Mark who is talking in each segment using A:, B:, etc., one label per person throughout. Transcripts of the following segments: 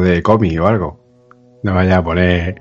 A: de cómic o algo. No vaya a poner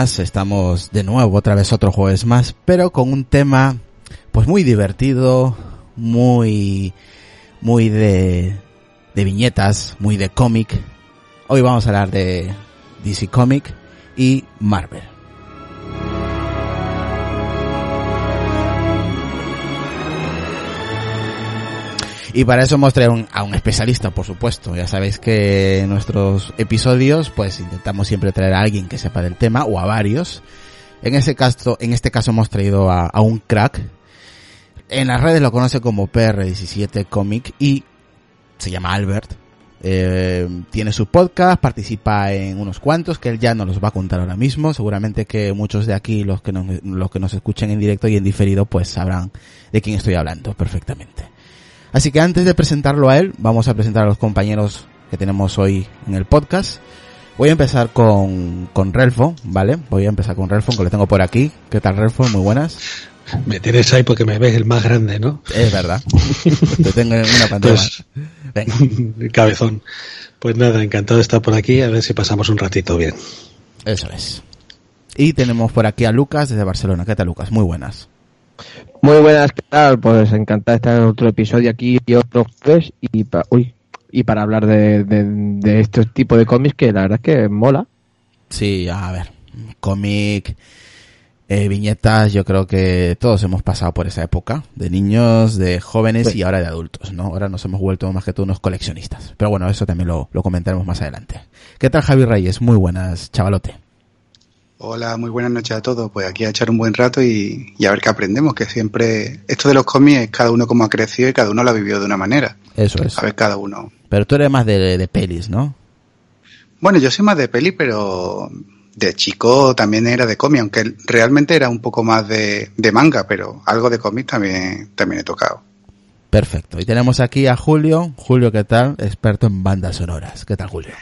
B: estamos de nuevo otra vez otro jueves más, pero con un tema pues muy divertido, muy muy de de viñetas, muy de cómic. Hoy vamos a hablar de DC Comic y Marvel. Y para eso hemos traído a un especialista, por supuesto. Ya sabéis que nuestros episodios, pues intentamos siempre traer a alguien que sepa del tema, o a varios. En este caso, en este caso hemos traído a, a un crack. En las redes lo conoce como PR17 Comic y se llama Albert. Eh, tiene su podcast, participa en unos cuantos que él ya nos los va a contar ahora mismo. Seguramente que muchos de aquí, los que nos, los que nos escuchen en directo y en diferido, pues sabrán de quién estoy hablando perfectamente. Así que antes de presentarlo a él, vamos a presentar a los compañeros que tenemos hoy en el podcast. Voy a empezar con, con Relfo, ¿vale? Voy a empezar con Relfo, que lo tengo por aquí. ¿Qué tal, Relfo? Muy buenas.
C: Me tienes ahí porque me ves el más grande, ¿no?
B: Es verdad. Te tengo en una pantalla.
C: Pues,
B: Venga.
C: cabezón. Pues nada, encantado de estar por aquí, a ver si pasamos un ratito bien.
B: Eso es. Y tenemos por aquí a Lucas desde Barcelona. ¿Qué tal, Lucas? Muy buenas.
D: Muy buenas, ¿qué tal? Pues encantado de estar en otro episodio aquí y otro jueves y, pa- uy, y para hablar de, de, de este tipo de cómics que la verdad es que mola.
B: Sí, a ver. Cómic, eh, viñetas, yo creo que todos hemos pasado por esa época. De niños, de jóvenes y ahora de adultos, ¿no? Ahora nos hemos vuelto más que todos unos coleccionistas. Pero bueno, eso también lo, lo comentaremos más adelante. ¿Qué tal, Javi Reyes? Muy buenas, chavalote.
E: Hola, muy buenas noches a todos. Pues aquí a echar un buen rato y, y a ver qué aprendemos, que siempre esto de los cómics es cada uno como ha crecido y cada uno lo ha vivido de una manera.
B: Eso es.
E: A ver cada uno.
B: Pero tú eres más de, de pelis, ¿no?
E: Bueno, yo soy más de peli, pero de chico también era de cómic, aunque realmente era un poco más de, de manga, pero algo de cómic también, también he tocado.
B: Perfecto. Y tenemos aquí a Julio. Julio, ¿qué tal? Experto en bandas sonoras. ¿Qué tal, Julio?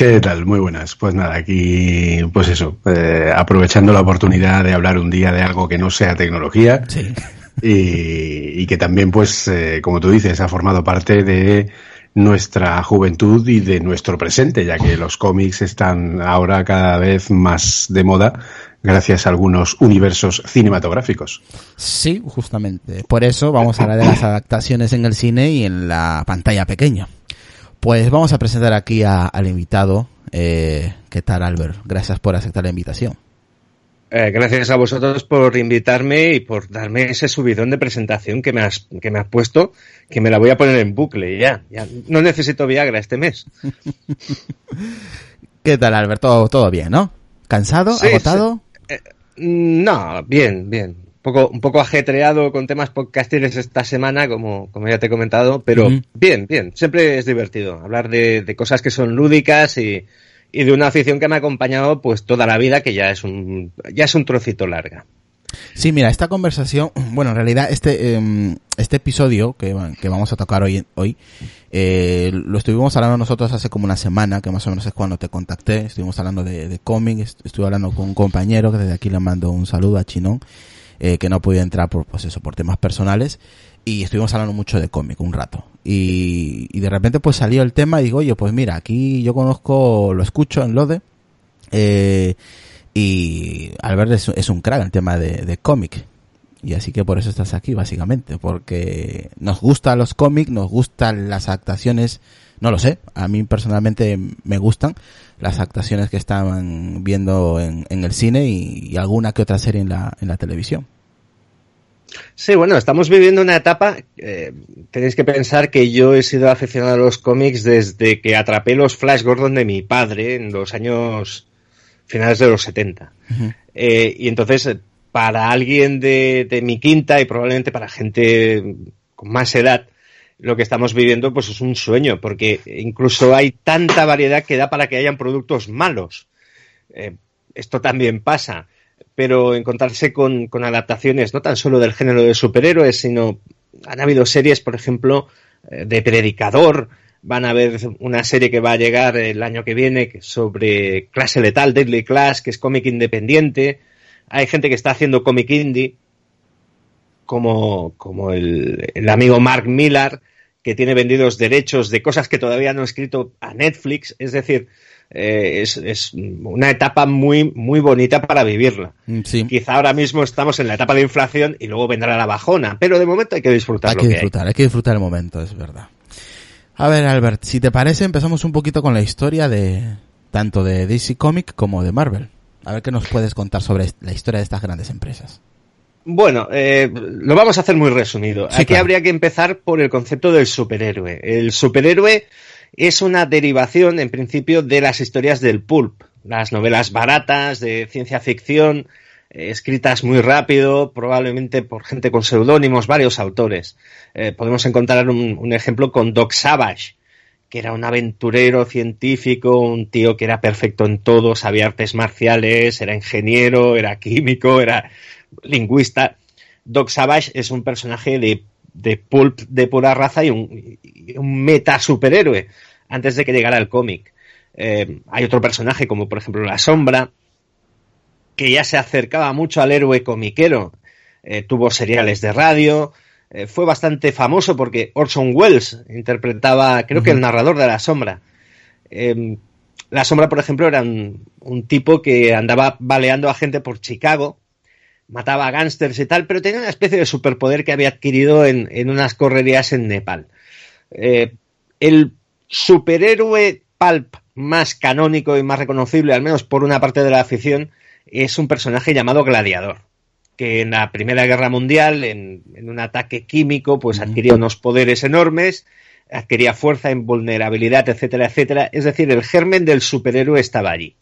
A: ¿Qué tal? Muy buenas. Pues nada, aquí, pues eso, eh, aprovechando la oportunidad de hablar un día de algo que no sea tecnología
B: Sí.
A: y, y que también, pues, eh, como tú dices, ha formado parte de nuestra juventud y de nuestro presente, ya que los cómics están ahora cada vez más de moda gracias a algunos universos cinematográficos.
B: Sí, justamente. Por eso vamos a hablar de las adaptaciones en el cine y en la pantalla pequeña. Pues vamos a presentar aquí a- al invitado. Eh, ¿Qué tal, Albert? Gracias por aceptar la invitación.
F: Eh, gracias a vosotros por invitarme y por darme ese subidón de presentación que me has, que me has puesto, que me la voy a poner en bucle ya. ya. No necesito Viagra este mes.
B: ¿Qué tal, Albert? Todo, todo bien, ¿no? ¿Cansado?
F: Sí,
B: ¿Agotado?
F: Mm, No, bien, bien. Un poco, un poco ajetreado con temas podcastiles esta semana, como, como ya te he comentado, pero bien, bien. Siempre es divertido hablar de, de cosas que son lúdicas y, y de una afición que me ha acompañado pues toda la vida, que ya es un, ya es un trocito larga.
B: Sí, mira, esta conversación, bueno, en realidad este em, este episodio que, que vamos a tocar hoy, hoy eh, lo estuvimos hablando nosotros hace como una semana, que más o menos es cuando te contacté, estuvimos hablando de, de cómic, est- estuve hablando con un compañero, que desde aquí le mando un saludo a Chinón, eh, que no podía entrar por, pues eso, por temas personales y estuvimos hablando mucho de cómic un rato. Y, y, de repente pues salió el tema y digo, oye, pues mira, aquí yo conozco, lo escucho en Lode, eh, y Albert es, es un crack el tema de, de cómic. Y así que por eso estás aquí, básicamente, porque nos gustan los cómics, nos gustan las actuaciones, no lo sé, a mí personalmente me gustan las actuaciones que estaban viendo en, en el cine y, y, alguna que otra serie en la, en la televisión.
F: Sí, bueno, estamos viviendo una etapa, eh, tenéis que pensar que yo he sido aficionado a los cómics desde que atrapé los Flash Gordon de mi padre en los años finales de los 70. Uh -huh. eh, y entonces, para alguien de, de, mi quinta y probablemente para gente con más edad, lo que estamos viviendo pues es un sueño, porque incluso hay tanta variedad que da para que hayan productos malos. Eh, esto también pasa pero encontrarse con, adaptaciones no tan solo del género de superhéroes, sino han habido series, por ejemplo, eh, de Predicador, van a haber una serie que va a llegar el año que viene sobre clase letal, Deadly Class, que es cómic independiente. Hay gente que está haciendo cómic indie, como, como el amigo Mark Millar, que tiene vendidos derechos de cosas que todavía no ha escrito a Netflix. Es decir, eh, es, es, una etapa muy, muy bonita para vivirla. Sí. Quizá ahora mismo estamos en la etapa de inflación y luego vendrá la bajona, pero de momento hay que disfrutar.
B: Hay que, que disfrutar, hay. hay que disfrutar el momento, es verdad. A ver, Albert, si te parece, empezamos un poquito con la historia de tanto de DC Comic como de Marvel. A ver qué nos puedes contar sobre la historia de estas grandes empresas.
F: Bueno, eh, lo vamos a hacer muy resumido. Sí, Aquí claro. habría que empezar por el concepto del superhéroe. El superhéroe es una derivación, en principio, de las historias del pulp, las novelas baratas de ciencia ficción, eh, escritas muy rápido, probablemente por gente con seudónimos, varios autores. Eh, podemos encontrar un, un, ejemplo con Doc Savage, que era un aventurero científico, un tío que era perfecto en todo, sabía artes marciales, era ingeniero, era químico, era lingüista. Doc Savage es un personaje de de pulp de pura raza y un, y un meta superhéroe antes de que llegara el cómic. Eh, hay otro personaje como por ejemplo La Sombra que ya se acercaba mucho al héroe comiquero. Eh, tuvo seriales de radio. Eh, fue bastante famoso porque Orson Welles interpretaba, creo uh -huh. que el narrador de La Sombra. Eh, la Sombra, por ejemplo, era un, un tipo que andaba baleando a gente por Chicago mataba a gángsters y tal, pero tenía una especie de superpoder que había adquirido en, en unas correrías en Nepal. Eh, el superhéroe pulp más canónico y más reconocible, al menos por una parte de la afición, es un personaje llamado Gladiador, que en la Primera Guerra Mundial, en, en un ataque químico, pues adquiría unos poderes enormes, adquiría fuerza, invulnerabilidad, etcétera, etcétera. Es decir, el germen del superhéroe estaba allí.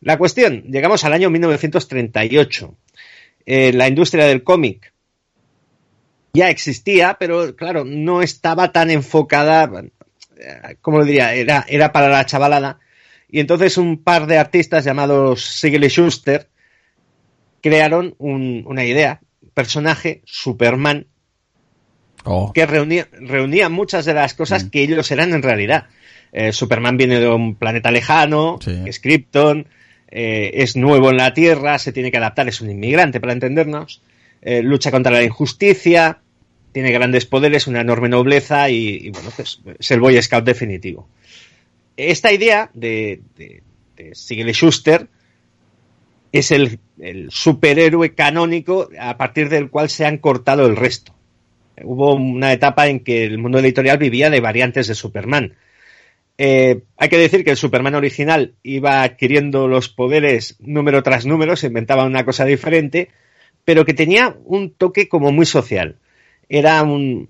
F: La cuestión, llegamos al año 1938 eh, la industria del cómic ya existía, pero claro, no estaba tan enfocada, ¿cómo lo diría? Era, era para la chavalada. Y entonces un par de artistas llamados Siegel y Schuster crearon un, una idea, personaje, Superman, oh. que reunía, reunía, muchas de las cosas mm. que ellos eran en realidad. Eh, Superman viene de un planeta lejano, sí. es Krypton, eh, es nuevo en la Tierra, se tiene que adaptar, es un inmigrante para entendernos, eh, lucha contra la injusticia, tiene grandes poderes, una enorme nobleza y, bueno, pues es el Boy Scout definitivo. Esta idea de, de, Schuster es el, el superhéroe canónico a partir del cual se han cortado el resto. Hubo una etapa en que el mundo editorial vivía de variantes de Superman eh, hay que decir que el Superman original iba adquiriendo los poderes número tras número, se inventaba una cosa diferente, pero que tenía un toque como muy social. Era un,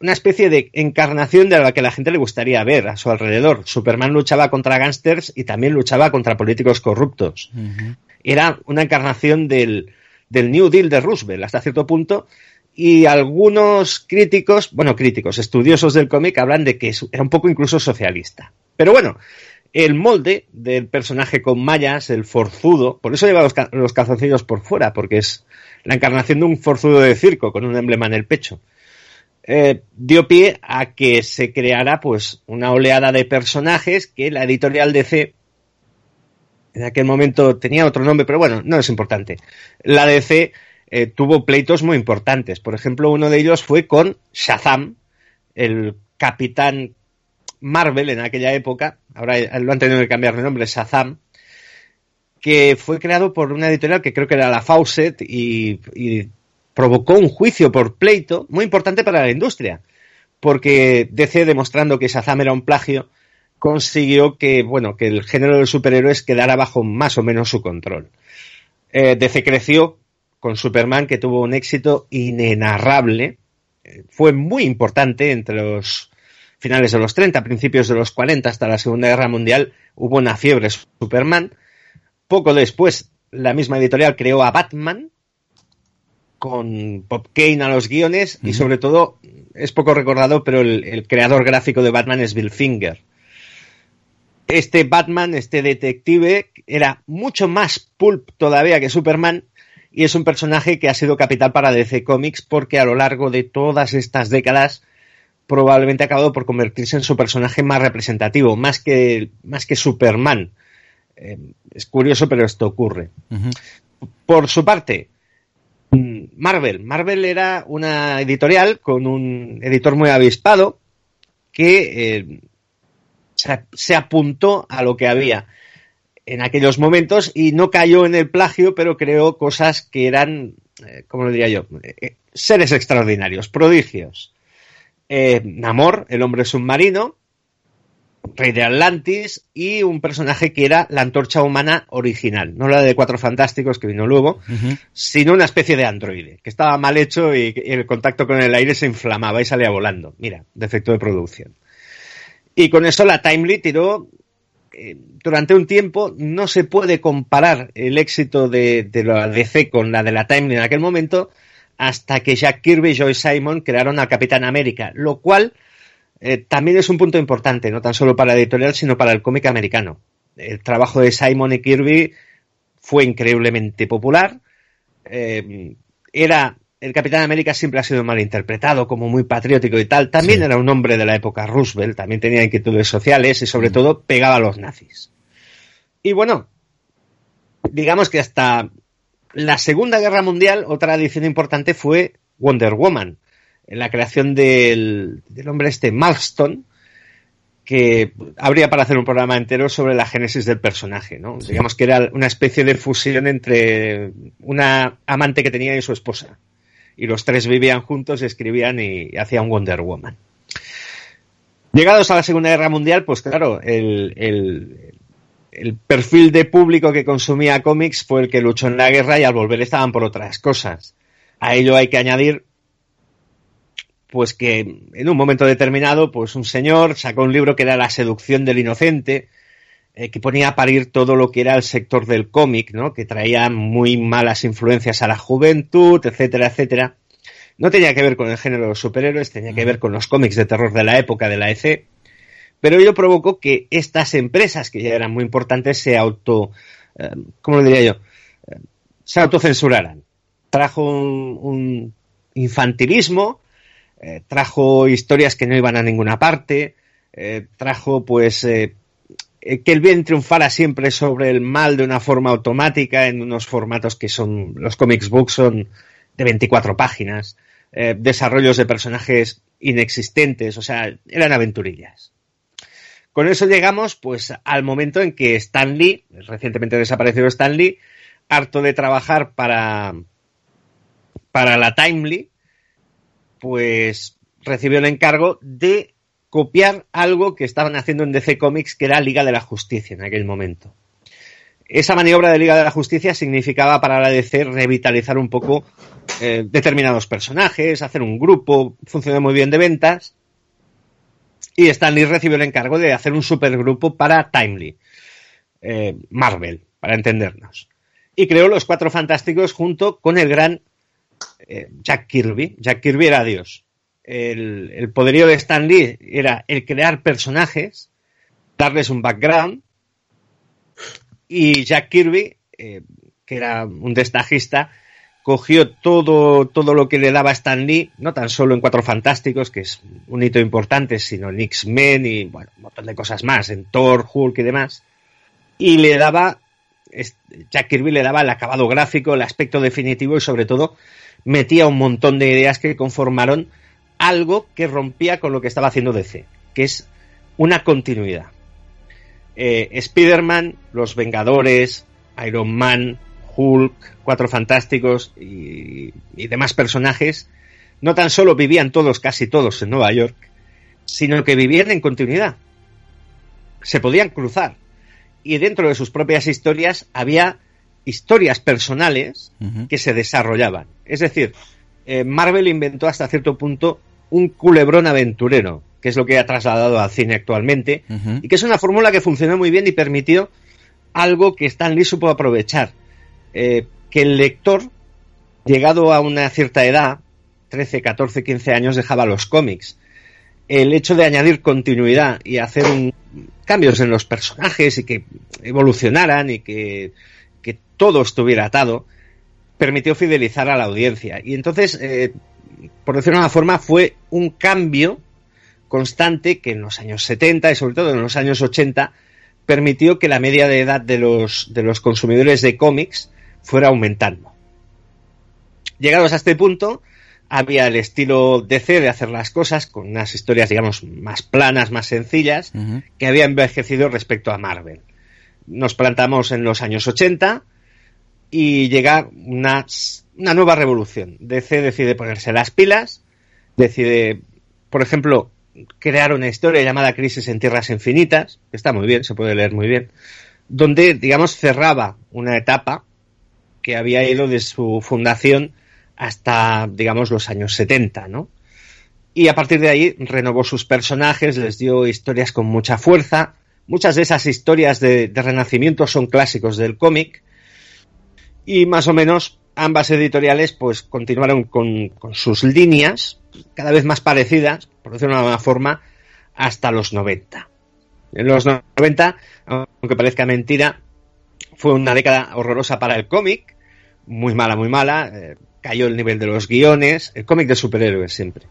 F: una especie de encarnación de la que la gente le gustaría ver a su alrededor. Superman luchaba contra gángsters y también luchaba contra políticos corruptos. Uh -huh. Era una encarnación del, del New Deal de Roosevelt hasta cierto punto y algunos críticos, bueno, críticos, estudiosos del cómic hablan de que era un poco incluso socialista. Pero bueno, el molde del personaje con mallas, el forzudo, por eso lleva los, cal los calzoncillos por fuera, porque es la encarnación de un forzudo de circo con un emblema en el pecho. Eh, dio pie a que se creara pues una oleada de personajes que la editorial DC en aquel momento tenía otro nombre, pero bueno, no es importante. La DC eh, tuvo pleitos muy importantes. Por ejemplo, uno de ellos fue con Shazam, el capitán Marvel en aquella época, ahora lo han tenido que cambiar de nombre, Shazam, que fue creado por una editorial que creo que era la Fawcett y, y provocó un juicio por pleito muy importante para la industria, porque DC, demostrando que Shazam era un plagio, consiguió que, bueno, que el género de superhéroes quedara bajo más o menos su control. Eh, DC creció con Superman, que tuvo un éxito inenarrable. Eh, fue muy importante entre los finales de los 30, principios de los 40, hasta la Segunda Guerra Mundial, hubo una fiebre Superman. Poco después, la misma editorial creó a Batman, con Bob Kane a los guiones, y sobre todo, es poco recordado, pero el, el creador gráfico de Batman es Bill Finger este Batman, este detective, era mucho más pulp todavía que Superman y es un personaje que ha sido capital para DC Comics porque a lo largo de todas estas décadas probablemente ha acabado por convertirse en su personaje más representativo, más que, más que Superman. Eh, es curioso, pero esto ocurre. Por su parte, Marvel. Marvel era una editorial con un editor muy avispado que eh, se, apuntó a lo que había en aquellos momentos y no cayó en el plagio, pero creó cosas que eran, eh, ¿cómo lo diría yo? Eh, seres extraordinarios, prodigios. Eh, Namor, el hombre submarino, rey de Atlantis y un personaje que era la antorcha humana original, no la de Cuatro Fantásticos que vino luego, sino una especie de androide, que estaba mal hecho y, y el contacto con el aire se inflamaba y salía volando. Mira, defecto de producción. Y con eso la Timely tiró durante un tiempo. No se puede comparar el éxito de, la DC con la de la Timely en aquel momento hasta que Jack Kirby y Joy Simon crearon al Capitán América, lo cual eh, también es un punto importante, no tan solo para la editorial, sino para el cómic americano. El trabajo de Simon y Kirby fue increíblemente popular. Eh, era el Capitán América siempre ha sido mal interpretado, como muy patriótico y tal. También era un hombre de la época Roosevelt, también tenía inquietudes sociales y sobre mm. todo pegaba a los nazis. Y bueno, digamos que hasta la Segunda Guerra Mundial, otra edición importante fue Wonder Woman, en la creación del, hombre este Marston, que habría para hacer un programa entero sobre la génesis del personaje, ¿no? Digamos que era una especie de fusión entre una amante que tenía y su esposa y los tres vivían juntos, escribían y, hacían Wonder Woman. Llegados a la Segunda Guerra Mundial, pues claro, el, el, perfil de público que consumía cómics fue el que luchó en la guerra y al volver estaban por otras cosas. A ello hay que añadir pues que en un momento determinado, pues un señor sacó un libro que era La seducción del inocente, eh, que ponía a parir todo lo que era el sector del cómic, ¿no? Que traía muy malas influencias a la juventud, etcétera, etcétera. No tenía que ver con el género de los superhéroes, tenía que ver con los cómics de terror de la época de la EC. Pero ello provocó que estas empresas, que ya eran muy importantes, se auto, eh, ¿cómo lo diría yo? Eh, se autocensuraran. Trajo un, infantilismo, trajo historias que no iban a ninguna parte, trajo pues que el bien triunfara siempre sobre el mal de una forma automática en unos formatos que son, los comics books son de 24 páginas, eh, desarrollos de personajes inexistentes, o sea, eran aventurillas. Con eso llegamos pues al momento en que Stan Lee, recientemente desaparecido Stan Lee, harto de trabajar para, para la Timely, pues recibió el encargo de copiar algo que estaban haciendo en DC Comics, que era Liga de la Justicia en aquel momento. Esa maniobra de Liga de la Justicia significaba para la DC revitalizar un poco eh, determinados personajes, hacer un grupo, funcionó muy bien de ventas. Y Stanley recibió el encargo de hacer un supergrupo para Timely, eh, Marvel, para entendernos. Y creó los Cuatro Fantásticos junto con el gran eh, Jack Kirby. Jack Kirby era Dios el, poderío de Stan Lee era el crear personajes, darles un background, y Jack Kirby, eh, que era un destajista, cogió todo, todo lo que le daba Stan Lee, no tan solo en Cuatro Fantásticos, que es un hito importante, sino en X-Men y bueno, un montón de cosas más, en Thor, Hulk y demás, y le daba Jack Kirby le daba el acabado gráfico, el aspecto definitivo y sobre todo metía un montón de ideas que conformaron algo que rompía con lo que estaba haciendo DC, que es una continuidad. Eh, Spider-Man, Los Vengadores, Iron Man, Hulk, Cuatro Fantásticos y, y, demás personajes, no tan solo vivían todos, casi todos en Nueva York, sino que vivían en continuidad. Se podían cruzar. Y dentro de sus propias historias había historias personales que se desarrollaban. Es decir, eh, Marvel inventó hasta cierto punto un culebrón aventurero, que es lo que ha trasladado al cine actualmente, y que es una fórmula que funcionó muy bien y permitió algo que Stan Lee supo aprovechar. Eh, que el lector, llegado a una cierta edad, 13, 14, 15 años, dejaba los cómics. El hecho de añadir continuidad y hacer un, cambios en los personajes y que evolucionaran y que, que todo estuviera atado, permitió fidelizar a la audiencia. Y entonces, eh, por decirlo de una forma, fue un cambio constante que en los años 70 y sobre todo en los años 80 permitió que la media de edad de los, de los consumidores de cómics fuera aumentando. Llegados a este punto, había el estilo DC de hacer las cosas con unas historias, digamos, más planas, más sencillas, que había envejecido respecto a Marvel. Nos plantamos en los años 80 y llega una, una nueva revolución. DC decide ponerse las pilas, decide, por ejemplo, crear una historia llamada Crisis en Tierras Infinitas, que está muy bien, se puede leer muy bien, donde, digamos, cerraba una etapa que había ido de su fundación hasta, digamos, los años 70, ¿no? Y a partir de ahí renovó sus personajes, les dio historias con mucha fuerza. Muchas de esas historias de, de renacimiento son clásicos del cómic. Y más o menos ambas editoriales pues continuaron con, sus líneas, cada vez más parecidas, por decirlo de alguna forma, hasta los 90. En los 90, aunque parezca mentira, fue una década horrorosa para el cómic, muy mala, muy mala. Eh, cayó el nivel de los guiones, el cómic de superhéroes siempre.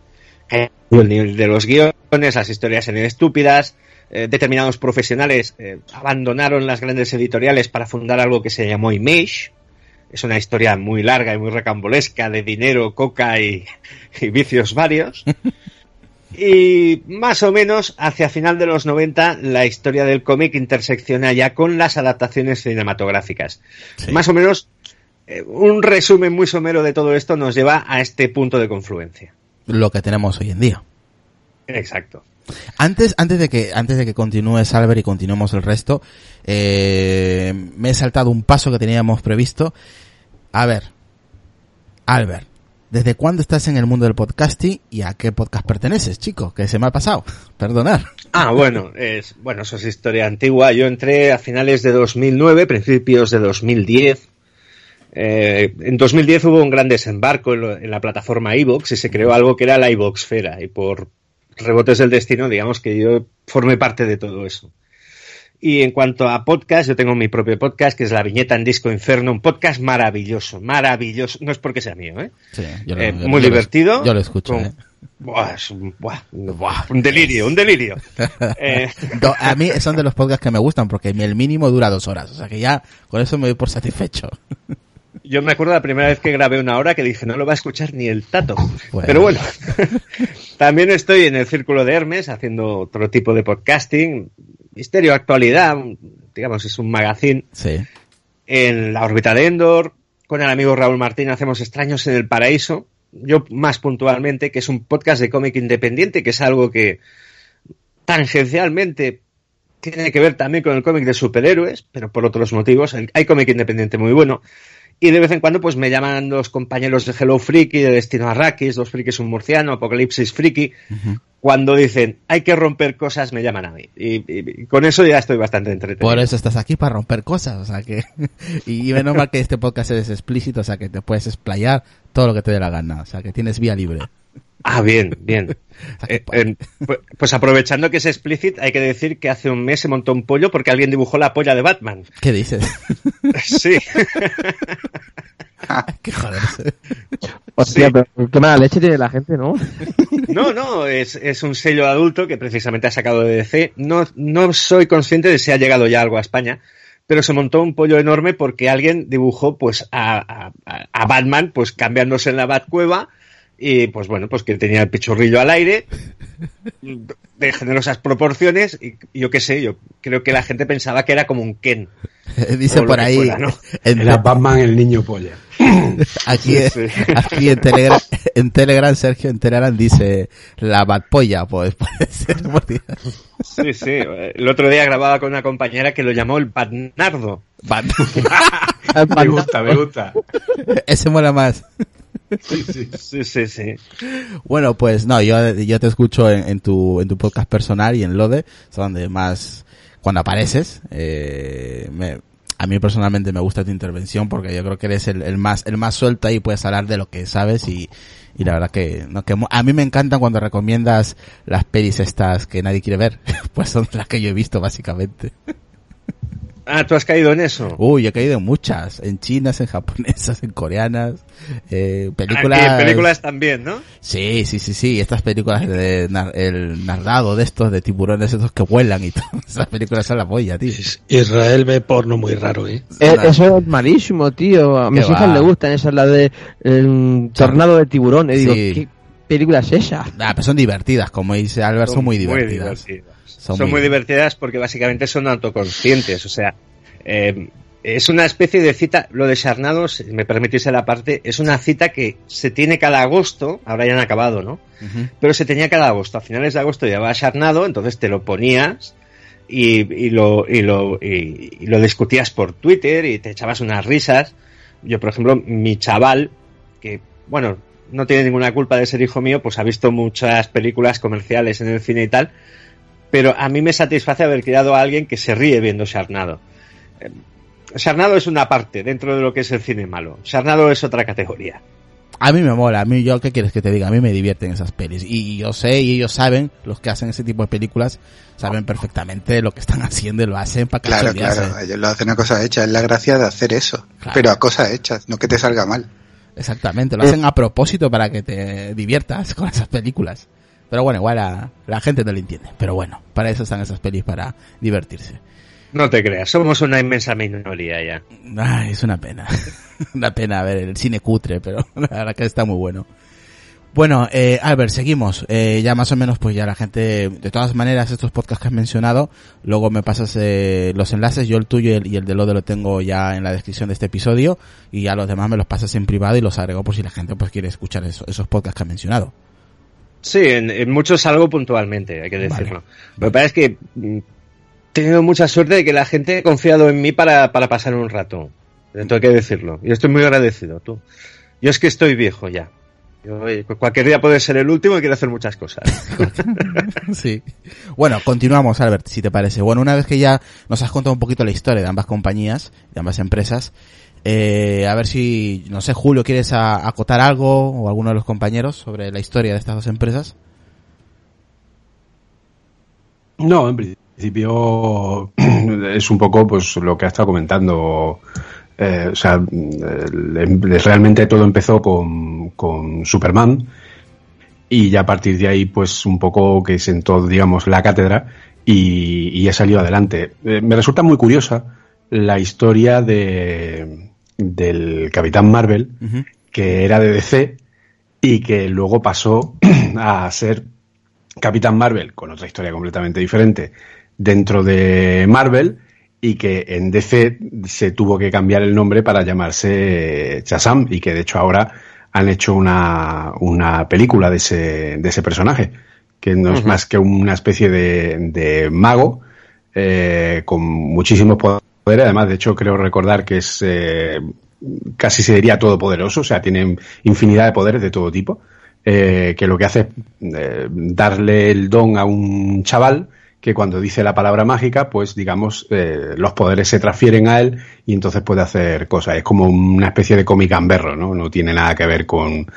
F: Cayó el nivel de los guiones, las historias eran estúpidas, eh, determinados profesionales eh, abandonaron las grandes editoriales para fundar algo que se llamó Image. Es una historia muy larga y muy recambolesca de dinero, coca y, y vicios varios. Y más o menos hacia final de los 90 la historia del cómic intersecciona ya con las adaptaciones cinematográficas. Sí. Más o menos eh, un resumen muy somero de todo esto nos lleva a este punto de confluencia.
B: Lo que tenemos hoy en día.
F: Exacto.
B: Antes, antes de que, antes de que continúes Albert y continuemos el resto, eh, me he saltado un paso que teníamos previsto. A ver, Albert, ¿desde cuándo estás en el mundo del podcasting y a qué podcast perteneces, chico? Que se me ha pasado. Perdonar.
F: Ah, bueno, es, bueno, eso es historia antigua. Yo entré a finales de 2009, principios de 2010 eh, en 2010 hubo un gran desembarco en, lo, en la plataforma iVoox y se creó algo que era la iVoxfera y por rebotes del destino, digamos que yo formé parte de todo eso. Y en cuanto a podcast, yo tengo mi propio podcast que es La Viñeta en Disco Inferno, un podcast maravilloso, maravilloso. No es porque sea mío, ¿eh?
B: Sí, yo lo,
F: eh,
B: yo,
F: muy
B: yo
F: divertido.
B: Lo, yo lo escucho,
F: con,
B: ¿eh?
F: Buah, es un, buah, buah, un delirio, un delirio.
B: eh. A mí son de los podcasts que me gustan porque el mínimo dura dos horas, o sea que ya con eso me doy por satisfecho.
F: Yo me acuerdo la primera vez que grabé una hora que dije, no lo va a escuchar ni el tato. Bueno. Pero bueno, también estoy en el círculo de Hermes haciendo otro tipo de podcasting, misterio, actualidad, digamos, es un magazine.
B: Sí.
F: En la órbita de Endor, con el amigo Raúl Martín hacemos Extraños en el Paraíso, yo más puntualmente, que es un podcast de cómic independiente, que es algo que tangencialmente tiene que ver también con el cómic de superhéroes, pero por otros motivos. Hay cómic independiente muy bueno. Y de vez en cuando pues me llaman los compañeros de Hello Freaky, de Destino Arrakis, Dos Frikis un murciano, Apocalipsis Freaky. Uh -huh. Cuando dicen hay que romper cosas, me llaman a mí. Y, y, y, con eso ya estoy bastante entretenido.
B: Por eso estás aquí, para romper cosas. O sea que. y, y menos mal que este podcast es explícito, o sea que te puedes explayar todo lo que te dé la gana. O sea que tienes vía libre.
F: Ah, bien, bien. eh, eh, pues aprovechando que es explícito, hay que decir que hace un mes se montó un pollo porque alguien dibujó la polla de Batman.
B: ¿Qué dices?
F: sí.
B: qué joderse.
D: Hostia, sí. pero qué mala leche tiene la gente, ¿no?
F: no, no, es, es, un sello adulto que precisamente ha sacado de DC. No, no soy consciente de si ha llegado ya algo a España, pero se montó un pollo enorme porque alguien dibujó pues a, a, Batman pues cambiándose en la Batcueva y pues bueno, pues que tenía el pichurrillo al aire de generosas proporciones y yo qué sé, yo creo que la gente pensaba que era como un Ken.
B: Dice por ahí,
A: Era Batman el niño polla.
B: aquí, aquí en, Telegram, en Telegram, Sergio en Telegram dice la Batpolla, pues puede ser.
F: Sí, sí. El otro día grababa con una compañera que lo llamó el Batnardo.
A: me gusta, me gusta.
B: Ese mola más.
F: Sí, sí, sí.
B: Bueno, pues no, yo, yo te escucho en, tu, en tu podcast personal y en Lode, es donde más, cuando apareces, eh, me, a mí personalmente me gusta tu intervención porque yo creo que eres el, el más, el más suelto y puedes hablar de lo que sabes y, y la verdad que, no, que a mí me encantan cuando recomiendas las pelis estas que nadie quiere ver, pues son las que yo he visto básicamente.
F: Ah, ¿tú has caído en eso?
B: Uy, he caído en muchas. En chinas, en japonesas, en coreanas. Eh, películas...
F: en películas también, ¿no?
B: Sí, sí, sí, sí. Estas películas de el nardado de estos, de tiburones estos que vuelan y todo. Esas películas son la polla, tío.
C: Israel ve porno muy raro, ¿eh?
D: eh eso es malísimo, tío. A mis hijas le gustan. Esa es la de el tornado de tiburones. Digo, ¿qué película es esa?
B: Ah, pero son divertidas. Como dice Albert, son, muy divertidas.
F: Son, muy... divertidas porque básicamente son autoconscientes, o sea, eh, es una especie de cita, lo de Charnados, me permitís la parte, es una cita que se tiene cada agosto, ahora ya han acabado, ¿no? Pero se tenía cada agosto, a finales de agosto llevaba Charnado, entonces te lo ponías y, lo, y, lo, y, lo discutías por Twitter y te echabas unas risas. Yo, por ejemplo, mi chaval, que, bueno, no tiene ninguna culpa de ser hijo mío, pues ha visto muchas películas comerciales en el cine y tal, pero a mí me satisface haber criado a alguien que se ríe viendo Sarnado. Eh, Sarnado es una parte dentro de lo que es el cine malo. Sarnado es otra categoría.
B: A mí me mola, a mí yo, ¿qué quieres que te diga? A mí me divierten esas pelis. Y yo sé, y ellos saben, los que hacen ese tipo de películas, saben perfectamente lo que están haciendo y lo hacen para que
E: Claro, claro, ellos lo hacen a cosa hecha, es la gracia de hacer eso. Pero a cosas hechas, no que te salga mal.
B: Exactamente, lo hacen a propósito para que te diviertas con esas películas. Pero bueno, igual la, la gente no lo entiende. Pero bueno, para eso están esas pelis, para divertirse.
F: No te creas, somos una inmensa minoría ya.
B: Ay, es una pena. una pena ver el cine cutre, pero la verdad que está muy bueno. Bueno, eh, Albert, seguimos. Eh, ya más o menos, pues ya la gente, de todas maneras, estos podcasts que has mencionado, luego me pasas eh, los enlaces, yo el tuyo y el, y el de Lode lo tengo ya en la descripción de este episodio, y ya los demás me los pasas en privado y los agrego por si la gente pues quiere escuchar esos podcasts que has mencionado.
F: Sí, en, muchos salgo puntualmente, hay que decirlo. Lo que pasa es que mm, he tenido mucha suerte de que la gente ha confiado en mí para, para pasar un rato. Tengo hay que decirlo. Y estoy muy agradecido, tú. Yo es que estoy viejo ya. cualquier día puede ser el último y quiero hacer muchas cosas.
B: sí. Bueno, continuamos, Albert, si te parece. Bueno, una vez que ya nos has contado un poquito la historia de ambas compañías, de ambas empresas, eh, a ver si, no sé, Julio, ¿quieres acotar algo o alguno de los compañeros sobre la historia de estas dos empresas?
A: No, en principio es un poco pues lo que ha estado comentando. Eh, o sea, realmente todo empezó con, con Superman y ya a partir de ahí pues un poco que sentó digamos la cátedra y, y ha salido adelante. Eh, me resulta muy curiosa la historia de, del Capitán Marvel, que era de DC y que luego pasó a ser Capitán Marvel con otra historia completamente diferente dentro de Marvel y que en DC se tuvo que cambiar el nombre para llamarse Shazam y que de hecho ahora han hecho una, una película de ese, de ese personaje que no es más que una especie de, de mago eh, con muchísimos poderes Además, de hecho, creo recordar que es eh, casi se diría todopoderoso, o sea, tiene infinidad de poderes de todo tipo. Eh, que lo que hace es eh, darle el don a un chaval que cuando dice la palabra mágica, pues digamos, los poderes se transfieren a él y entonces puede hacer cosas. Es como una especie de cómic gamberro, ¿no? No tiene nada que ver con,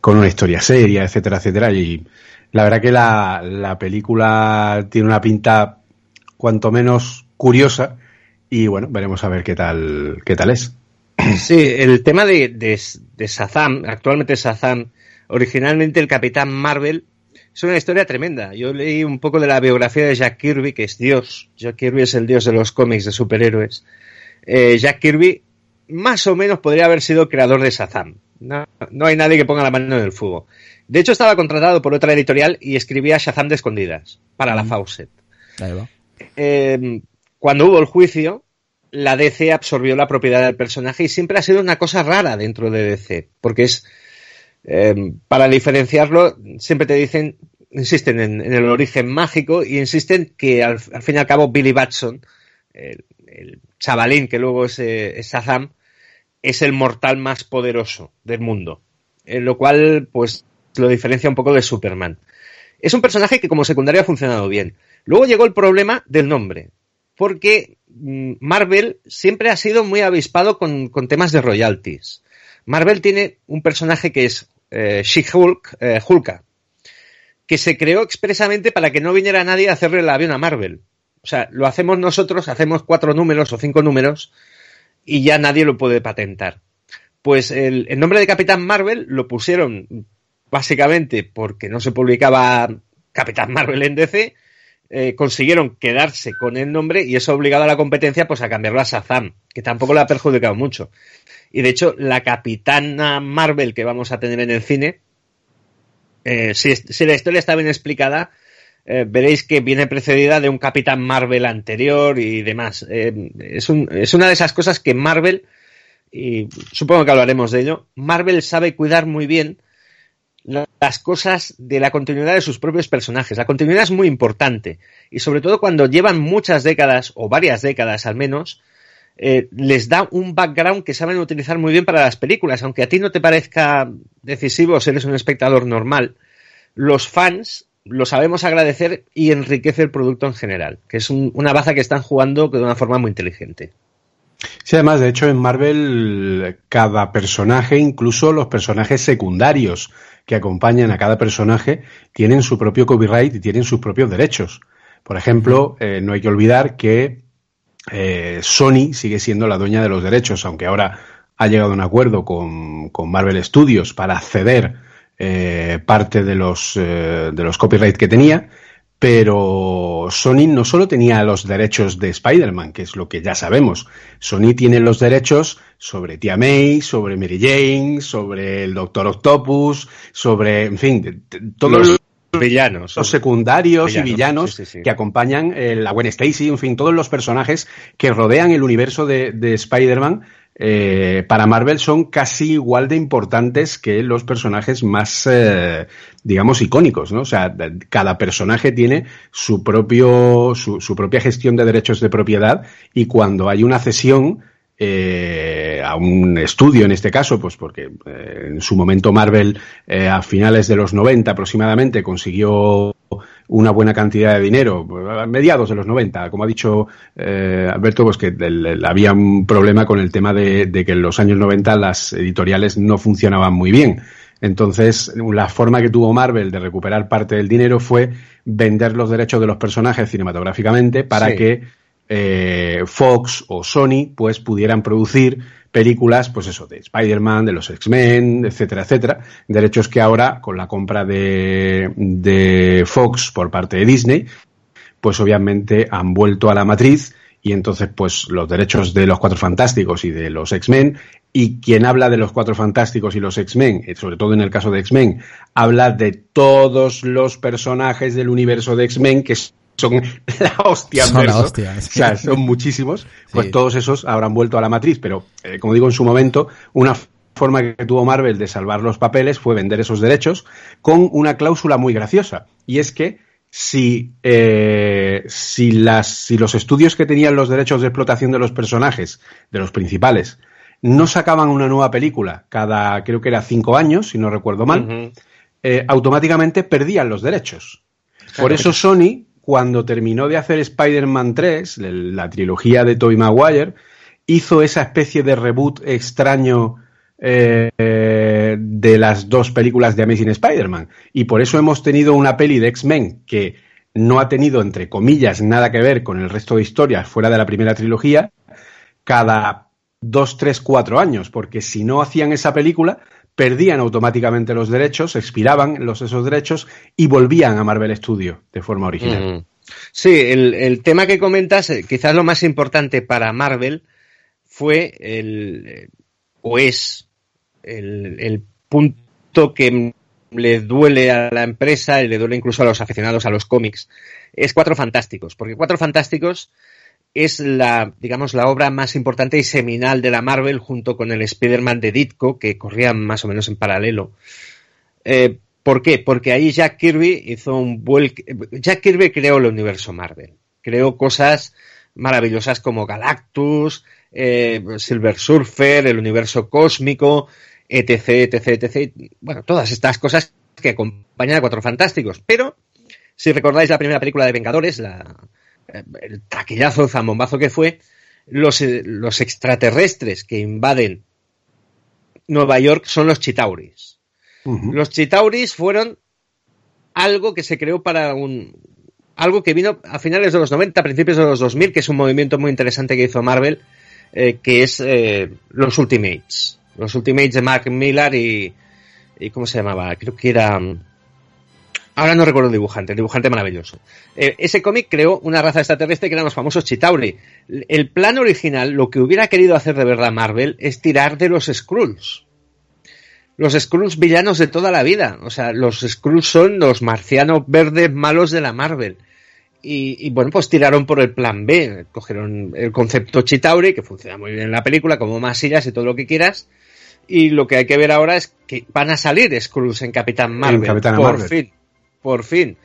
A: con una historia seria, etcétera, etcétera. Y la verdad que la, la película tiene una pinta cuanto menos curiosa y bueno, veremos a ver qué tal, qué tal es.
F: Sí, el tema de, de, de Shazam, actualmente Shazam, originalmente el Capitán Marvel, es una historia tremenda. Yo leí un poco de la biografía de Jack Kirby, que es Dios. Jack Kirby es el dios de los cómics de superhéroes. eh, Jack Kirby más o menos podría haber sido creador de Shazam. No, no, hay nadie que ponga la mano en el fuego. De hecho, estaba contratado por otra editorial y escribía Shazam de escondidas para la Fawcett. Eh, cuando hubo el juicio, la DC absorbió la propiedad del personaje y siempre ha sido una cosa rara dentro de DC, porque es, eh, para diferenciarlo, siempre te dicen, insisten en, el origen mágico y insisten que al, fin y al cabo Billy Batson, el, chavalín que luego es, eh, es es el mortal más poderoso del mundo. En lo cual, pues, lo diferencia un poco de Superman. Es un personaje que como secundario ha funcionado bien. Luego llegó el problema del nombre, porque mm, Marvel siempre ha sido muy avispado con, temas de royalties. Marvel tiene un personaje que es eh, She-Hulk, eh, Hulka, que se creó expresamente para que no viniera nadie a hacerle el avión a Marvel. O sea, lo hacemos nosotros, hacemos cuatro números o cinco números y ya nadie lo puede patentar. Pues el, nombre de Capitán Marvel lo pusieron básicamente porque no se publicaba Capitán Marvel en DC, eh, consiguieron quedarse con el nombre y eso ha obligado a la competencia pues a cambiarlo a Shazam, que tampoco le ha perjudicado mucho. Y de hecho, la Capitana Marvel que vamos a tener en el cine, eh, si, la historia está bien explicada, eh, veréis que viene precedida de un Capitán Marvel anterior y demás. es, es una de esas cosas que Marvel, y supongo que hablaremos de ello, Marvel sabe cuidar muy bien las cosas de la continuidad de sus propios personajes. La continuidad es muy importante y sobre todo cuando llevan muchas décadas o varias décadas al menos, eh, les da un background que saben utilizar muy bien para las películas, aunque a ti no te parezca decisivo si eres un espectador normal. Los fans lo sabemos agradecer y enriquece el producto en general, que es una baza que están jugando de una forma muy inteligente.
A: Sí, además, de hecho, en Marvel, cada personaje, incluso los personajes secundarios, que acompañan a cada personaje tienen su propio copyright y tienen sus propios derechos. Por ejemplo, eh, no hay que olvidar que eh, Sony sigue siendo la dueña de los derechos, aunque ahora ha llegado a un acuerdo con, Marvel Studios para ceder eh, parte de los, de los copyrights que tenía pero Sony no solo tenía los derechos de Spider-Man, que es lo que ya sabemos. Sony tiene los derechos sobre Tia May, sobre Mary Jane, sobre el Doctor Octopus, sobre, en fin, todos los,
F: villanos,
A: los secundarios y villanos que acompañan eh, la Gwen Stacy, en fin, todos los personajes que rodean el universo de, de Spider-Man eh, para Marvel son casi igual de importantes que los personajes más, eh, digamos, icónicos, ¿no? O sea, cada personaje tiene su propio, su, su propia gestión de derechos de propiedad y cuando hay una cesión, eh, a un estudio en este caso, pues porque eh, en su momento Marvel eh, a finales de los 90 aproximadamente consiguió una buena cantidad de dinero, a mediados de los 90, como ha dicho eh, Alberto, pues que había un problema con el tema de, de, que en los años 90 las editoriales no funcionaban muy bien. Entonces, la forma que tuvo Marvel de recuperar parte del dinero fue vender los derechos de los personajes cinematográficamente para que eh, Fox o Sony pues pudieran producir películas, pues eso, de Spider-Man, de los X-Men, etcétera, etcétera. Derechos que ahora, con la compra de, de Fox por parte de Disney, pues obviamente han vuelto a la matriz y entonces pues los derechos de los Cuatro Fantásticos y de los X-Men y quien habla de los Cuatro Fantásticos y los X-Men, eh, sobre todo en el caso de X-Men, habla de todos los personajes del universo de X-Men que son la hostia.
B: Son la hostia.
A: O sea, son muchísimos. Pues todos esos habrán vuelto a la matriz, pero eh, como digo en su momento, una forma que tuvo Marvel de salvar los papeles fue vender esos derechos con una cláusula muy graciosa. Y es que si, eh, si, las, si los estudios que tenían los derechos de explotación de los personajes, de los principales, no sacaban una nueva película cada, creo que era cinco años, si no recuerdo mal, eh, automáticamente perdían los derechos. Por eso Sony cuando terminó de hacer Spider-Man 3, la trilogía de Tobey Maguire, hizo esa especie de reboot extraño eh, de las dos películas de Amazing Spider-Man. Y por eso hemos tenido una peli de X-Men que no ha tenido, entre comillas, nada que ver con el resto de historias fuera de la primera trilogía, cada dos, tres, cuatro años, porque si no hacían esa película, perdían automáticamente los derechos, expiraban los, esos derechos y volvían a Marvel Studios de forma original.
F: Sí, el, tema que comentas, eh, quizás lo más importante para Marvel fue el, o es el, el punto que le duele a la empresa y le duele incluso a los aficionados a los cómics, es Cuatro Fantásticos, porque Cuatro Fantásticos es la, digamos, la obra más importante y seminal de la Marvel junto con el Spider-Man de Ditko, que corrían más o menos en paralelo. Eh, ¿Por qué? Porque ahí Jack Kirby hizo un vuelque. Jack Kirby creó el universo Marvel. Creó cosas maravillosas como Galactus, eh, Silver Surfer, el universo cósmico, etc, etc, etc. Bueno, todas estas cosas que acompañan a Cuatro Fantásticos. Pero, si recordáis la primera película de Vengadores, la, el taquillazo, zambombazo que fue, los, los extraterrestres que invaden Nueva York son los Chitauris. Los Chitauris fueron algo que se creó para un. algo que vino a finales de los 90, principios de los 2000, que es un movimiento muy interesante que hizo Marvel, eh, que es eh, los Ultimates. Los Ultimates de Mark Millar y, y. ¿Cómo se llamaba? Creo que era. Ahora no recuerdo el dibujante, el dibujante maravilloso. Eh, ese cómic creó una raza extraterrestre que eran los famosos Chitauri. El plan original, lo que hubiera querido hacer de verdad Marvel, es tirar de los Skrulls. Los Skrulls villanos de toda la vida. O sea, los Skrulls son los marcianos verdes malos de la Marvel. Y, y, bueno, pues tiraron por el plan B. Cogieron el concepto Chitauri, que funciona muy bien en la película, como masillas y todo lo que quieras. Y lo que hay que ver ahora es que van a salir Skrulls en Capitán Marvel.
A: En Capitán
F: por
A: Marvel.
F: fin por fin.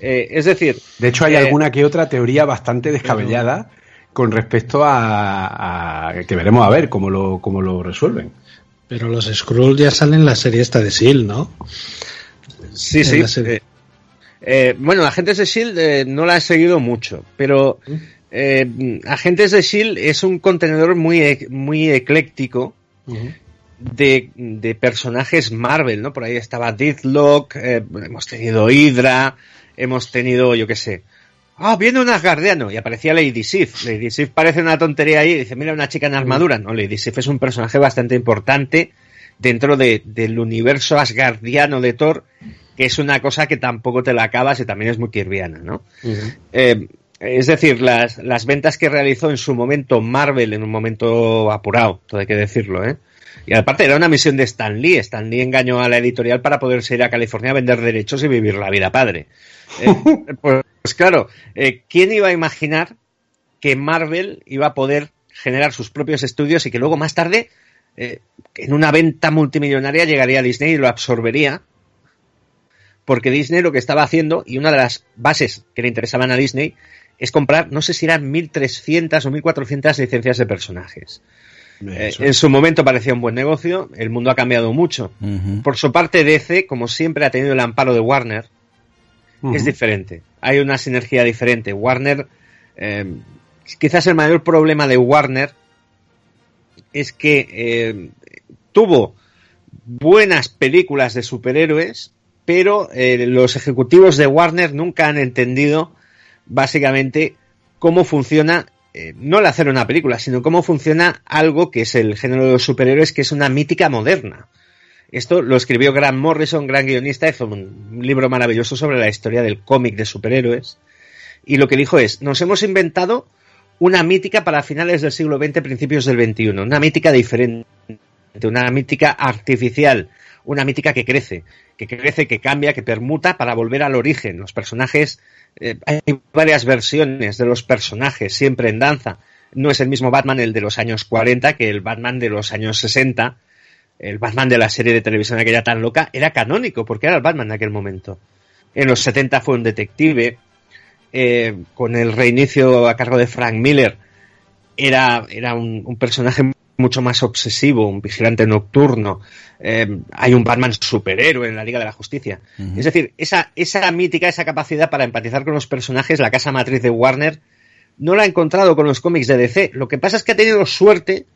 F: Eh, es decir.
A: De hecho, hay
F: eh,
A: alguna que otra teoría bastante descabellada con respecto a, a, que veremos a ver cómo lo, cómo lo resuelven.
C: Pero los Skrull ya salen en la serie esta de Seal, ¿no?
F: Sí, sí. Eh, eh, bueno, Agentes de Shield eh, no la he seguido mucho, pero eh, Agentes de Shield es un contenedor muy, e, muy ecléctico. Uh -huh de, de, personajes Marvel, ¿no? Por ahí estaba Deathlock, eh, hemos tenido Hydra, hemos tenido, yo qué sé. Ah, viene un asgardiano y aparecía Lady Sif. Lady Sif parece una tontería ahí y dice, mira, una chica en armadura. No, Lady Sif es un personaje bastante importante dentro de, del universo asgardiano de Thor, que es una cosa que tampoco te la acabas y también es muy kirviana, ¿no? Uh -huh. eh, es decir, las, las ventas que realizó en su momento Marvel, en un momento apurado, todo hay que decirlo, ¿eh? Y aparte era una misión de Stan Lee. Stan Lee engañó a la editorial para poderse ir a California a vender derechos y vivir la vida padre. Eh, pues, pues, claro, eh, ¿quién iba a imaginar que Marvel iba a poder generar sus propios estudios y que luego más tarde, eh, en una venta multimillonaria, llegaría a Disney y lo absorbería? Porque Disney lo que estaba haciendo, y una de las bases que le interesaban a Disney, es comprar, no sé si eran 1.300 o 1.400 licencias de personajes. Eh, en su momento parecía un buen negocio, el mundo ha cambiado mucho. Uh -huh. Por su parte, DC, como siempre, ha tenido el amparo de Warner. Uh -huh. Es diferente, hay una sinergia diferente. Warner, eh, quizás el mayor problema de Warner es que eh, tuvo buenas películas de superhéroes, pero los ejecutivos de Warner nunca han entendido básicamente cómo funciona eh, no el hacer una película, sino cómo funciona algo que es el género de los superhéroes, que es una mítica moderna. Esto lo escribió Grant Morrison, gran guionista, hizo un libro maravilloso sobre la historia del cómic de superhéroes. Y lo que dijo es, nos hemos inventado una mítica para finales del siglo XX, principios del XXI, una mítica diferente, una mítica artificial, una mítica que crece, que crece, que cambia, que permuta para volver al origen. Los personajes eh, hay varias versiones de los personajes, siempre en danza. No es el mismo Batman el de los años 40 que el Batman de los años 60. El Batman de la serie de televisión aquella tan loca era canónico, porque era el Batman de aquel momento. En los 70 fue un detective, eh, con el reinicio a cargo de Frank Miller, era, era un personaje mucho más obsesivo, un vigilante nocturno, eh, hay un Batman superhéroe en la Liga de la Justicia. Uh -huh. Es decir, esa, esa mítica, esa capacidad para empatizar con los personajes, la casa matriz de Warner, no la ha encontrado con los cómics de DC. Lo que pasa es que ha tenido suerte,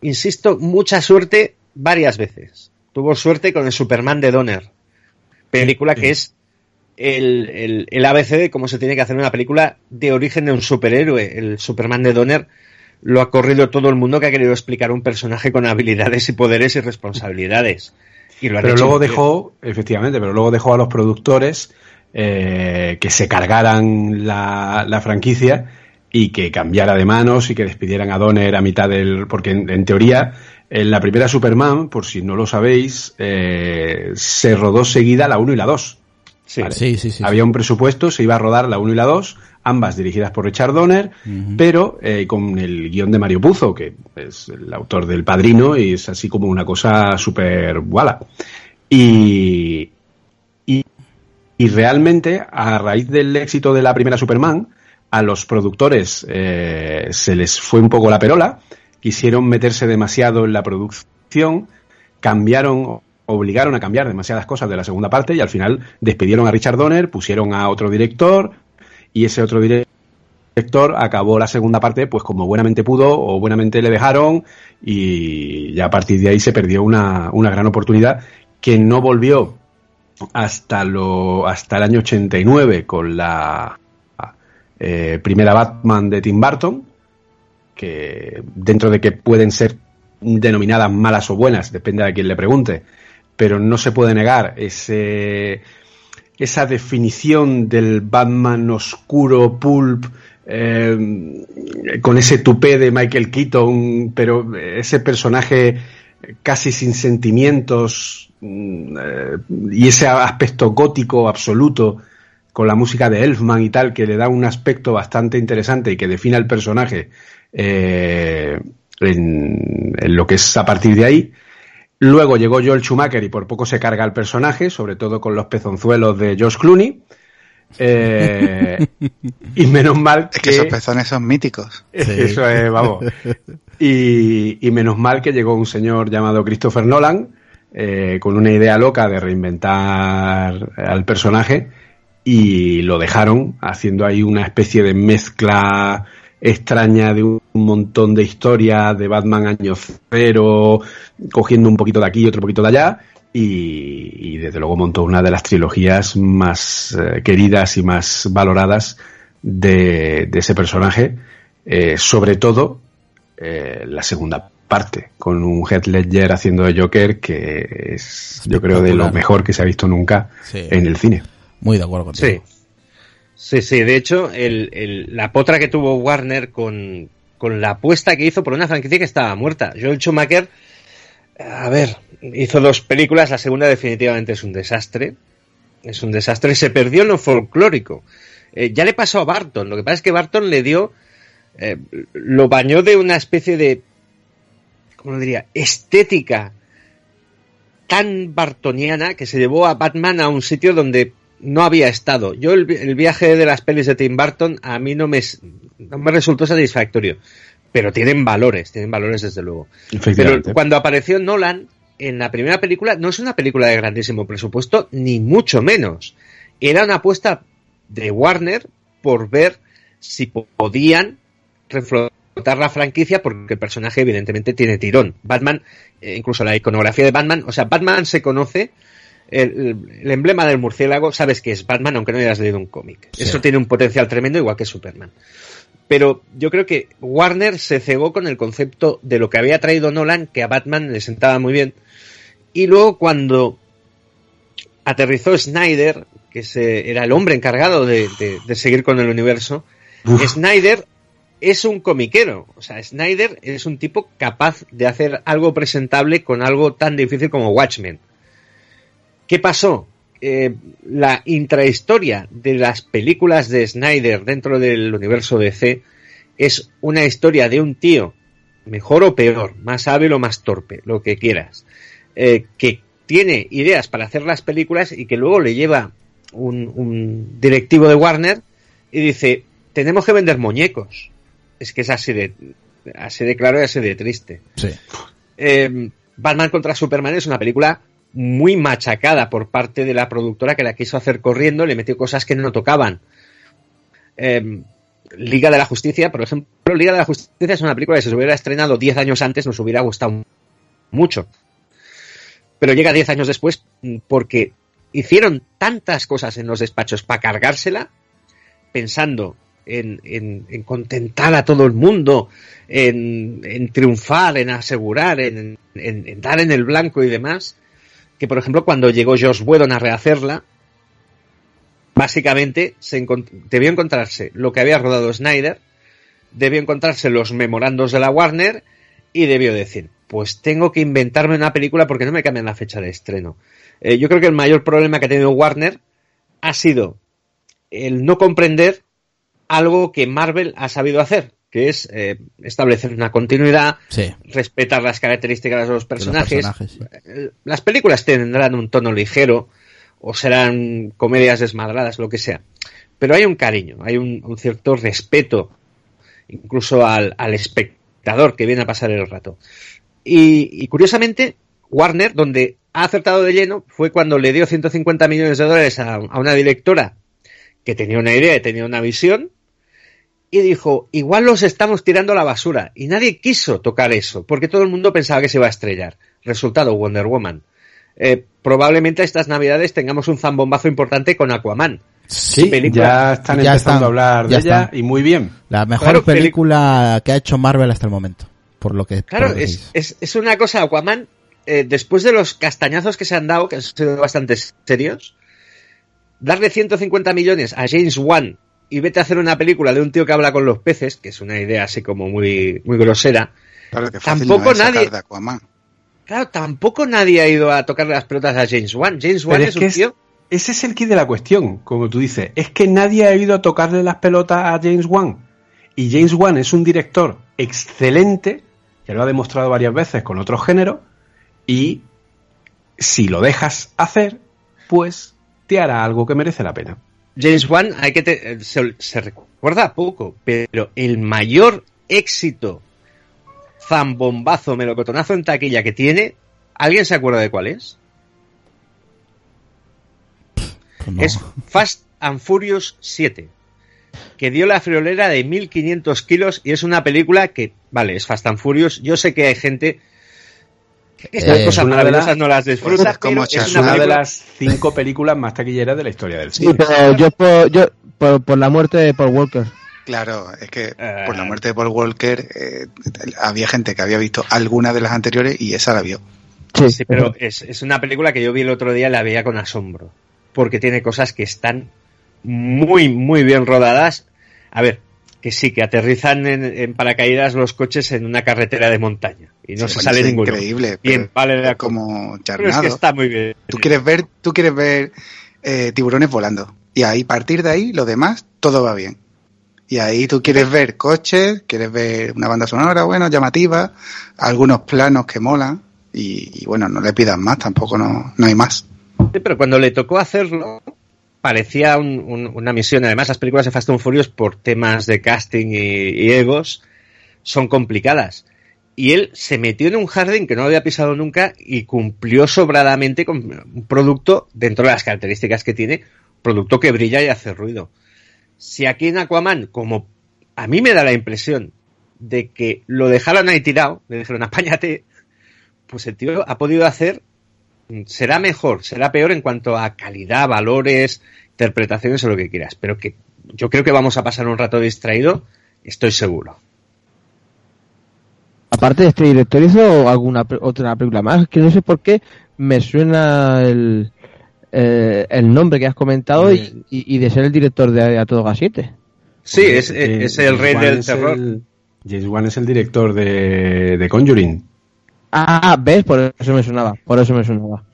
F: insisto, mucha suerte varias veces. Tuvo suerte con el Superman de Donner, película que es el, el, el ABC de cómo se tiene que hacer una película de origen de un superhéroe. El Superman de Donner lo ha corrido todo el mundo que ha querido explicar un personaje con habilidades y poderes y responsabilidades. Y lo
A: pero luego dejó, efectivamente, pero luego dejó a los productores eh, que se cargaran la, la, franquicia y que cambiara de manos y que despidieran a Donner a mitad del... porque en, teoría en la primera Superman, por si no lo sabéis, eh, se rodó seguida la 1 y la 2.
B: Sí, sí, sí,
A: Había un presupuesto, se iba a rodar la 1 y la 2, ambas dirigidas por Richard Donner, pero eh, con el guion de Mario Puzo, que es el autor del Padrino y es así como una cosa súper guala. Y, y, y, realmente, a raíz del éxito de la primera Superman, a los productores eh, se les fue un poco la perola, quisieron meterse demasiado en la producción, cambiaron obligaron a cambiar demasiadas cosas de la segunda parte y al final despidieron a Richard Donner, pusieron a otro director y ese otro director acabó la segunda parte pues como buenamente pudo o buenamente le dejaron y ya a partir de ahí se perdió una, una gran oportunidad que no volvió hasta lo hasta el año 89 con la eh, primera Batman de Tim Burton que dentro de que pueden ser denominadas malas o buenas, depende de quien le pregunte, pero no se puede negar ese, esa definición del Batman oscuro, pulp, eh, con ese tupé de Michael Keaton, pero ese personaje casi sin sentimientos mm, eh, y ese aspecto gótico absoluto con la música de Elfman y tal, que le da un aspecto bastante interesante y que define al personaje eh, en, lo que es a partir de ahí. Luego llegó Joel Schumacher y por poco se carga el personaje, sobre todo con los pezonzuelos de Josh Clooney. Eh, y menos mal
E: que, esos pezones son míticos.
A: Eso es, vamos. Y, menos mal que llegó un señor llamado Christopher Nolan eh, con una idea loca de reinventar al personaje y lo dejaron haciendo ahí una especie de mezcla extraña de un montón de historias de Batman año cero, cogiendo un poquito de aquí y otro poquito de allá, y, desde luego montó una de las trilogías más eh, queridas y más valoradas de, ese personaje, eh, sobre todo eh, la segunda parte, con un Heath Ledger haciendo de Joker que es, yo creo, de lo mejor que se ha visto nunca en el cine.
B: Muy de acuerdo contigo.
F: Sí. Sí, sí, de hecho, el, la potra que tuvo Warner con, la apuesta que hizo por una franquicia que estaba muerta. Joel Schumacher, a ver, hizo dos películas, la segunda definitivamente es un desastre. Es un desastre, se perdió en lo folclórico. Eh, ya le pasó a Barton, lo que pasa es que Barton le dio, eh, lo bañó de una especie de, ¿cómo lo diría?, estética tan bartoniana que se llevó a Batman a un sitio donde no había estado. Yo el, viaje de las pelis de Tim Burton a mí no me, no me resultó satisfactorio, pero tienen valores, tienen valores desde luego. Pero cuando apareció Nolan en la primera película, no es una película de grandísimo presupuesto, ni mucho menos. Era una apuesta de Warner por ver si podían reflotar la franquicia porque el personaje evidentemente tiene tirón. Batman, eh, incluso la iconografía de Batman, o sea, Batman se conoce el, emblema del murciélago, sabes que es Batman aunque no hayas leído un cómic. Eso tiene un potencial tremendo igual que Superman. Pero yo creo que Warner se cegó con el concepto de lo que había traído Nolan, que a Batman le sentaba muy bien. Y luego cuando aterrizó Snyder, que era el hombre encargado de, seguir con el universo, Snyder es un comiquero. O sea, Snyder es un tipo capaz de hacer algo presentable con algo tan difícil como Watchmen. ¿Qué pasó? Eh, la intrahistoria de las películas de Snyder dentro del universo DC es una historia de un tío, mejor o peor, más hábil o más torpe, lo que quieras, eh, que tiene ideas para hacer las películas y que luego le lleva un, directivo de Warner y dice, tenemos que vender muñecos. Es que es así de, así de claro y así de triste.
B: Sí.
F: Eh, Batman contra Superman es una película muy machacada por parte de la productora que la quiso hacer corriendo, le metió cosas que no tocaban. Em, Liga de la Justicia, por ejemplo, Liga de la Justicia es una película que si se hubiera estrenado 10 años antes nos hubiera gustado mucho. Pero llega 10 años después porque hicieron tantas cosas en los despachos para cargársela, pensando en, en, contentar a todo el mundo, en triunfar, en asegurar, en, dar en el blanco y demás, que, por ejemplo, cuando llegó Josh Whedon a rehacerla, básicamente se debió encontrarse lo que había rodado Snyder debió encontrarse los memorandos de la Warner y debió decir, pues tengo que inventarme una película porque no me cambian la fecha de estreno. Eh, yo creo que el mayor problema que ha tenido Warner ha sido el no comprender algo que Marvel ha sabido hacer, que es eh, establecer una continuidad, respetar las características de los personajes. Eh, las películas tendrán un tono ligero o serán comedias desmadradas, lo que sea. Pero hay un cariño, hay un, cierto respeto, incluso al, espectador que viene a pasar el rato. Y, curiosamente, Warner, donde ha acertado de lleno, fue cuando le dio 150 millones de dólares a, a una directora que tenía una idea y tenía una visión, y dijo, igual los estamos tirando a la basura. Y nadie quiso tocar eso, porque todo el mundo pensaba que se iba a estrellar. Resultado, Wonder Woman. Eh, probablemente estas navidades tengamos un zambombazo importante con Aquaman.
A: Sí, ya están empezando a hablar de ella y muy bien.
B: La mejor película que ha hecho Marvel hasta el momento, por lo que...
F: Claro, es, es, una cosa, Aquaman, eh, después de los castañazos que se han dado, que han sido bastante serios, darle 150 millones a James Wan y vete a hacer una película de un tío que habla con los peces, que es una idea así como muy, muy grosera. tampoco nadie. Claro, tampoco nadie ha ido a tocarle las pelotas a James Wan. James Wan es, un tío.
A: ese es el kit de la cuestión, como tú dices. Es que nadie ha ido a tocarle las pelotas a James Wan. Y James Wan es un director excelente, que lo ha demostrado varias veces con otros géneros, y si lo dejas hacer, pues te hará algo que merece la pena.
F: James Wan, hay que se, recuerda poco, pero el mayor éxito zambombazo, melocotonazo en taquilla que tiene, ¿alguien se acuerda de cuál es? Pues es Fast and Furious 7, que dio la friolera de 1500 kilos y es una película que, vale, es Fast and Furious. Yo sé que hay gente estas cosas maravillosas no las disfrutas,
A: como es una, de las cinco películas más taquilleras de la historia del cine.
D: Sí, pero yo, por, yo por, la muerte de Paul Walker.
E: Claro, es que por la eh. muerte de Paul Walker eh, había gente que había visto alguna de las anteriores y esa la vio.
F: Sí, pero es, es, una película que yo vi el otro día y la veía con asombro. Porque tiene cosas que están muy, muy bien rodadas. A ver, que sí, que aterrizan en, paracaídas los coches en una carretera de montaña y no se sale ninguno.
E: Increíble.
F: Bien, vale,
E: como
F: charnado. es que está muy bien.
E: Tú quieres ver, tú quieres ver eh, tiburones volando y ahí partir de ahí lo demás todo va bien. Y ahí tú quieres ver coches, quieres ver una banda sonora, bueno, llamativa, algunos planos que molan y, bueno, no le pidas más, tampoco no, no hay más.
F: Sí, pero cuando le tocó hacerlo, parecía una misión. Además, las películas de Fast and Furious, por temas de casting y, egos, son complicadas. Y él se metió en un jardín que no había pisado nunca y cumplió sobradamente con un producto, dentro de las características que tiene, producto que brilla y hace ruido. Si aquí en Aquaman, como a mí me da la impresión de que lo dejaron ahí tirado, le dijeron apáñate, pues el tío ha podido hacer será mejor, será peor en cuanto a calidad, valores, interpretaciones o lo que quieras, pero que yo creo que vamos a pasar un rato distraído, estoy seguro.
D: Aparte de este director, ¿hizo alguna otra película más? Que no sé por qué me suena el, eh, el nombre que has comentado y, de ser el director de A Todo Gas 7.
F: Sí, es, el rey del terror.
A: James Wan es el director de, de Conjuring.
D: Ah, ¿ves? Por eso me sonaba. Por eso me sonaba.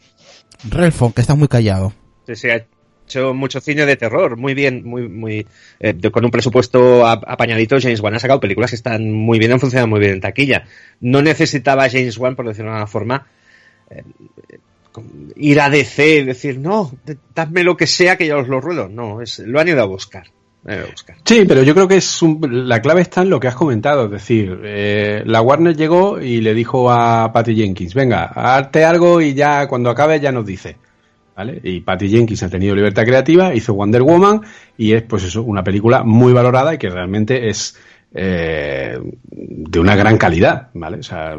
B: Relfon, que está muy callado.
F: Sí, sí, ha hecho mucho cine de terror. Muy bien, muy, muy. Eh, con un presupuesto apañadito, James Wan ha sacado películas que están muy bien, han funcionado muy bien en taquilla. No necesitaba James Wan, por decirlo de alguna forma, eh, ir a DC y decir, no, dadme lo que sea que yo os lo ruedo. No, es, lo han ido a buscar.
A: Sí, pero yo creo que es la clave está en lo que has comentado. Es decir, eh, la Warner llegó y le dijo a Patty Jenkins, venga, hazte algo y ya cuando acabe ya nos dice. ¿Vale? Y Patty Jenkins ha tenido libertad creativa, hizo Wonder Woman y es pues eso, una película muy valorada y que realmente es eh, de una gran calidad, ¿vale? O sea,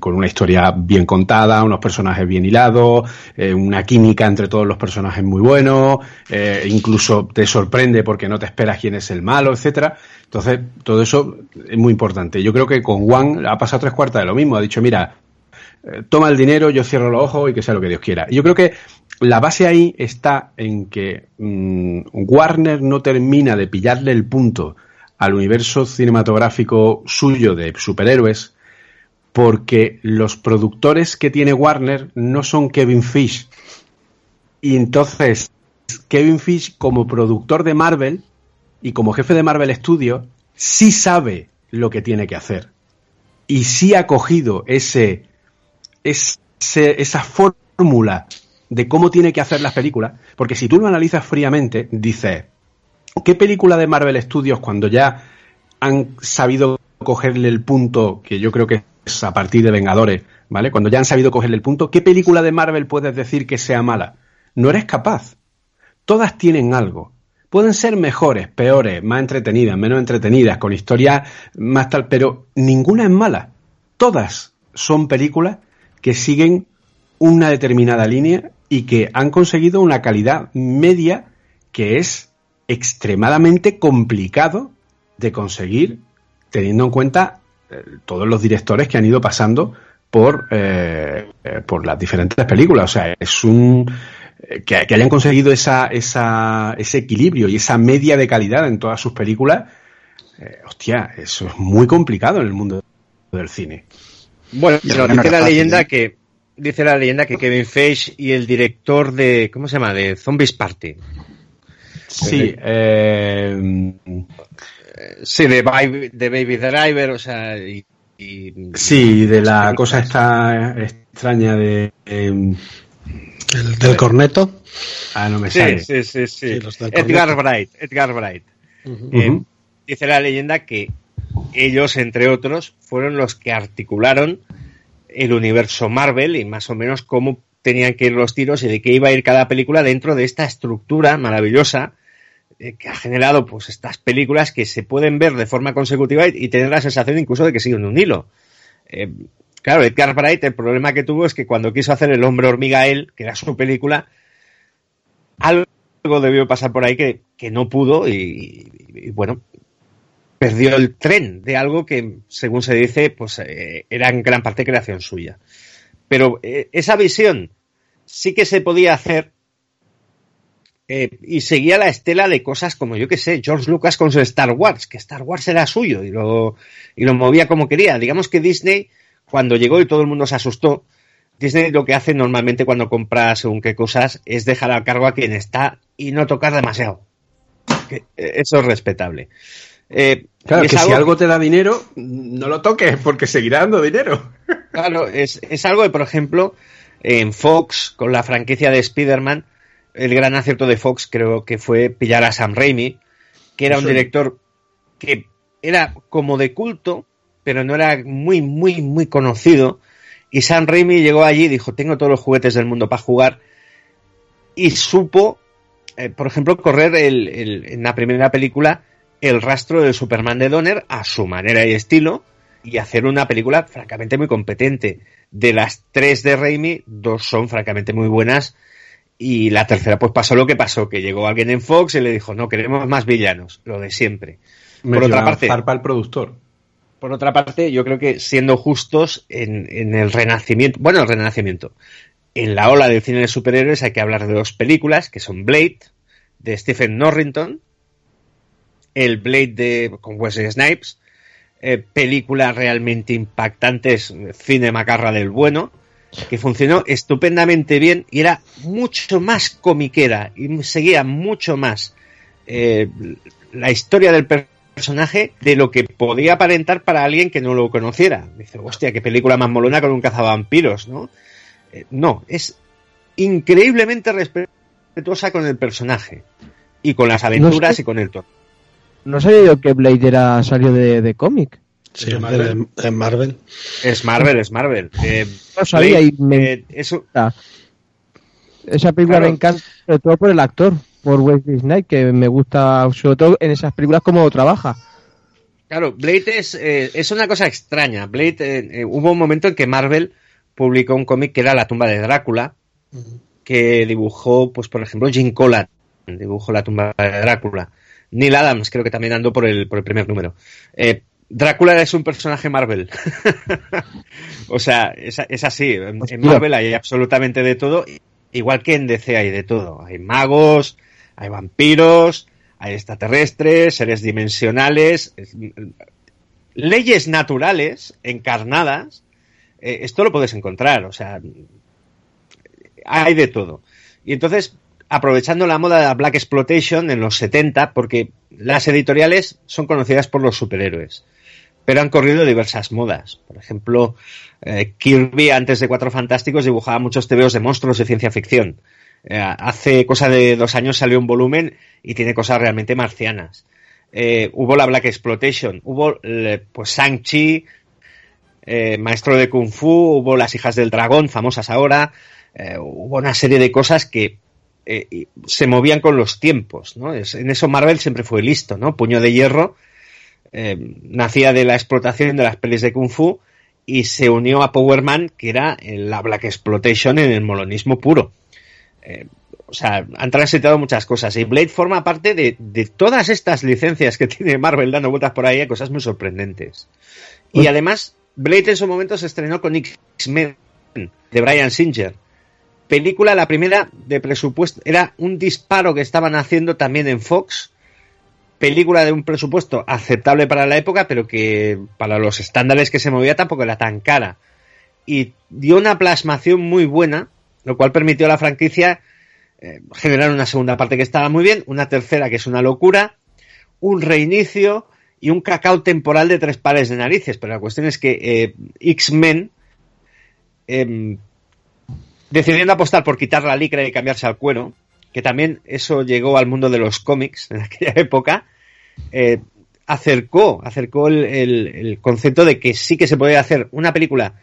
A: con una historia bien contada, unos personajes bien hilados, eh, una química entre todos los personajes muy bueno, eh, incluso te sorprende porque no te esperas quién es el malo, etcétera. Entonces, todo eso es muy importante. Yo creo que con Juan ha pasado tres cuartas de lo mismo. Ha dicho, mira, toma el dinero, yo cierro los ojos y que sea lo que Dios quiera. Yo creo que la base ahí está en que mm, Warner no termina de pillarle el punto al universo cinematográfico suyo de superhéroes porque los productores que tiene Warner no son Kevin Fish. Y entonces, Kevin Fish como productor de Marvel y como jefe de Marvel Studios sí sabe lo que tiene que hacer. Y sí ha cogido ese, ese esa fórmula de cómo tiene que hacer las películas, porque si tú lo analizas fríamente, dices, ¿qué película de Marvel Studios cuando ya han sabido cogerle el punto, que yo creo que es a partir de Vengadores, ¿vale? Cuando ya han sabido cogerle el punto, ¿qué película de Marvel puedes decir que sea mala? No eres capaz. Todas tienen algo. Pueden ser mejores, peores, más entretenidas, menos entretenidas, con historias más tal, pero ninguna es mala. Todas son películas que siguen una determinada línea y que han conseguido una calidad media que es extremadamente complicado de conseguir teniendo en cuenta eh, todos los directores que han ido pasando por, eh, eh, por las diferentes películas. O sea, es un que, hayan conseguido esa, esa, ese equilibrio y esa media de calidad en todas sus películas, hostia, eso es muy complicado en el mundo del cine.
F: Bueno, pero dice la leyenda que dice la leyenda que Kevin Feige y el director de ¿cómo se llama? de Zombies Party.
A: Sí, eh,
F: sí, de Baby, de Baby Driver, o sea, y,
A: sí, de la cosa esta extraña de
C: em, el del corneto.
F: Ah, no me sale. Sí, sí, sí, Edgar Bright, Edgar Bright. Eh, dice la leyenda que ellos, entre otros, fueron los que articularon el universo Marvel y más o menos cómo tenían que ir los tiros y de qué iba a ir cada película dentro de esta estructura maravillosa eh, que ha generado pues estas películas que se pueden ver de forma consecutiva y, tener la sensación incluso de que siguen un hilo. Eh, claro, Edgar Wright el problema que tuvo es que cuando quiso hacer El hombre hormiga él, que era su película, algo debió pasar por ahí que, no pudo y, bueno, perdió el tren de algo que, según se dice, pues eh, era en gran parte creación suya. Pero esa visión sí que se podía hacer eh, y seguía la estela de cosas como, yo que sé, George Lucas con su Star Wars, que Star Wars era suyo y lo, y lo movía como quería. Digamos que Disney, cuando llegó y todo el mundo se asustó, Disney lo que hace normalmente cuando compra según qué cosas es dejar al cargo a quien está y no tocar demasiado. Eh, eso es respetable.
A: Eh, claro, que si algo te da dinero, no lo toques porque seguirá dando dinero.
F: Claro, es, es algo que, por ejemplo, en Fox, con la franquicia de Spider-Man, el gran acierto de Fox creo que fue pillar a Sam Raimi, que era un director que era como de culto, pero no era muy, muy, muy conocido. Y Sam Raimi llegó allí y dijo, tengo todos los juguetes del mundo para jugar. Y supo, eh, por ejemplo, correr el, en la primera película el rastro del Superman de Donner a su manera y estilo y hacer una película francamente muy competente. De las tres de Raimi, dos son francamente muy buenas y la tercera, pues pasó lo que pasó, que llegó alguien en Fox y le dijo, no, queremos más villanos, lo de siempre.
A: por otra parte, el productor.
F: Por otra parte, yo creo que siendo justos en, en, el renacimiento, bueno, el renacimiento, en la ola del cine de superhéroes hay que hablar de dos películas, que son Blade, de Stephen Norrington, el Blade de, con Wesley Snipes, eh, películas realmente impactantes, cine macarra del bueno, que funcionó estupendamente bien y era mucho más comiquera y seguía mucho más eh, la historia del personaje de lo que podía aparentar para alguien que no lo conociera. Dice, hostia, qué película más molona con un cazavampiros, ¿no? Eh, no, es increíblemente respetuosa con el personaje y con las aventuras y con el tono.
D: No sabía yo que Blade era salió de, de cómic.
C: Sí, en Marvel. Es Marvel,
F: es Marvel. Eh,
D: no sabía y me... Eh, eso... Esa película me encanta, sobre todo por el actor, por Wesley Snipes, que me gusta, sobre todo en esas películas como trabaja.
F: Claro, Blade es, eh, es una cosa extraña. Blade, hubo un momento en que Marvel publicó un cómic que era La tumba de Drácula, que dibujó, pues por ejemplo, Jim Collan dibujó La tumba de Drácula. Neil Adams creo que también andó por el, por el primer número. Eh, Drácula es un personaje Marvel. o sea, es, así. En, Marvel hay absolutamente de todo, igual que en DC hay de todo. Hay magos, hay vampiros, Hay extraterrestres, seres dimensionales, leyes naturales encarnadas. Eh, esto lo puedes encontrar, o sea, hay de todo. Y entonces, aprovechando la moda de la Black Exploitation en los 70, porque las editoriales son conocidas por los superhéroes, pero han corrido diversas modas. Por ejemplo, eh, Kirby, antes de Cuatro Fantásticos, dibujaba muchos tebeos de monstruos de ciencia ficción. Eh, hace cosa de dos años salió un volumen y tiene cosas realmente marcianas. Eh, hubo la Black Exploitation, hubo pues Shang-Chi, Maestro de Kung Fu, hubo Las Hijas del Dragón, famosas ahora, hubo una serie de cosas que se movían con los tiempos, ¿no? en eso Marvel siempre fue listo, ¿no? Puño de hierro, nacía de la explotación de las pelis de Kung Fu y se unió a Power Man, que era la Black Exploitation en el molonismo puro. Eh, o sea, han transitado muchas cosas. Y Blade forma parte de, todas estas licencias que tiene Marvel dando vueltas por ahí, cosas muy sorprendentes. Y además, Blade en su momento se estrenó con X-Men de Brian Singer. Película, la primera de presupuesto, era un disparo que estaban haciendo también en Fox película de un presupuesto aceptable para la época, pero que para los estándares que se movía tampoco era tan cara. Y dio una plasmación muy buena, lo cual permitió a la franquicia eh, generar una segunda parte que estaba muy bien, una tercera que es una locura, un reinicio y un cacao temporal de tres pares de narices. Pero la cuestión es que eh, X-Men, em, decidiendo apostar por quitar la licra y cambiarse al cuero, que también eso llegó al mundo de los cómics en aquella época, eh, acercó, acercó el, concepto de que sí que se podía hacer una película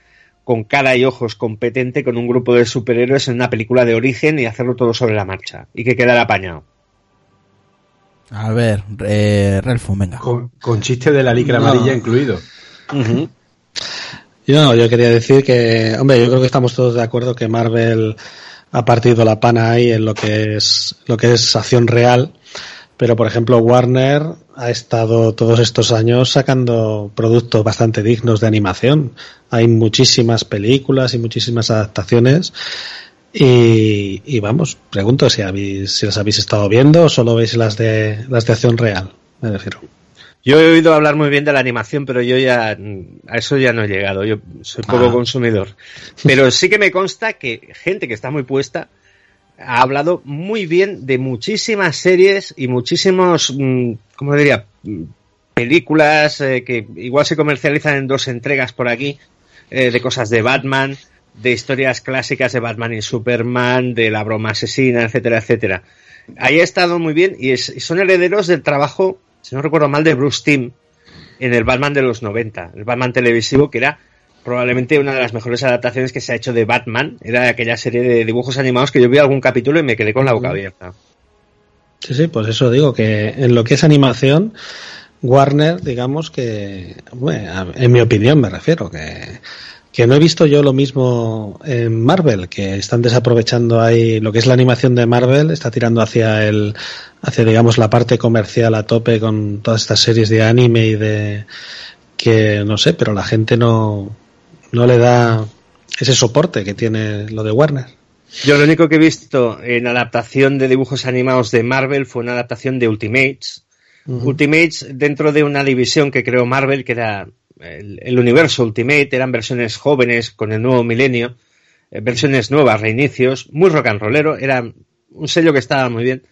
F: con cara y ojos competente con un grupo de superhéroes en una película de origen y hacerlo todo sobre la marcha y que quedara apañado.
B: A ver, eh, Relfo, venga.
A: Con, chiste de la licra amarilla incluido.
C: Yo yo quería decir que, hombre, yo creo que estamos todos de acuerdo que Marvel ha partido la pana ahí en lo que es lo que es acción real pero por ejemplo Warner ha estado todos estos años sacando productos bastante dignos de animación. Hay muchísimas películas y muchísimas adaptaciones y, vamos pregunto si habéis si las habéis estado viendo o solo veis las de las de acción real me refiero
F: yo he oído hablar muy bien de la animación, pero yo ya a eso ya no he llegado. Yo soy poco ah. consumidor. Pero sí que me consta que gente que está muy puesta ha hablado muy bien de muchísimas series y muchísimos, mm, ¿cómo diría? Películas eh, que igual se comercializan en dos entregas por aquí, eh, de cosas de Batman, de historias clásicas de Batman y Superman, de la broma asesina, etcétera, etcétera. Ahí ha estado muy bien y son herederos del trabajo si no recuerdo mal, de Bruce Timm en el Batman de los 90, el Batman televisivo, que era probablemente una de las mejores adaptaciones que se ha hecho de Batman. Era aquella serie de dibujos animados que yo vi algún capítulo y me quedé con la boca abierta.
C: Sí, sí, pues eso digo, que en lo que es animación, Warner, digamos que, bueno, en mi opinión me refiero, que que no he visto yo lo mismo en Marvel, que están desaprovechando ahí lo que es la animación de Marvel, está tirando hacia el, hacia digamos la parte comercial a tope con todas estas series de anime y de que no sé, pero la gente no, no le da ese soporte que tiene lo de Warner.
F: Yo lo único que he visto en adaptación de dibujos animados de Marvel fue una adaptación de Ultimates. Ultimates dentro de una división que creó Marvel que era el, universo Ultimate eran versiones jóvenes con el nuevo milenio, eh, versiones nuevas, reinicios, muy rock and rollero, era un sello que estaba muy bien.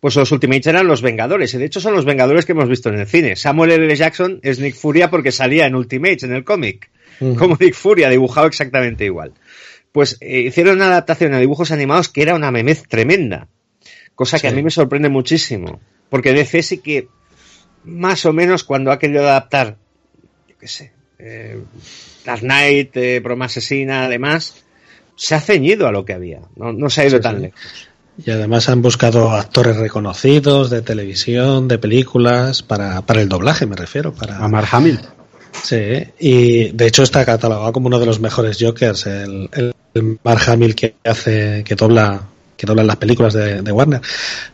F: Pues los Ultimates eran los Vengadores, y de hecho son los Vengadores que hemos visto en el cine. Samuel L. Jackson es Nick Furia porque salía en Ultimates, en el cómic, como Nick Furia, dibujado exactamente igual. Pues eh, hicieron una adaptación a dibujos animados que era una memez tremenda, cosa que a mí me sorprende muchísimo, porque DC sí que más o menos cuando ha querido adaptar qué sé, eh, Dark Knight, eh, Broma Asesina, además, se ha ceñido a lo que había, no, se ha ido tan lejos.
C: Y además han buscado actores reconocidos de televisión, de películas, para, para el doblaje, me refiero. Para...
A: A Mark Hamill.
C: Sí, y de hecho está catalogado como uno de los mejores Jokers, el, el Mark Hamill que hace, que dobla, que dobla las películas de, Warner.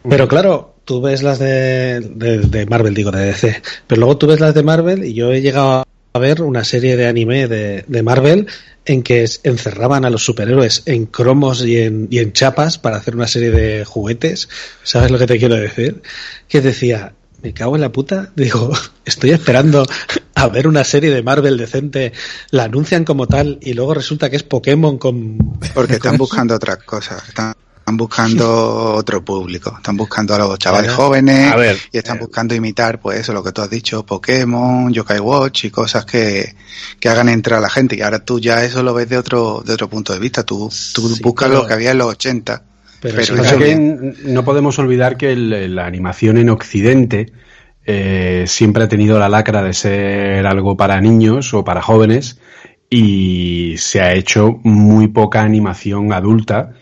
C: Pero claro, tú ves las de, de, de, Marvel, digo, de DC, pero luego tú ves las de Marvel y yo he llegado ver una serie de anime de, de Marvel en que encerraban a los superhéroes en cromos y en, y en chapas para hacer una serie de juguetes. ¿Sabes lo que te quiero decir? Que decía, me cago en la puta. Digo, estoy esperando a ver una serie de Marvel decente, la anuncian como tal y luego resulta que es Pokémon con...
E: Porque están buscando otras cosas. Están están buscando otro público, están buscando a los chavales jóvenes y están buscando imitar, pues eso, lo que tú has dicho, Pokémon, Yokai Watch y cosas que, que hagan entrar a la gente. Y ahora tú ya eso lo ves de otro, de otro punto de vista. Tú, tú buscas lo que había en los 80.
A: Pero, no podemos olvidar que la animación en Occidente eh, siempre ha tenido la lacra de ser algo para niños o para jóvenes y se ha hecho muy poca animación adulta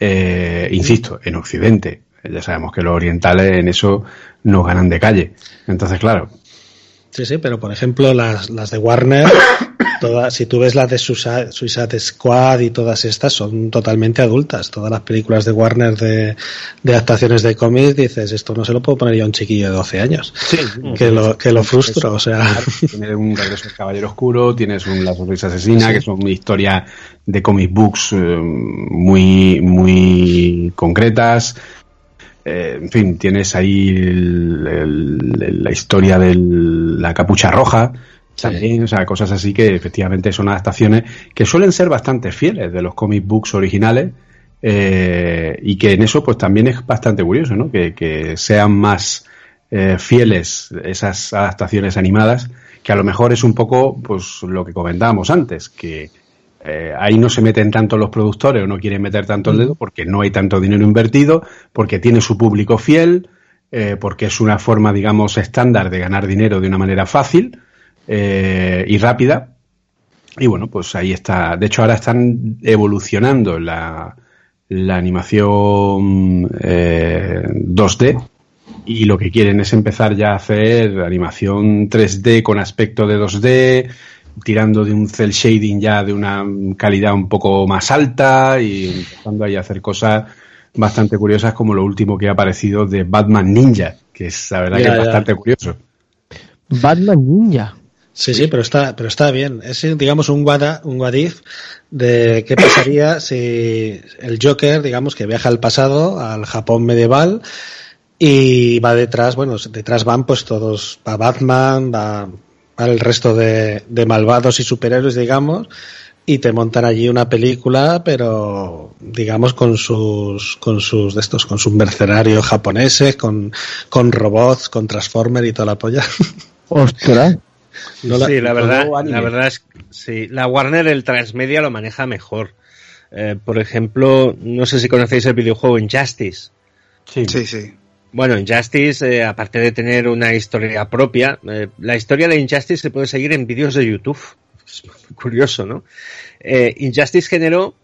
A: eh, insisto, en Occidente. Ya sabemos que los orientales en eso nos ganan de calle. Entonces, claro.
C: Sí, sí, pero por ejemplo las, las de Warner todas, si tú ves las de Suicide, Squad y todas estas, son totalmente adultas. Todas las películas de Warner de, de adaptaciones de cómics, dices, esto no se lo puedo poner yo a un chiquillo de 12 años. Sí, que, lo, que lo frustro, o sea.
A: Tienes un Regreso del Caballero Oscuro, tienes un La Sonrisa Asesina, que son historia de comic books eh, muy, muy concretas. Eh, en fin, tienes ahí la historia de la capucha roja, también, o sea, cosas así que efectivamente son adaptaciones que suelen ser bastante fieles de los comic books originales eh, y que en eso pues también es bastante curioso, ¿no? Que, sean más eh, fieles esas adaptaciones animadas que a lo mejor es un poco pues lo que comentábamos antes, que eh, ahí no se meten tanto los productores o no quieren meter tanto el dedo porque no hay tanto dinero invertido, porque tiene su público fiel, porque es una forma, digamos, estándar de ganar dinero de una manera fácil eh, y rápida. Y bueno, pues ahí está. De hecho, ahora están evolucionando la, la animación 2D eh, y lo que quieren es empezar ya a hacer animación 3D con aspecto de 2D, tirando de un cel shading ya de una calidad un poco más alta y empezando ahí a hacer cosas bastante curiosas como lo último que ha aparecido de Batman Ninja, que es la verdad que es bastante curioso.
D: Batman Ninja.
C: Sí, sí, pero está, pero está bien. Es, digamos, un what, un what de qué pasaría si el Joker, digamos, que viaja al pasado, al Japón medieval, y va detrás, bueno, detrás van pues todos, va Batman, va, el resto de, de malvados y superhéroes, digamos, y te montan allí una película, pero digamos con sus con sus de estos, con sus mercenarios japoneses, con, con robots, con Transformers y toda la polla.
D: Ostras
F: sí, la, verdad, la verdad es sí, la Warner el transmedia lo maneja mejor. Eh, por ejemplo, no sé si conocéis el videojuego Injustice.
E: Sí, sí. sí.
F: Bueno, Injustice, eh, aparte de tener una historia propia, eh, la historia de Injustice se puede seguir en vídeos de YouTube. Es curioso, ¿no? Injustice generó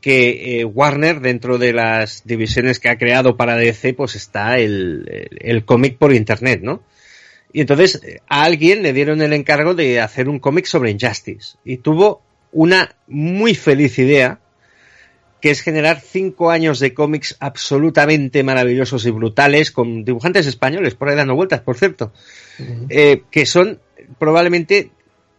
F: que Warner, dentro de las divisiones que ha creado para DC, pues está el, el cómic por internet, ¿no? Y entonces a alguien le dieron el encargo de hacer un cómic sobre Injustice. Y tuvo una muy feliz idea, que es generar cinco años de cómics absolutamente maravillosos y brutales, con dibujantes españoles, por ahí dando vueltas, por cierto, eh, que son probablemente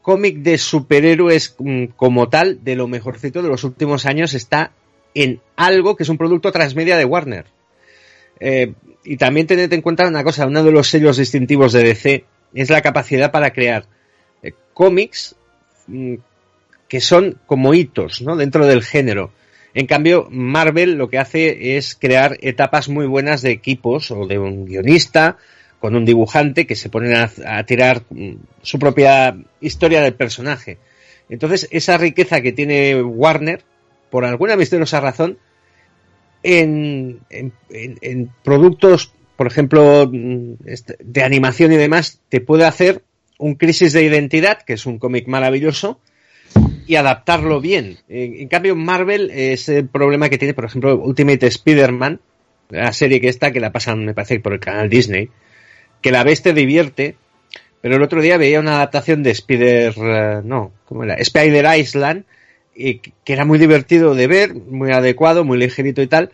F: cómic de superhéroes mm, como tal, de lo mejorcito de los últimos años, está en algo que es un producto transmedia de Warner. Eh, y también tened en cuenta una cosa, uno de los sellos distintivos de DC es la capacidad para crear eh, cómics mm, que son como hitos, ¿no? Dentro del género. En cambio, Marvel lo que hace es crear etapas muy buenas de equipos o de un guionista con un dibujante que se ponen a, tirar mm, su propia historia del personaje. Entonces, esa riqueza que tiene Warner, por alguna misteriosa razón, en, en, productos, por ejemplo, mm, este, de animación y demás, te puede hacer un Crisis de Identidad, que es un cómic maravilloso, y adaptarlo bien. En, cambio, Marvel es el problema que tiene, por ejemplo, Ultimate Spider-Man, la serie que está, que la pasan, me parece, por el canal Disney, que la ves te divierte, pero el otro día veía una adaptación de Spider, eh, no, ¿cómo era? Spider Island, que era muy divertido de ver, muy adecuado, muy ligerito y tal,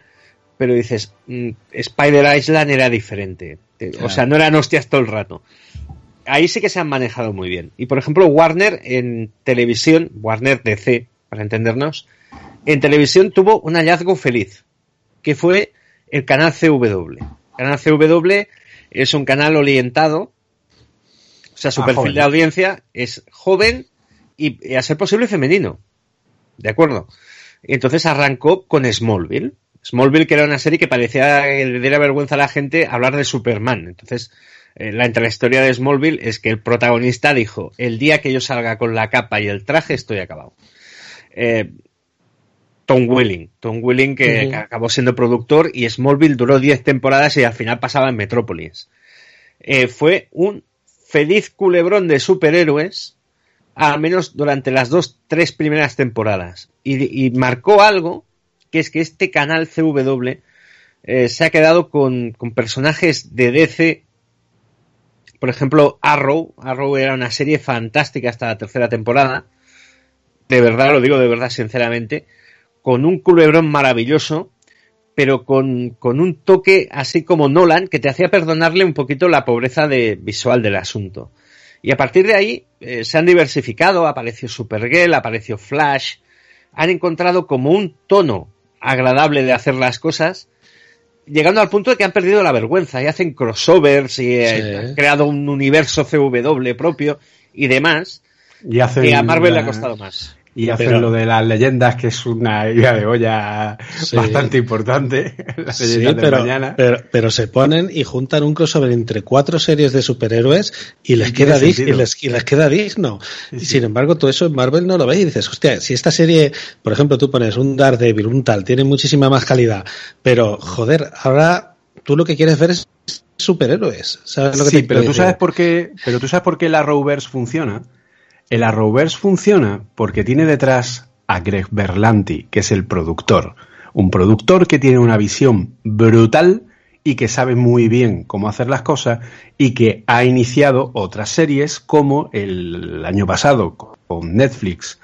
F: pero dices, mm, Spider Island era diferente. O sea, no eran hostias todo el rato. Ahí sí que se han manejado muy bien. Y por ejemplo, Warner en televisión, Warner DC, para entendernos, en televisión tuvo un hallazgo feliz, que fue el canal CW. El canal CW es un canal orientado, o sea, su
A: Ah,
F: perfil
A: joven.
F: de audiencia es joven y, y a ser posible femenino. ¿De acuerdo? Y entonces arrancó con Smallville. Smallville, que era una serie que parecía que le diera vergüenza a la gente hablar de Superman. Entonces, la, entre la historia de Smallville es que el protagonista dijo, el día que yo salga con la capa y el traje estoy acabado. Eh, Tom Welling, Tom Welling que, acabó siendo productor y Smallville duró 10 temporadas y al final pasaba en Metrópolis. Eh, fue un feliz culebrón de superhéroes, al menos durante las dos, tres primeras temporadas. Y, y marcó algo, que es que este canal CW eh, se ha quedado con, con personajes de DC. Por ejemplo, Arrow. Arrow era una serie fantástica hasta la tercera temporada. De verdad, lo digo de verdad, sinceramente. Con un culebrón maravilloso, pero con, con un toque así como Nolan, que te hacía perdonarle un poquito la pobreza de, visual del asunto. Y a partir de ahí eh, se han diversificado, apareció Supergirl, apareció Flash, han encontrado como un tono agradable de hacer las cosas, llegando al punto de que han perdido la vergüenza y hacen crossovers y eh,
C: Sí.
F: han creado un universo CW propio y demás,
A: Y hacen,
F: que a Marvel le ha costado más.
A: Y hacen
C: Pero-
A: lo de las leyendas, que es una idea de olla
C: Sí.
A: bastante importante. Las
C: Sí,
A: leyendas de
C: pero,
A: mañana.
C: pero, pero se ponen y juntan un crossover entre cuatro series de superhéroes y les, queda, dig- y les, y les queda digno.
A: Sí,
C: y sin embargo, todo eso en Marvel no lo ves y dices, hostia, si esta serie, por ejemplo, tú pones un Daredevil, un tal, tiene muchísima más calidad, pero joder, ahora tú lo que quieres ver es superhéroes. ¿Sabes lo que
A: sí,
C: te
A: pero tú sabes por qué, pero tú sabes por qué el Arrowverse funciona. El Arrowverse funciona porque tiene detrás a Greg Berlanti, que es el productor. Un productor que tiene una visión brutal y que sabe muy bien cómo hacer las cosas y que ha iniciado otras series como el año pasado con Netflix,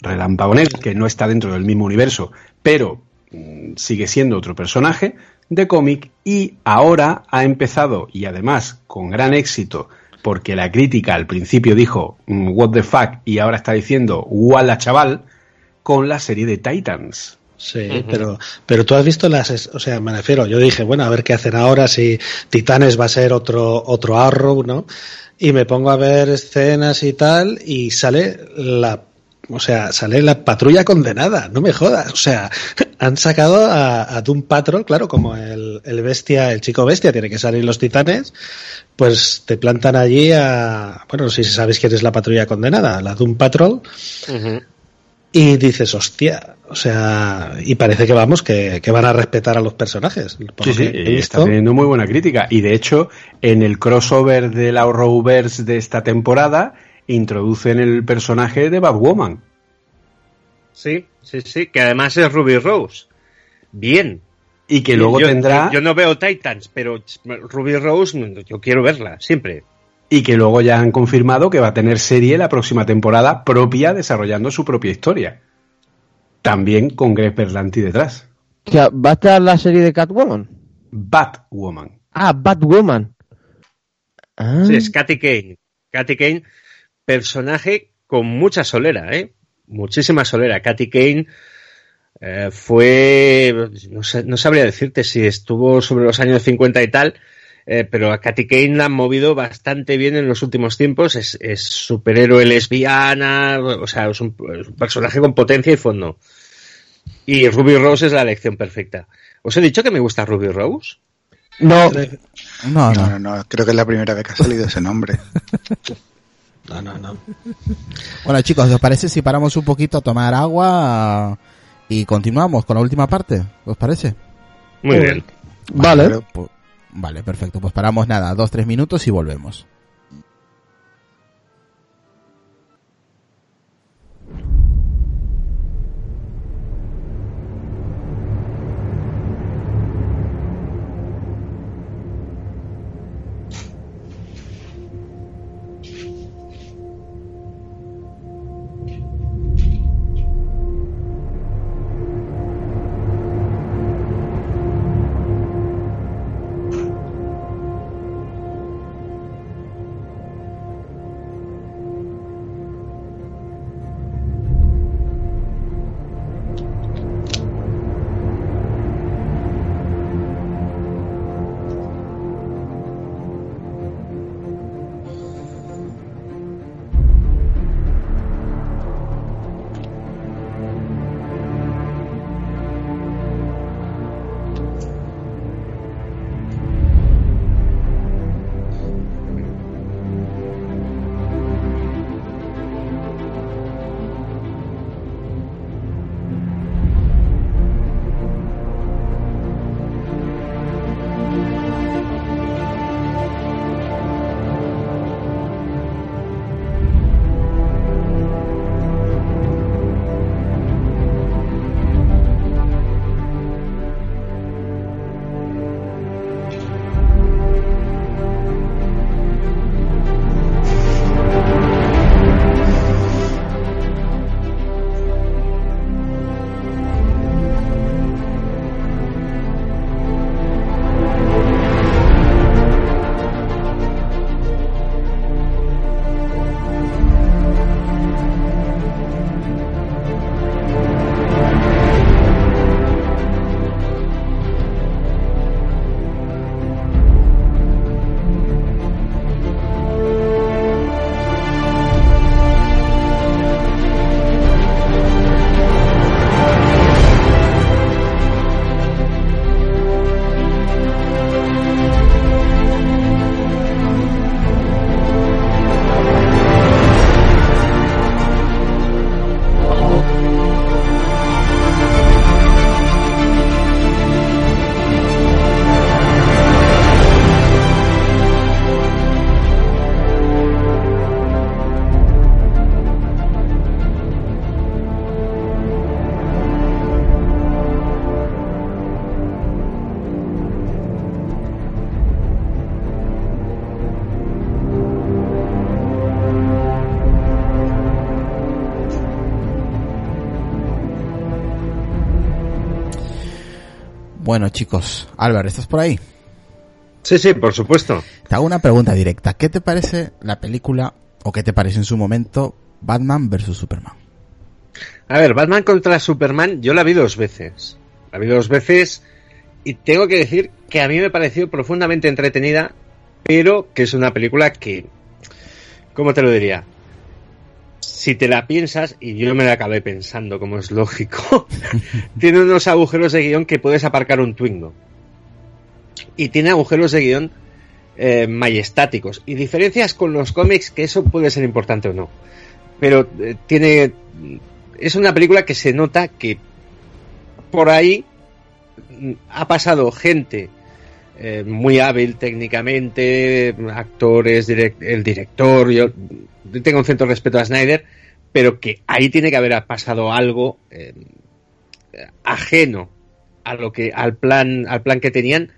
A: Relámpago Negro, que no está dentro del mismo universo, pero mm, sigue siendo otro personaje de cómic y ahora ha empezado y además con gran éxito porque la crítica al principio dijo mm, what the fuck y ahora está diciendo wala chaval con la serie de Titans.
C: Sí, pero, pero tú has visto las, o sea, me refiero, yo dije, bueno, a ver qué hacen ahora, si Titanes va a ser otro, otro Arrow, ¿no? Y me pongo a ver escenas y tal, y sale la, o sea, sale la patrulla condenada, no me jodas, o sea, han sacado a, a Doom Patrol, claro, como el, el bestia, el chico bestia tiene que salir los Titanes, pues te plantan allí a, bueno, no sé si sabéis quién es la patrulla condenada, la Doom Patrol, y dices, hostia, o sea, y parece que vamos, que, que van a respetar a los personajes.
A: Sí,
C: lo
A: sí, y está teniendo muy buena crítica. Y de hecho, en el crossover del Arrowverse de esta temporada, introducen el personaje de Batwoman.
F: Sí, sí, sí, que además es Ruby Rose. Bien.
A: Y que luego
F: yo,
A: tendrá.
F: Yo, yo no veo Titans, pero Ruby Rose, yo quiero verla, siempre.
A: y que luego ya han confirmado que va a tener serie la próxima temporada propia desarrollando su propia historia. También con Greg Berlanti detrás.
D: O sea, ¿va a estar la serie de Catwoman?
A: Batwoman.
D: Ah, Batwoman. Ah,
F: Sí, es Katy Kane. Katy Kane, personaje con mucha solera, ¿eh? Muchísima solera. Katy Kane eh, fue, no, sé, no sabría decirte si estuvo sobre los años 50 y tal, eh, pero a Katy Kane la han movido bastante bien en los últimos tiempos. Es, es superhéroe lesbiana, o sea, es un, es un personaje con potencia y fondo. Y Ruby Rose es la elección perfecta. ¿Os he dicho que me gusta Ruby Rose?
D: no,
B: No,
E: No,
B: no.
E: no, no, creo que es la primera vez que ha salido ese nombre.
C: No, no, no.
B: Bueno, chicos, ¿os parece si paramos un poquito a tomar agua y continuamos con la última parte? ¿Os parece?
F: Muy bien.
D: vale.
E: Pero-
B: Pu- Vale, perfecto. Pues paramos nada, dos, tres minutos y volvemos. Bueno, chicos, Álvaro, ¿estás por ahí?
F: Sí, sí, por supuesto.
B: Te hago una pregunta directa. ¿Qué te parece la película, o qué te parece en su momento, Batman vs. Superman?
F: A ver, Batman contra Superman, yo la vi dos veces. La vi dos veces y tengo que decir que a mí me pareció profundamente entretenida, pero que es una película que, ¿cómo te lo diría? Si te la piensas, y yo me la acabé pensando, como es lógico, tiene unos agujeros de guion que puedes aparcar un Twingo. Y tiene agujeros de guion eh, majestáticos. Y diferencias con los cómics, que eso puede ser importante o no. Pero eh, tiene. Es una película que se nota que por ahí ha pasado gente eh, muy hábil técnicamente, actores, el director, yo tengo un cierto respeto a Snyder, pero que ahí tiene que haber pasado algo eh, ajeno a lo que al plan al plan que tenían,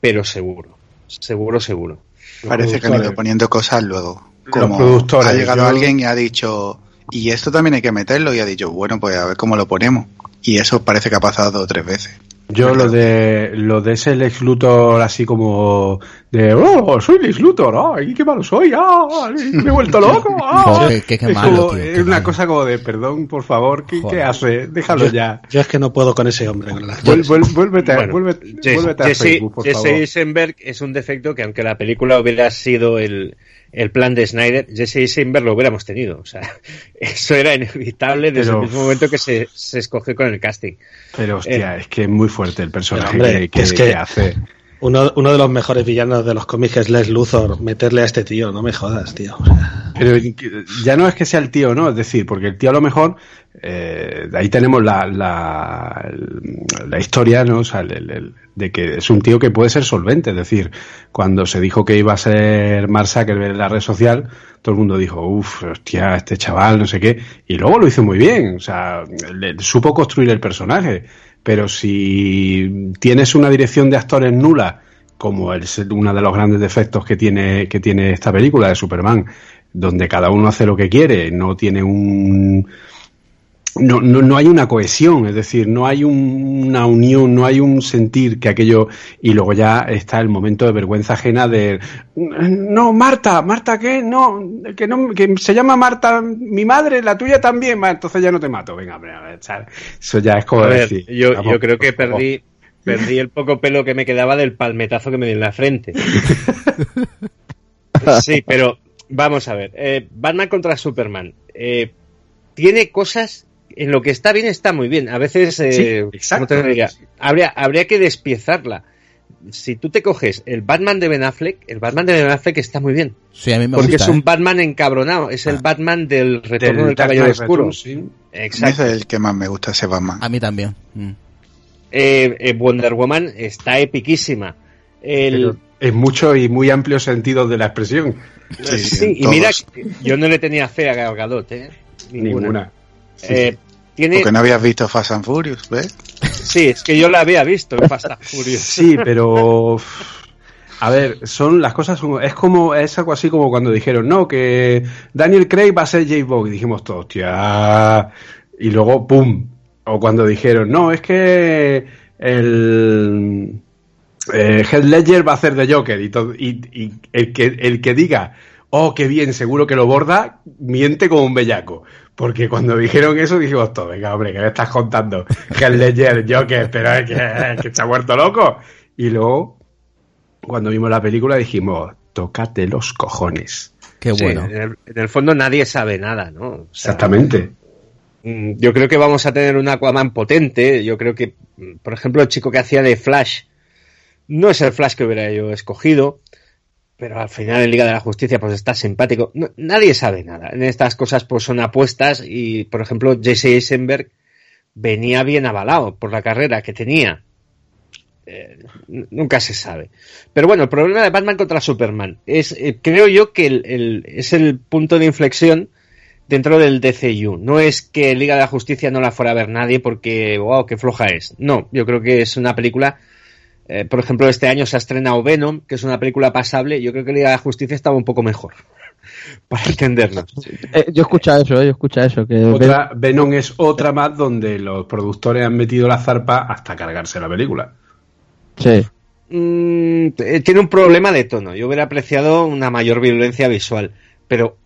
F: pero seguro, seguro, seguro.
E: Parece que han ido poniendo cosas luego. Como ha llegado alguien y ha dicho, y esto también hay que meterlo, y ha dicho, bueno, pues a ver cómo lo ponemos. Y eso parece que ha pasado dos o tres veces.
A: Yo lo de lo de ese Lex Luthor así como de oh soy Lex Luthor, ay qué malo soy, ah, me he vuelto loco, ah. qué, qué, malo, es, es una cosa como de perdón, por favor, ¿qué, ¿qué hace? Déjalo ya.
C: Yo es que no puedo con ese hombre. Con
A: vuélvete, bueno, vuélvete, vuélvete, a Jesse, Facebook, por
F: Jesse
A: favor.
F: Eisenberg es un defecto que aunque la película hubiera sido el el plan de Snyder, Jesse Eisenberg lo hubiéramos tenido. O sea, eso era inevitable desde pero, el mismo momento que se, se, escogió con el casting.
A: Pero hostia, eh, es que es muy fuerte el personaje hombre, que, que,
C: es
A: que, que, hace.
C: Uno, uno de los mejores villanos de los cómics es Les Luthor. Meterle a este tío, no me jodas, tío.
A: Pero ya no es que sea el tío, ¿no? Es decir, porque el tío a lo mejor, eh, ahí tenemos la, la, la historia, ¿no? O sea, el, el, de que es un tío que puede ser solvente. Es decir, cuando se dijo que iba a ser Mark Zuckerberg en la red social, todo el mundo dijo, uff, hostia, este chaval, no sé qué. Y luego lo hizo muy bien. O sea, le, supo construir el personaje. Pero si tienes una dirección de actores nula, como es uno de los grandes defectos que tiene, que tiene esta película de Superman, donde cada uno hace lo que quiere, no tiene un, no, no, no hay una cohesión, es decir, no hay un, una unión, no hay un sentir que aquello, y luego ya está el momento de vergüenza ajena de, no, Marta, Marta, ¿qué? No, que no, que se llama Marta, mi madre, la tuya también, entonces ya no te mato, venga, hombre, a ver, eso ya es como
F: a ver, decir. Yo, vamos, yo creo que perdí, perdí el poco pelo que me quedaba del palmetazo que me dio en la frente. sí, pero vamos a ver, eh, Batman contra Superman, eh, tiene cosas en lo que está bien está muy bien. A veces, eh,
A: sí, exacto.
F: ¿cómo te diría? Habría, habría que despiezarla. Si tú te coges el Batman de Ben Affleck, el Batman de Ben Affleck está muy bien.
B: Sí, a mí me
F: porque
B: gusta,
F: es un
B: ¿eh?
F: Batman encabronado, es el ah. Batman del retorno del, del Caballero Oscuro.
E: Return, sí. Exacto. Es el que más me gusta ese Batman.
B: A mí también. Mm.
F: Eh, eh, Wonder Woman está epiquísima. El...
A: en mucho y muy amplio sentido de la expresión.
F: Sí, sí y mira, yo no le tenía fe a Gal Gadot, ¿eh?
A: Ninguna. Ninguna.
F: Eh, tiene...
E: Porque no habías visto Fast and Furious, ¿ves?
F: Sí, es que yo la había visto en Fast and Furious.
A: Sí, pero... A ver, son las cosas es como es algo así como cuando dijeron no que Daniel Craig va a ser J. Bog y dijimos todo hostia y luego pum o cuando dijeron no es que el eh, Heath Ledger va a hacer de Joker y, todo, y, y el que el que diga oh, qué bien, seguro que lo borda, miente como un bellaco. Porque cuando dijeron eso dijimos todo, venga, hombre, ¿qué me estás contando? Heath Ledger, Joker, pero es que, que se ha muerto loco. Y luego, cuando vimos la película dijimos, tócate los cojones.
B: Qué bueno.
F: Sí, en, el, en, el, fondo nadie sabe nada, ¿no? O
A: sea, Exactamente.
F: Yo creo que vamos a tener un Aquaman potente. Yo creo que, por ejemplo, el chico que hacía de Flash no es el Flash que hubiera yo escogido pero al final en Liga de la Justicia pues está simpático. Nadie sabe nada. En estas cosas pues son apuestas y, por ejemplo, Jesse Eisenberg venía bien avalado por la carrera que tenía. Eh, nunca se sabe. Pero bueno, el problema de Batman contra Superman es, eh, creo yo que el, es el punto de inflexión dentro del DCU. No es que Liga de la Justicia no la fuera a ver nadie porque, wow, qué floja es. No, yo creo que es una película eh, por ejemplo, este año se ha estrenado Venom, que es una película pasable. Yo creo que Liga de la Justicia estaba un poco mejor. Para entendernos.
D: Eh, yo escucho eso, eh, yo escucho eso. Que
A: otra, Venom es otra más donde los productores han metido la zarpa hasta cargarse la película.
D: Sí.
F: Mm, tiene un problema de tono. Yo hubiera apreciado una mayor violencia visual, pero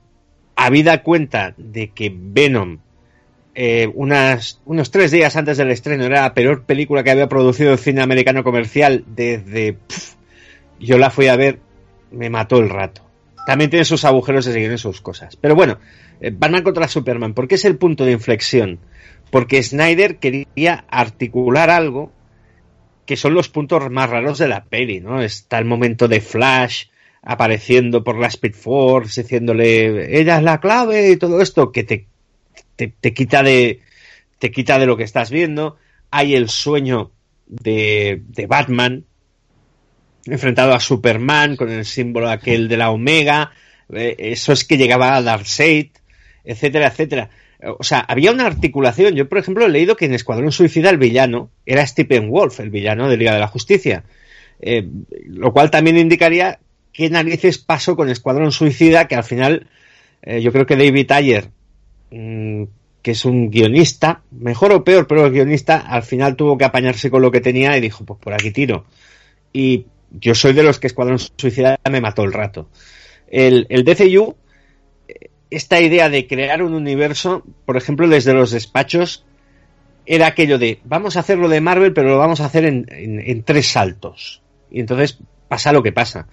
F: habida cuenta de que Venom eh, unas, unos tres días antes del estreno era la peor película que había producido el cine americano comercial desde... yo la fui a ver, me mató el rato. También tiene sus agujeros seguir en sus cosas. Pero bueno, eh, Batman contra Superman, ¿por qué es el punto de inflexión? Porque Snyder quería articular algo que son los puntos más raros de la peli, ¿no? Está el momento de Flash apareciendo por la Speed Force, diciéndole, ella es la clave y todo esto, que te te, quita de te quita de lo que estás viendo. Hay el sueño de, de Batman enfrentado a Superman con el símbolo aquel de la Omega. Eh, eso es que llegaba a Darkseid, etcétera, etcétera. O sea, había una articulación. Yo, por ejemplo, he leído que en Escuadrón Suicida el villano era Stephen Wolf, el villano de Liga de la Justicia. Eh, lo cual también indicaría qué narices pasó con Escuadrón Suicida, que al final eh, yo creo que David Ayer Mm, que es un guionista, mejor o peor, pero el guionista al final tuvo que apañarse con lo que tenía y dijo, pues por aquí tiro. Y yo soy de los que Escuadrón Suicida me mató el rato. El, el DCU, esta idea de crear un universo, por ejemplo, desde los despachos, era aquello de, vamos a hacer lo de Marvel, pero lo vamos a hacer en, tres saltos. Y entonces pasa lo que pasa,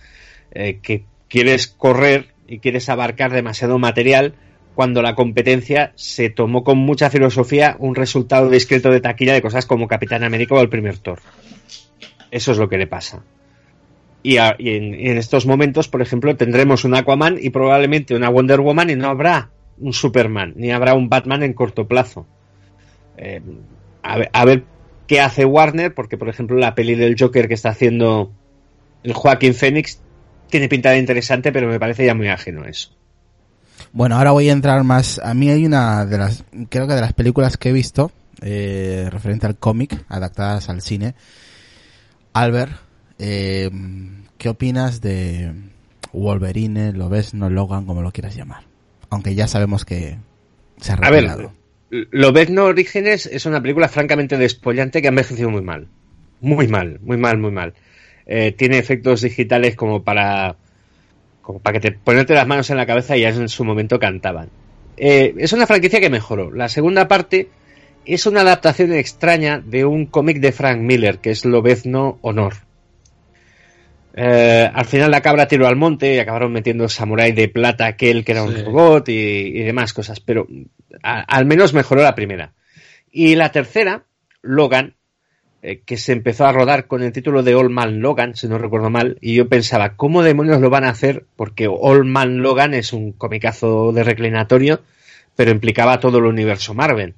F: eh, que quieres correr y quieres abarcar demasiado material, cuando la competencia se tomó con mucha filosofía un resultado discreto de taquilla de cosas como Capitán América o el primer Thor. Eso es lo que le pasa. Y, en, estos momentos, por ejemplo, tendremos un Aquaman y probablemente una Wonder Woman y no habrá un Superman, ni habrá un Batman en corto plazo. Eh, a, ver, qué hace Warner, porque por ejemplo la peli del Joker que está haciendo el Joaquín Phoenix tiene pinta de interesante, pero me parece ya muy ajeno eso.
B: Bueno, ahora voy a entrar más. A mí hay una de las, creo que de las películas que he visto, eh, referente al cómic, adaptadas al cine. Albert, eh, ¿qué opinas de Wolverine, lo ves, no Logan, como lo quieras llamar? Aunque ya sabemos que se ha revelado.
F: A ver, no Orígenes es una película francamente despollante que ha envejecido muy mal. Muy mal, muy mal, muy mal. Eh, tiene efectos digitales como para como para que te ponerte las manos en la cabeza y ya en su momento cantaban. Eh, es una franquicia que mejoró. La segunda parte es una adaptación extraña de un cómic de Frank Miller, que es Lobezno Honor. Eh, al final la cabra tiró al monte y acabaron metiendo Samurai de plata aquel que era un robot y, demás cosas, pero al menos mejoró la primera. Y la tercera, Logan, eh, que se empezó a rodar con el título de Old Man Logan, si no recuerdo mal, y yo pensaba, ¿cómo demonios lo van a hacer? Porque Old Man Logan es un comicazo de reclinatorio, pero implicaba todo el universo Marvel.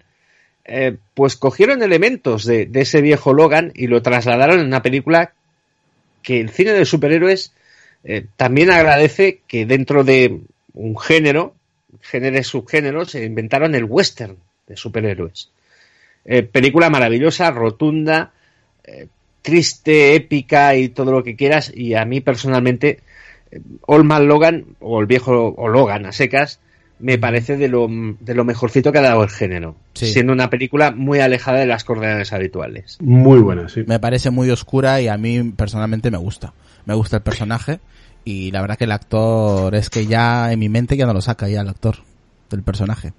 F: Eh, pues cogieron elementos de, ese viejo Logan y lo trasladaron en una película que el cine de superhéroes eh, también agradece que dentro de un género, géneros subgéneros, se inventaron el western de superhéroes. Eh, película maravillosa, rotunda, eh, triste, épica y todo lo que quieras. Y a mí personalmente, eh, Old Man Logan, o el viejo o Logan a secas, me parece de lo, de lo mejorcito que ha dado el género. Siendo una película muy alejada de las coordenadas habituales.
A: Muy buena, sí.
B: Me parece muy oscura y a mí personalmente me gusta. Me gusta el personaje y la verdad que el actor es que ya en mi mente ya no lo saca ya el actor del personaje.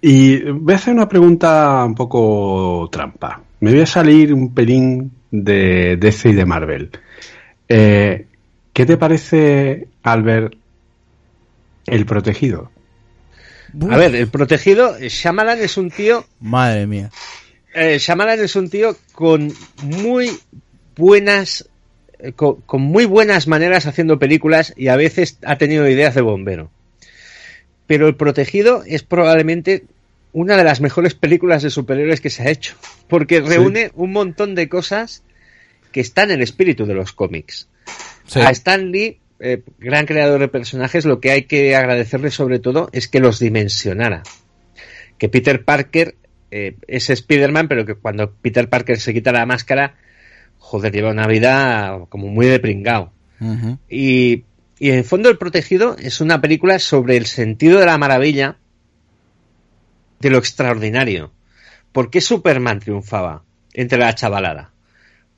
A: Y voy a hacer una pregunta un poco trampa. Me voy a salir un pelín de DC y de Marvel. Eh, ¿Qué te parece, Albert, el protegido?
F: A ver, el protegido, Shyamalan es un tío...
B: Madre mía.
F: Eh, Shyamalan es un tío con muy buenas eh, con, muy buenas maneras haciendo películas y a veces ha tenido ideas de bombero pero El Protegido es probablemente una de las mejores películas de superhéroes que se ha hecho, porque reúne un montón de cosas que están en el espíritu de los cómics. A Stan Lee, eh, gran creador de personajes, lo que hay que agradecerle sobre todo es que los dimensionara. Que Peter Parker eh, es Spider-Man, pero que cuando Peter Parker se quita la máscara, joder, lleva una vida como muy de pringao. Y y en fondo El Protegido es una película sobre el sentido de la maravilla, de lo extraordinario. ¿Por qué Superman triunfaba entre la chavalada?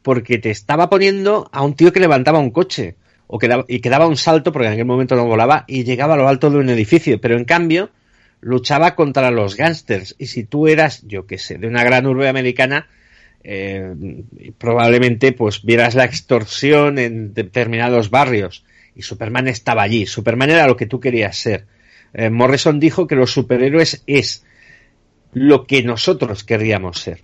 F: porque te estaba poniendo a un tío que levantaba un coche o que daba, y que daba un salto porque en aquel momento no volaba y llegaba a lo alto de un edificio, pero en cambio luchaba contra los gángsters y si tú eras, yo qué sé, de una gran urbe americana, eh, probablemente pues vieras la extorsión en determinados barrios y Superman estaba allí. Superman era lo que tú querías ser. Eh, Morrison dijo que los superhéroes es lo que nosotros querríamos ser.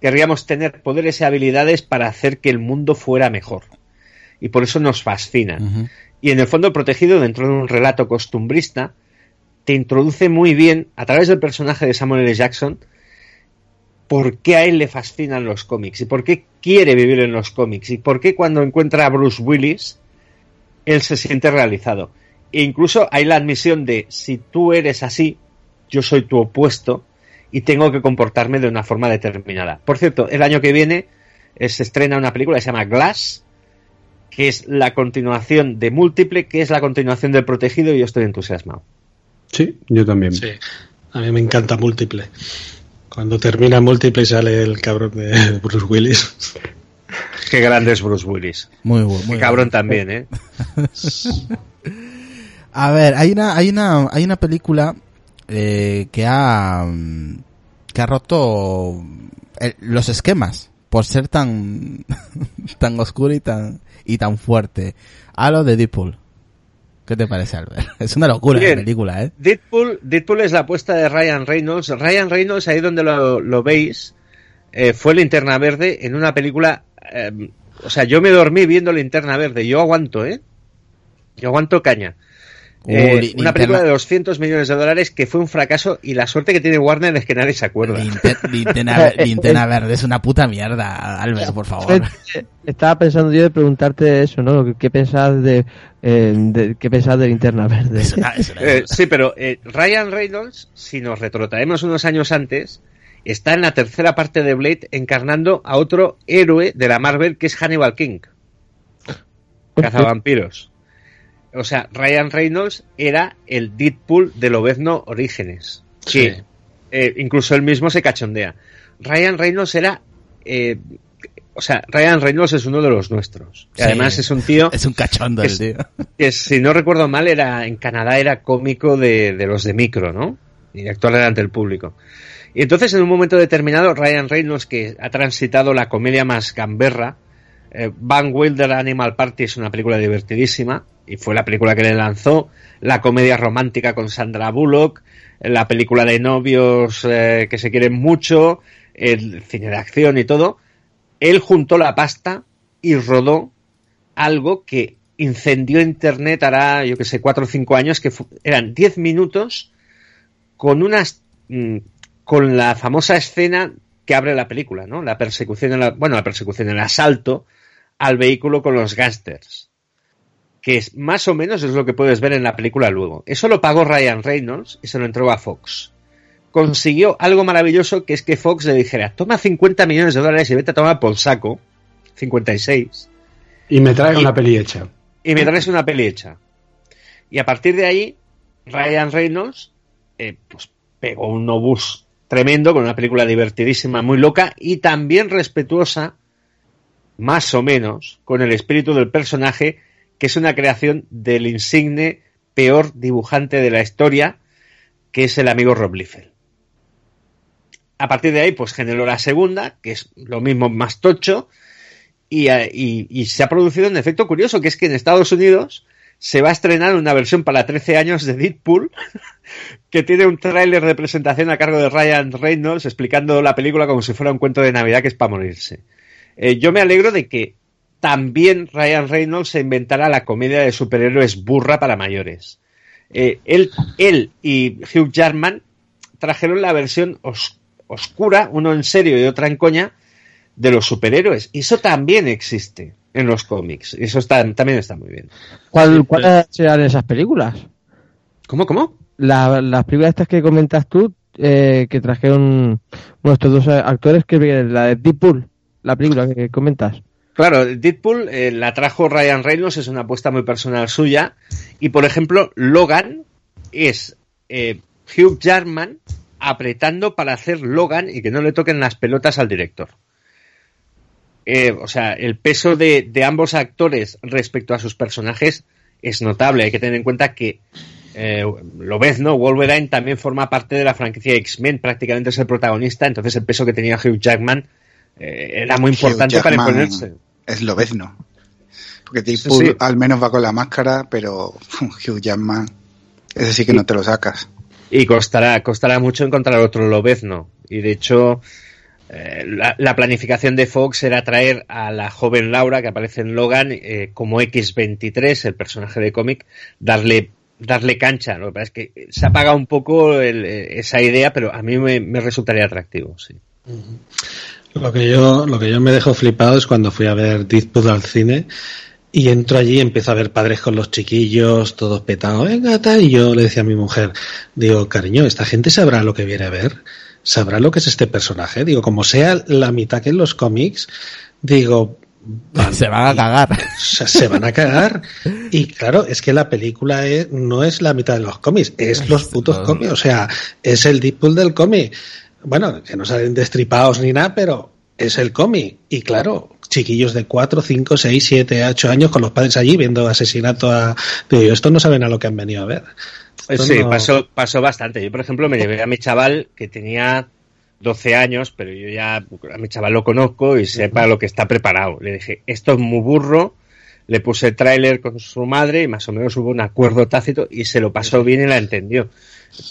F: Querríamos tener poderes y habilidades para hacer que el mundo fuera mejor. Y por eso nos fascina. Y en el fondo protegido dentro de un relato costumbrista, te introduce muy bien, a través del personaje de Samuel L. Jackson, por qué a él le fascinan los cómics y por qué quiere vivir en los cómics y por qué cuando encuentra a Bruce Willis, él se siente realizado. E incluso hay la admisión de si tú eres así, yo soy tu opuesto y tengo que comportarme de una forma determinada. Por cierto, el año que viene eh, se estrena una película que se llama Glass, que es la continuación de Múltiple, que es la continuación del Protegido y yo estoy entusiasmado.
A: Sí, yo también.
C: Sí, a mí me encanta Múltiple. Cuando termina Múltiple sale el cabrón de Bruce Willis.
F: Qué grande es Bruce Willis.
B: Muy bueno.
F: Qué cabrón también, ¿eh?
B: A ver, hay una, hay una, hay una película eh, que ha mm, que ha roto eh, los esquemas por ser tan tan oscuro y tan y tan fuerte. A lo de Deadpool. ¿Qué te parece, Albert? Es una locura la película, ¿eh?
F: Deadpool, Deadpool es la apuesta de Ryan Reynolds. Ryan Reynolds, ahí donde lo, lo veis, eh, fue Linterna Verde en una película... Eh, o sea, yo me dormí viendo Linterna Verde. Yo aguanto, ¿eh? Yo aguanto caña.
B: Uh,
F: Eh, una película de 200 millones de dólares que fue un fracaso y la suerte que tiene Warner es que nadie se acuerda.
B: Linter- linterna, linterna verde es una puta mierda, Albert, por favor.
D: Estaba pensando yo de preguntarte eso, ¿no? ¿Qué, qué pensás de, eh, de- qué pensás de Linterna Verde?
B: Es una- es una-
F: Eh, sí, pero eh, Ryan Reynolds, si nos retrotraemos unos años antes, está en la tercera parte de Blade encarnando a otro héroe de la Marvel que es Hannibal King, cazavampiros. O sea, Ryan Reynolds era el Deadpool de Lobezno Orígenes.
C: Sí.
F: que, eh, incluso él mismo se cachondea. Ryan Reynolds era... eh, o sea, Ryan Reynolds es uno de los nuestros.
B: Sí.
F: además es un tío
B: es un cachondo el tío.
F: que si no recuerdo mal era en Canadá era cómico de, de los de micro, ¿no? Y actuar delante del público. Y entonces en un momento determinado Ryan Reynolds que ha transitado la comedia más gamberra, eh, Van Wilder Animal Party es una película divertidísima y fue la película que le lanzó, la comedia romántica con Sandra Bullock, la película de novios eh, que se quieren mucho, el cine de acción y todo. Él juntó la pasta y rodó algo que incendió Internet hará, yo que sé, cuatro o cinco años, que eran 10 minutos con unas, mm, con la famosa escena que abre la película, ¿no? La persecución, en la- bueno, la persecución, el asalto al vehículo con los gángsters. Que es más o menos es lo que puedes ver en la película luego. Eso lo pagó Ryan Reynolds y se lo entregó a Fox. Consiguió algo maravilloso que es que Fox le dijera, toma 50 millones de dólares y vete a tomar por saco. 56
A: Y me trae
F: Y-
A: una peli hecha.
F: y me traes una peli hecha. Y a partir de ahí, Ryan Reynolds eh, pues pegó un obús tremendo con una película divertidísima, muy loca y también respetuosa, más o menos, con el espíritu del personaje, que es una creación del insigne peor dibujante de la historia, que es el amigo Rob Liefeld. A partir de ahí, pues generó la segunda, que es lo mismo más tocho, y, eh, y- y se ha producido un efecto curioso, que es que en Estados Unidos se va a estrenar una versión para 13 años de Deadpool, que tiene un tráiler de presentación a cargo de Ryan Reynolds explicando la película como si fuera un cuento de Navidad que es para morirse. Eh, yo me alegro de que también Ryan Reynolds se inventará la comedia de superhéroes burra para mayores. Eh, él, él y Hugh Jackman trajeron la versión os- oscura, uno en serio y otra en coña, de los superhéroes. Y eso también existe en los cómics. Eso está, también está muy bien.
D: ¿Cuál, ¿Cuáles serán esas películas?
F: ¿Cómo, cómo?
D: La- las películas estas que comentas tú, eh, que trajeron bueno, estos dos actores, que la de Deadpool, la película que comentas.
F: Claro, Deadpool eh, la trajo Ryan Reynolds, es una apuesta muy personal suya. Y por ejemplo, Logan es eh, Hugh Jackman apretando para hacer Logan y que no le toquen las pelotas al director. Eh, o sea, el peso de, de, ambos actores respecto a sus personajes es notable. Hay que tener en cuenta que eh, lo ves, ¿no? Wolverine también forma parte de la franquicia X-Men, prácticamente es el protagonista, entonces el peso que tenía Hugh Jackman eh, era muy importante para imponerse.
E: Es lo ves, ¿no? Porque Deadpool al menos va con la máscara, pero Hugh Jackman, ese sí que no te lo sacas.
F: Y costará, costará mucho encontrar otro Lobezno. Y de hecho, eh, la, planificación de Fox era traer a la joven Laura que aparece en Logan eh, como X23, el personaje de cómic, darle darle cancha. Lo que pasa es que se apaga un poco esa idea, pero a mí me, resultaría atractivo, sí.
C: Lo que yo, lo que yo me dejo flipado es cuando fui a ver Deadpool al cine y entro allí y empiezo a ver padres con los chiquillos, todos petados, venga, tal, y yo le decía a mi mujer, digo, cariño, esta gente sabrá lo que viene a ver, sabrá lo que es este personaje, digo, como sea la mitad que en los cómics, digo,
B: se van a cagar.
C: Se van a cagar. Y claro, es que la película no es la mitad de los cómics, es los putos cómics. O sea, es el Deadpool del cómic. Bueno, que no salen destripados ni nada, pero es el cómic. Y claro, chiquillos de 4, 5, 6, 7, 8 años con los padres allí viendo asesinato a... Digo, esto no saben a lo que han venido a ver.
F: Sí, pasó, pasó bastante. Yo, por ejemplo, me llevé a mi chaval que tenía 12 años, pero yo ya a mi chaval lo conozco y sé para lo que está preparado. Le dije, esto es muy burro. Le puse el tráiler con su madre y más o menos hubo un acuerdo tácito y se lo pasó bien y la entendió.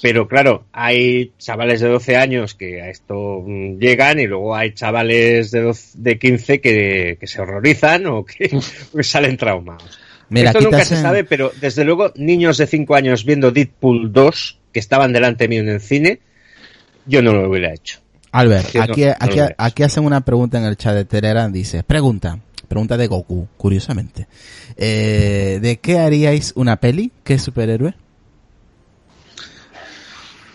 F: Pero claro, hay chavales de 12 años que a esto mm, llegan y luego hay chavales de, de 15 que, se horrorizan o que, salen traumados. Mira, esto nunca se sabe, pero desde luego niños de 5 años viendo Deadpool 2 que estaban delante mío en el cine, yo no lo hubiera hecho.
B: Albert, aquí, aquí, aquí, hacen una pregunta en el chat de Telegram, dice, pregunta, pregunta de Goku, curiosamente. Eh, ¿De qué haríais una peli? ¿Qué superhéroe?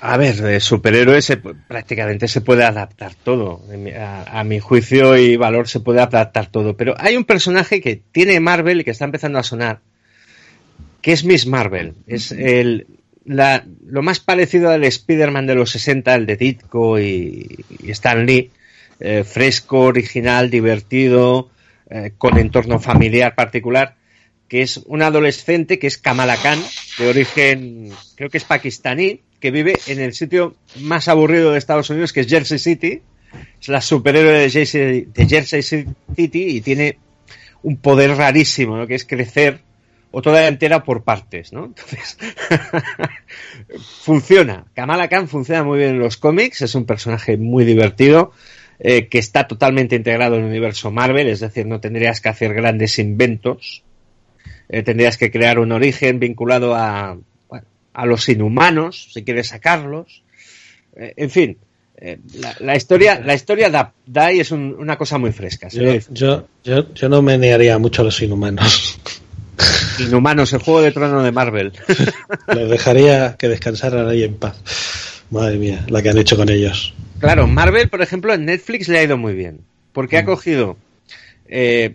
F: A ver, de superhéroes prácticamente se puede adaptar todo. A, mi juicio y valor se puede adaptar todo. Pero hay un personaje que tiene Marvel y que está empezando a sonar, que es Miss Marvel. Es el, lo más parecido al Spider-Man de los 60, el de Ditko y, Stan Lee. Eh, fresco, original, divertido, eh, con entorno familiar particular que es un adolescente que es Kamala Khan, de origen, creo que es pakistaní, que vive en el sitio más aburrido de Estados Unidos, que es Jersey City. Es la superhéroe de Jersey, de Jersey City y tiene un poder rarísimo, ¿no? que es crecer o toda entera por partes, ¿no? Entonces, funciona. Kamala Khan funciona muy bien en los cómics, es un personaje muy divertido, eh, que está totalmente integrado en el universo Marvel, es decir, no tendrías que hacer grandes inventos, eh, tendrías que crear un origen vinculado a, a los inhumanos, si quieres sacarlos. Eh, en fin, eh, la, historia, la historia da, da y es una cosa muy fresca.
C: Yo, yo, yo, no me negaría mucho a los inhumanos.
F: Inhumanos, el juego de trono de Marvel.
C: Los dejaría que descansaran ahí en paz. Madre mía, la que han hecho con ellos.
F: Claro, Marvel, por ejemplo, en Netflix le ha ido muy bien. Porque ha mm. cogido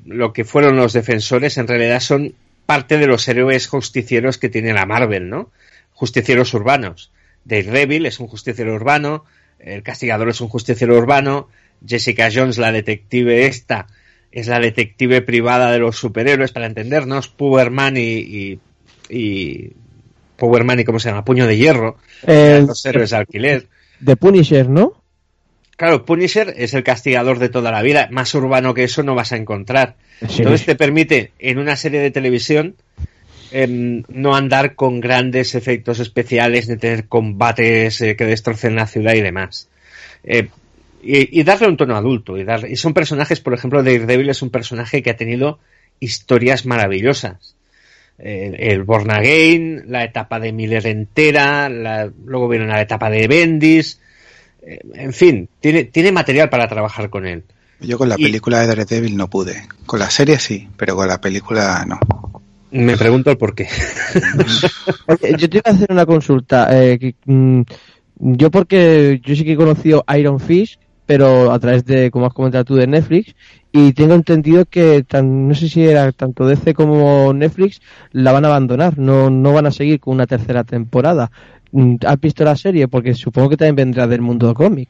F: lo que fueron los defensores, en realidad son parte de los héroes justicieros que tiene la Marvel, ¿no? Justicieros urbanos. Daredevil es un justiciero urbano, el castigador es un justiciero urbano, Jessica Jones, la detective esta, es la detective privada de los superhéroes, para entendernos, Powerman y, y, Powerman y cómo se llama, Puño de Hierro, los héroes de alquiler.
D: De Punisher, ¿no?
F: Claro, Punisher es el castigador de toda la vida. Más urbano que eso no vas a encontrar. Entonces te permite en una serie de televisión em, no andar con grandes efectos especiales, ni tener combates eh, que destrocen la ciudad y demás. Eh, y, darle un tono adulto. Y, dar, y son personajes, por ejemplo, Daredevil es un personaje que ha tenido historias maravillosas. el Born Again, la etapa de Miller entera, luego viene la etapa de Bendis eh, en fin, tiene, tiene material para trabajar con él.
E: Yo con la película de Daredevil no pude. Con la serie sí, pero con la película no.
F: Me pregunto el por qué.
D: yo te iba a hacer una consulta. Eh, mm, yo porque yo sí que he conocido Iron Fist, pero a través de, como has comentado tú, de Netflix, y tengo entendido que tan, no sé si era tanto DC como Netflix la van a abandonar, no, no van a seguir con una tercera temporada. Mm, ¿Has visto la serie? Porque supongo que también vendrá del mundo cómic.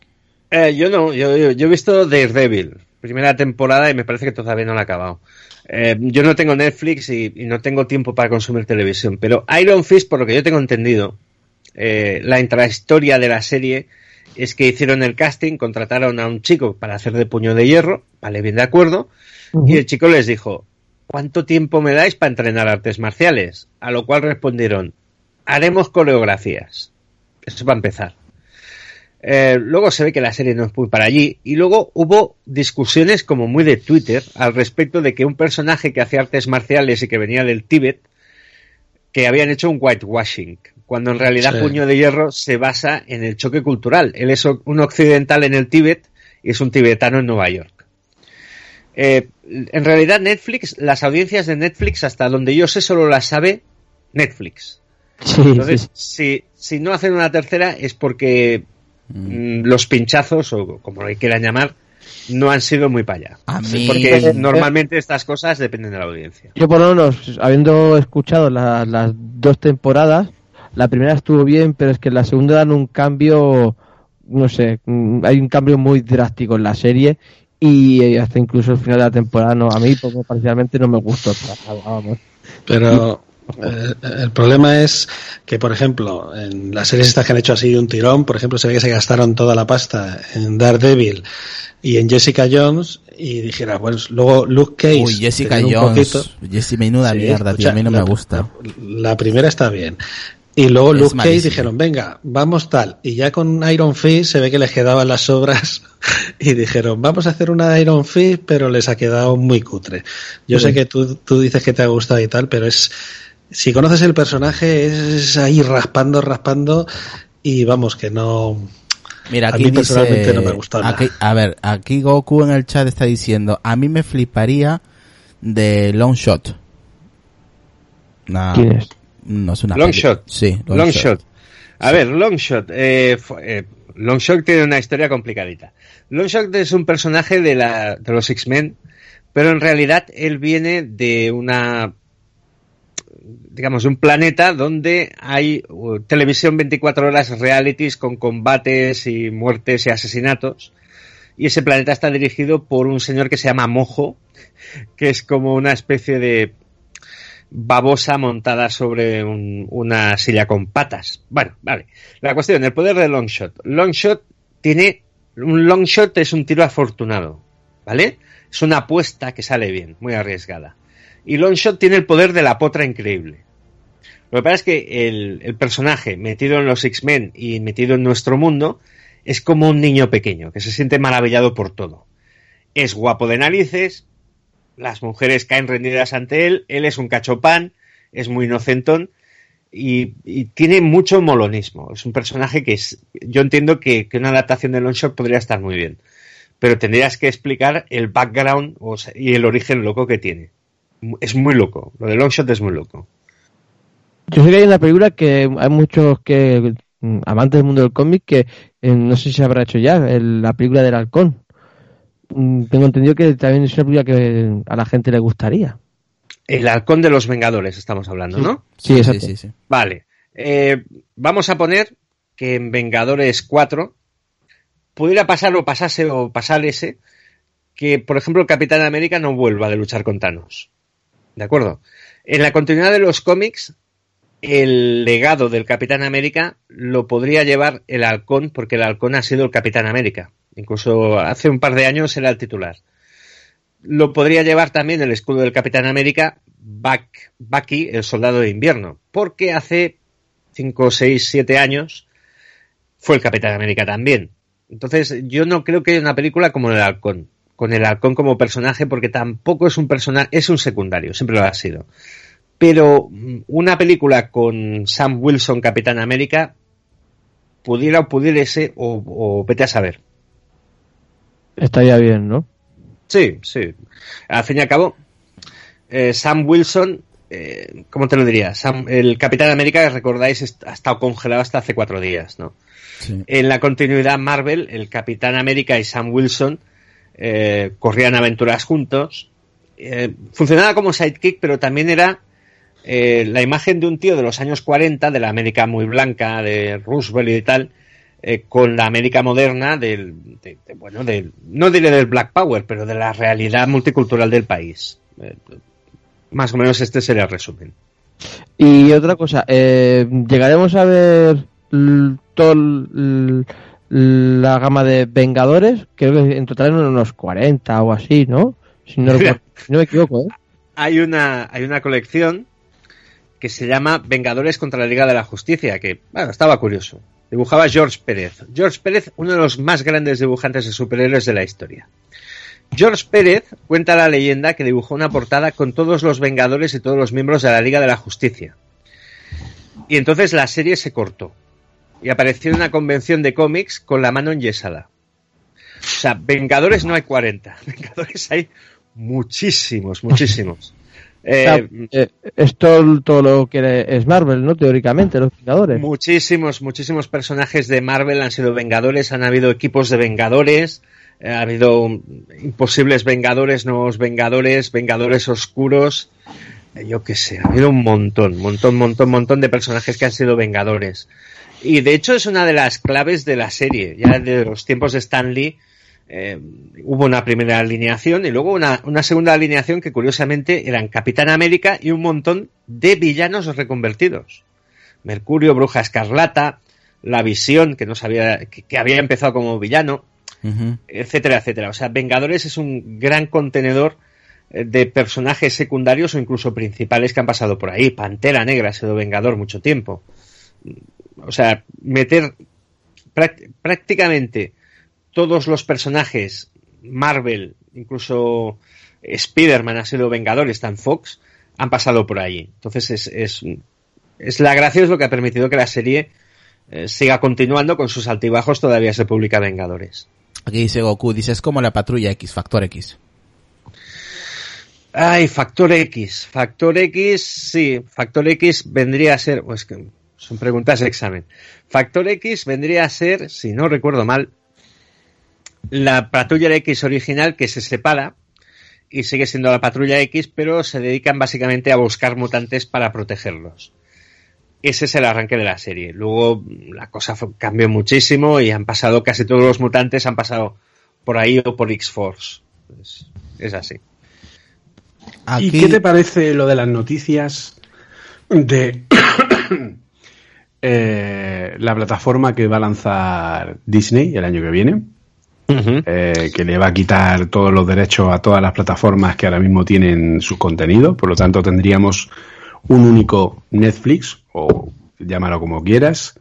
F: Eh, yo no, yo, he visto Daredevil, primera temporada y me parece que todavía no la ha acabado. Eh, yo no tengo Netflix y, no tengo tiempo para consumir televisión, pero Iron Fist, por lo que yo tengo entendido, eh, la intrahistoria de la serie es que hicieron el casting, contrataron a un chico para hacer de puño de hierro, vale, bien de acuerdo, y el chico les dijo, ¿cuánto tiempo me dais para entrenar artes marciales? A lo cual respondieron, haremos coreografías. Eso va a empezar. Eh, luego se ve que la serie no es muy para allí. Y luego hubo discusiones como muy de Twitter al respecto de que un personaje que hacía artes marciales y que venía del Tíbet, que habían hecho un whitewashing, cuando en realidad Puño de Hierro se basa en el choque cultural. Él es un occidental en el Tíbet y es un tibetano en Nueva York. Eh, en realidad Netflix, las audiencias de Netflix, hasta donde yo sé, solo las sabe Netflix. Entonces, Si, si no hacen una tercera es porque Mm, los pinchazos, o como lo quieran llamar, no han sido muy para allá. Porque normalmente estas cosas dependen de la audiencia.
D: Yo por lo menos, habiendo escuchado las dos temporadas, la primera estuvo bien, pero es que la segunda dan un cambio, no sé, mm, hay un cambio muy drástico en la serie y hasta incluso el final de la temporada no, a mí pues, parcialmente no me gustó.
C: Pero eh, el problema es que, por ejemplo, en las series estas que han hecho así de un tirón, por ejemplo, se ve que se gastaron toda la pasta en Daredevil y en Jessica Jones y dijera, bueno, luego Luke Cage.
B: Uy, Jessica Jones. Jessica menuda mierda, tío, a mí no me gusta.
C: La, primera está bien. Y luego Luke Cage dijeron, venga, vamos tal. Y ya con Iron Fist se ve que les quedaban las obras y dijeron, vamos a hacer una Iron Fist, pero les ha quedado muy cutre. Yo sé que tú, tú dices que te ha gustado y tal, pero es, si conoces el personaje, es ahí raspando, raspando, y vamos, que no.
B: Mira, aquí a mí personalmente no me gusta A ver, aquí Goku en el chat está diciendo, a mí me fliparía de Long Shot.
D: ¿Quién es?
B: No es una
F: Long Shot.
B: Sí,
F: Long, Shot. A ver, Long Shot. Eh, eh, Long Shot tiene una historia complicadita. Long Shot es un personaje de, la, de los X-Men, pero en realidad él viene de una digamos, un planeta donde hay uh, televisión 24 horas, realities con combates y muertes y asesinatos. Y ese planeta está dirigido por un señor que se llama Mojo, que es como una especie de babosa montada sobre una silla con patas. Bueno, vale. La cuestión, el poder de Longshot. Longshot tiene, un Longshot es un tiro afortunado, ¿vale? Es una apuesta que sale bien, muy arriesgada. Y Longshot tiene el poder de la potra increíble. Lo que pasa es que el, personaje metido en los X-Men y metido en nuestro mundo es como un niño pequeño que se siente maravillado por todo. Es guapo de narices, las mujeres caen rendidas ante él, él es un cachopán, es muy inocentón y, tiene mucho molonismo. Es un personaje que es, yo entiendo que, una adaptación de Longshot podría estar muy bien, pero tendrías que explicar el background y el origen loco que tiene es muy loco. Lo de Longshot es muy loco.
D: Yo sé que hay una película que hay muchos que mm, amantes del mundo del cómic que eh, no sé si se habrá hecho ya, la película del halcón. Mm, tengo entendido que también es una película que a la gente le gustaría.
F: El halcón de los Vengadores estamos hablando, ¿no?
D: Sí, sí, sí, sí,
F: Vale. Eh, vamos a poner que en Vengadores 4 pudiera pasar o pasase o pasar ese que, por ejemplo, el Capitán América no vuelva de luchar con Thanos. ¿De acuerdo? En la continuidad de los cómics, el legado del Capitán América lo podría llevar el Halcón, porque el Halcón ha sido el Capitán América. Incluso hace un par de años era el titular. Lo podría llevar también el escudo del Capitán América, Bucky, el soldado de invierno, porque hace 5, 6, 7 años fue el Capitán América también. Entonces, yo no creo que haya una película como el Halcón con el halcón como personaje porque tampoco es un personaje, es un secundario, siempre lo ha sido. Pero mm, una película con Sam Wilson, Capitán América, pudiera o pudiese, o, o vete a saber.
D: Estaría bien, ¿no?
F: Sí, sí. Al fin y al cabo, eh, Sam Wilson, eh, ¿cómo te lo diría? el Capitán América, recordáis, ha estado congelado hasta hace cuatro días, ¿no? En la continuidad Marvel, el Capitán América y Sam Wilson eh, corrían aventuras juntos. Eh, funcionaba como sidekick, pero también era eh, la imagen de un tío de los años 40, de la América muy blanca, de Roosevelt y tal, con la América moderna del, bueno, del, no diré del Black Power, pero de la realidad multicultural del país. Más o menos este sería el resumen.
D: Y otra cosa, llegaremos a ver toda la gama de Vengadores, creo que en total eran unos 40 o así, ¿no? Si no, me equivoco, ¿eh?
F: Hay una, hay una colección que se llama Vengadores contra la Liga de la Justicia, que, bueno, estaba curioso. Dibujaba George Pérez. George Pérez, uno de los más grandes dibujantes de superhéroes de la historia. George Pérez cuenta la leyenda que dibujó una portada con todos los Vengadores y todos los miembros de la Liga de la Justicia. Y entonces la serie se cortó. Y apareció en una convención de cómics con la mano enyesada. O sea, Vengadores no hay 40. Vengadores hay muchísimos, muchísimos.
D: Eh, eh, es todo, lo que es Marvel, ¿no? Teóricamente, los Vengadores.
F: Muchísimos, muchísimos personajes de Marvel han sido Vengadores, han habido equipos de Vengadores, eh, ha habido imposibles Vengadores, nuevos Vengadores, Vengadores oscuros, yo qué sé, ha habido un montón, montón, montón, montón de personajes que han sido Vengadores. Y de hecho es una de las claves de la serie, ya de los tiempos de Stanley eh, hubo una primera alineación y luego una, segunda alineación que curiosamente eran Capitán América y un montón de villanos reconvertidos. Mercurio, Bruja Escarlata, La Visión, que no sabía, que, había empezado como villano, etcétera, etcétera. O sea, Vengadores es un gran contenedor eh, de personajes secundarios o incluso principales que han pasado por ahí. Pantera Negra ha sido Vengador mucho tiempo. O sea, meter prácticamente todos los personajes Marvel, incluso Spider-Man ha sido Vengador, está Fox, han pasado por ahí. Entonces es, es, es, la gracia es lo que ha permitido que la serie eh, siga continuando con sus altibajos, todavía se publica Vengadores.
B: Aquí dice Goku, dice es como la patrulla X, Factor X.
F: Ay, Factor X. Factor X, sí. Factor X vendría a ser, pues son preguntas de examen. Factor X vendría a ser, si no recuerdo mal, la patrulla X original que se separa y sigue siendo la patrulla X, pero se dedican básicamente a buscar mutantes para protegerlos. Ese es el arranque de la serie. Luego la cosa cambió muchísimo y han pasado casi todos los mutantes han pasado por ahí o por X-Force. Es, así.
A: ¿Y qué te parece lo de las noticias de eh, la plataforma que va a lanzar Disney el año que viene? Eh, que le va a quitar todos los derechos a todas las plataformas que ahora mismo tienen sus contenidos. Por lo tanto, tendríamos un único Netflix, o llámalo como quieras,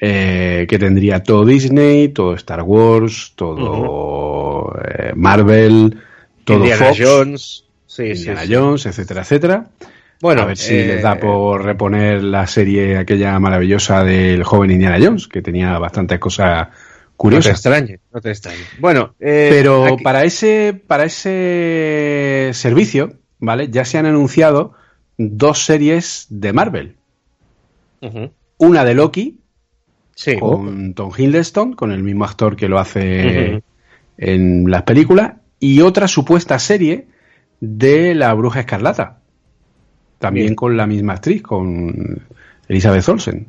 A: eh, que tendría todo Disney, todo Star Wars, todo Marvel, todo
F: Indiana Jones,
A: Indiana Jones, etcétera, etcétera. Bueno, a ver si les da por reponer la serie aquella maravillosa del joven Indiana Jones, que tenía bastantes cosas Curioso.
F: No te extrañe, no te extrañe. Bueno,
A: eh, pero para ese para ese servicio, ¿vale? Ya se han anunciado dos series de Marvel. Una de Loki con Tom Hiddleston, con el mismo actor que lo hace en las películas, y otra supuesta serie de la Bruja Escarlata, también con la misma actriz, con Elizabeth Olsen.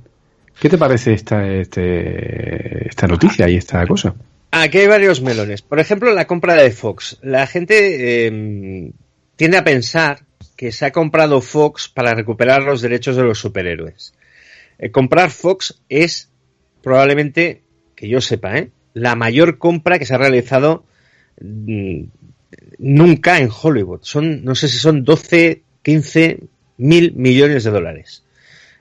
A: ¿Qué te parece esta, este, esta noticia y esta cosa?
F: Aquí hay varios melones. Por ejemplo, la compra de Fox. La gente eh, tiende a pensar que se ha comprado Fox para recuperar los derechos de los superhéroes. Eh, comprar Fox es probablemente, que yo sepa, ¿eh? la mayor compra que se ha realizado mm, nunca en Hollywood. Son, no sé si son 12, 15 mil millones de dólares.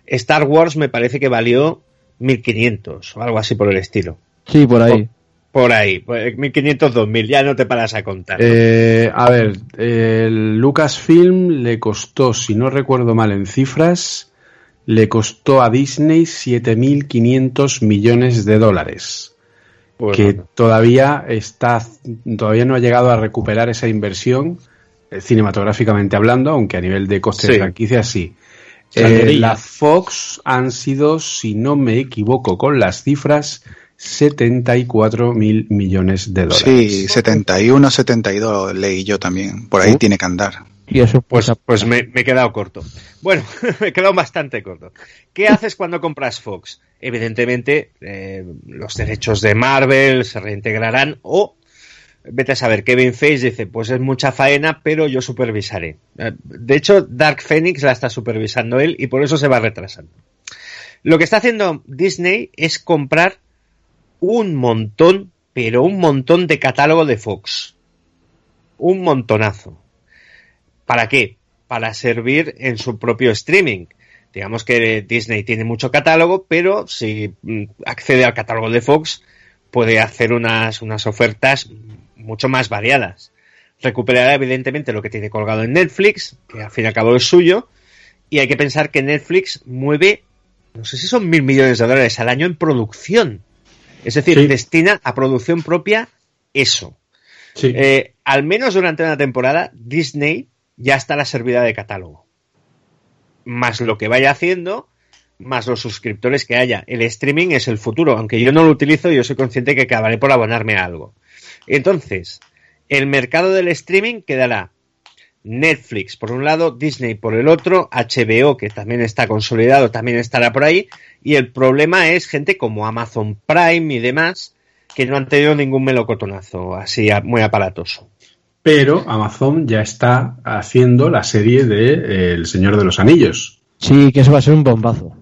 F: Star Wars me parece que valió 1500 o algo así por el estilo.
D: Sí, por ahí.
F: Por, ahí, 1500, 2000, ya no te paras a contar.
A: Eh, a ver, el Lucasfilm le costó, si no recuerdo mal en cifras, le costó a Disney 7.500 millones de dólares. que todavía está, todavía no ha llegado a recuperar esa inversión eh, cinematográficamente hablando, aunque a nivel de coste de franquicia sí. Eh, la Fox han sido, si no me equivoco con las cifras, 74 millones de dólares.
E: Sí, 71, 72 leí yo también. Por ahí tiene que andar.
D: Y eso
F: pues, pues me, he quedado corto. Bueno, me he quedado bastante corto. ¿Qué haces cuando compras Fox? Evidentemente, eh, los derechos de Marvel se reintegrarán o vete a saber, Kevin Feige dice, pues es mucha faena, pero yo supervisaré. Eh, de hecho, Dark Phoenix la está supervisando él y por eso se va retrasando. Lo que está haciendo Disney es comprar un montón, pero un montón de catálogo de Fox. Un montonazo. ¿Para qué? Para servir en su propio streaming. Digamos que Disney tiene mucho catálogo, pero si mm, accede al catálogo de Fox, puede hacer unas, unas ofertas mucho más variadas. Recuperará evidentemente lo que tiene colgado en Netflix, que al fin y al cabo es suyo, y hay que pensar que Netflix mueve, no sé si son mil millones de dólares al año en producción. Es decir, destina a producción propia eso. Eh, al menos durante una temporada, Disney ya estará servida de catálogo. Más lo que vaya haciendo, más los suscriptores que haya. El streaming es el futuro. Aunque yo no lo utilizo, yo soy consciente que acabaré por abonarme a algo. Entonces, el mercado del streaming quedará Netflix por un lado, Disney por el otro, HBO que también está consolidado también estará por ahí y el problema es gente como Amazon Prime y demás que no han tenido ningún melocotonazo así muy aparatoso.
A: Pero Amazon ya está haciendo la serie de eh, El Señor de los Anillos.
D: Sí, que eso va a ser un bombazo.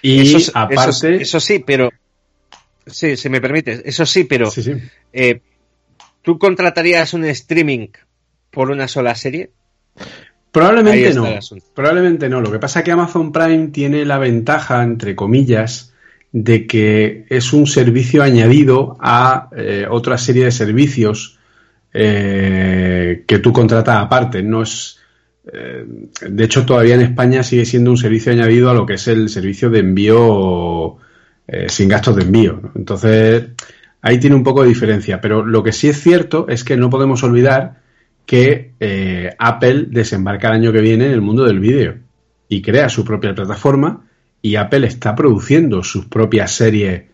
F: Y aparte... Eso, sí, pero... Sí, si me permites, eso sí, pero... Eh, ¿Tú contratarías un streaming por una sola serie?
A: Probablemente no. Probablemente no. Lo que pasa es que Amazon Prime tiene la ventaja, entre comillas, de que es un servicio añadido a eh, otra serie de servicios eh, que tú contratas aparte. No es. Eh, de hecho, todavía en España sigue siendo un servicio añadido a lo que es el servicio de envío sin gastos de envío. Entonces, Ahí tiene un poco de diferencia, pero lo que sí es cierto es que no podemos olvidar que eh, Apple desembarca el año que viene en el mundo del vídeo y crea su propia plataforma y Apple está produciendo sus propias series.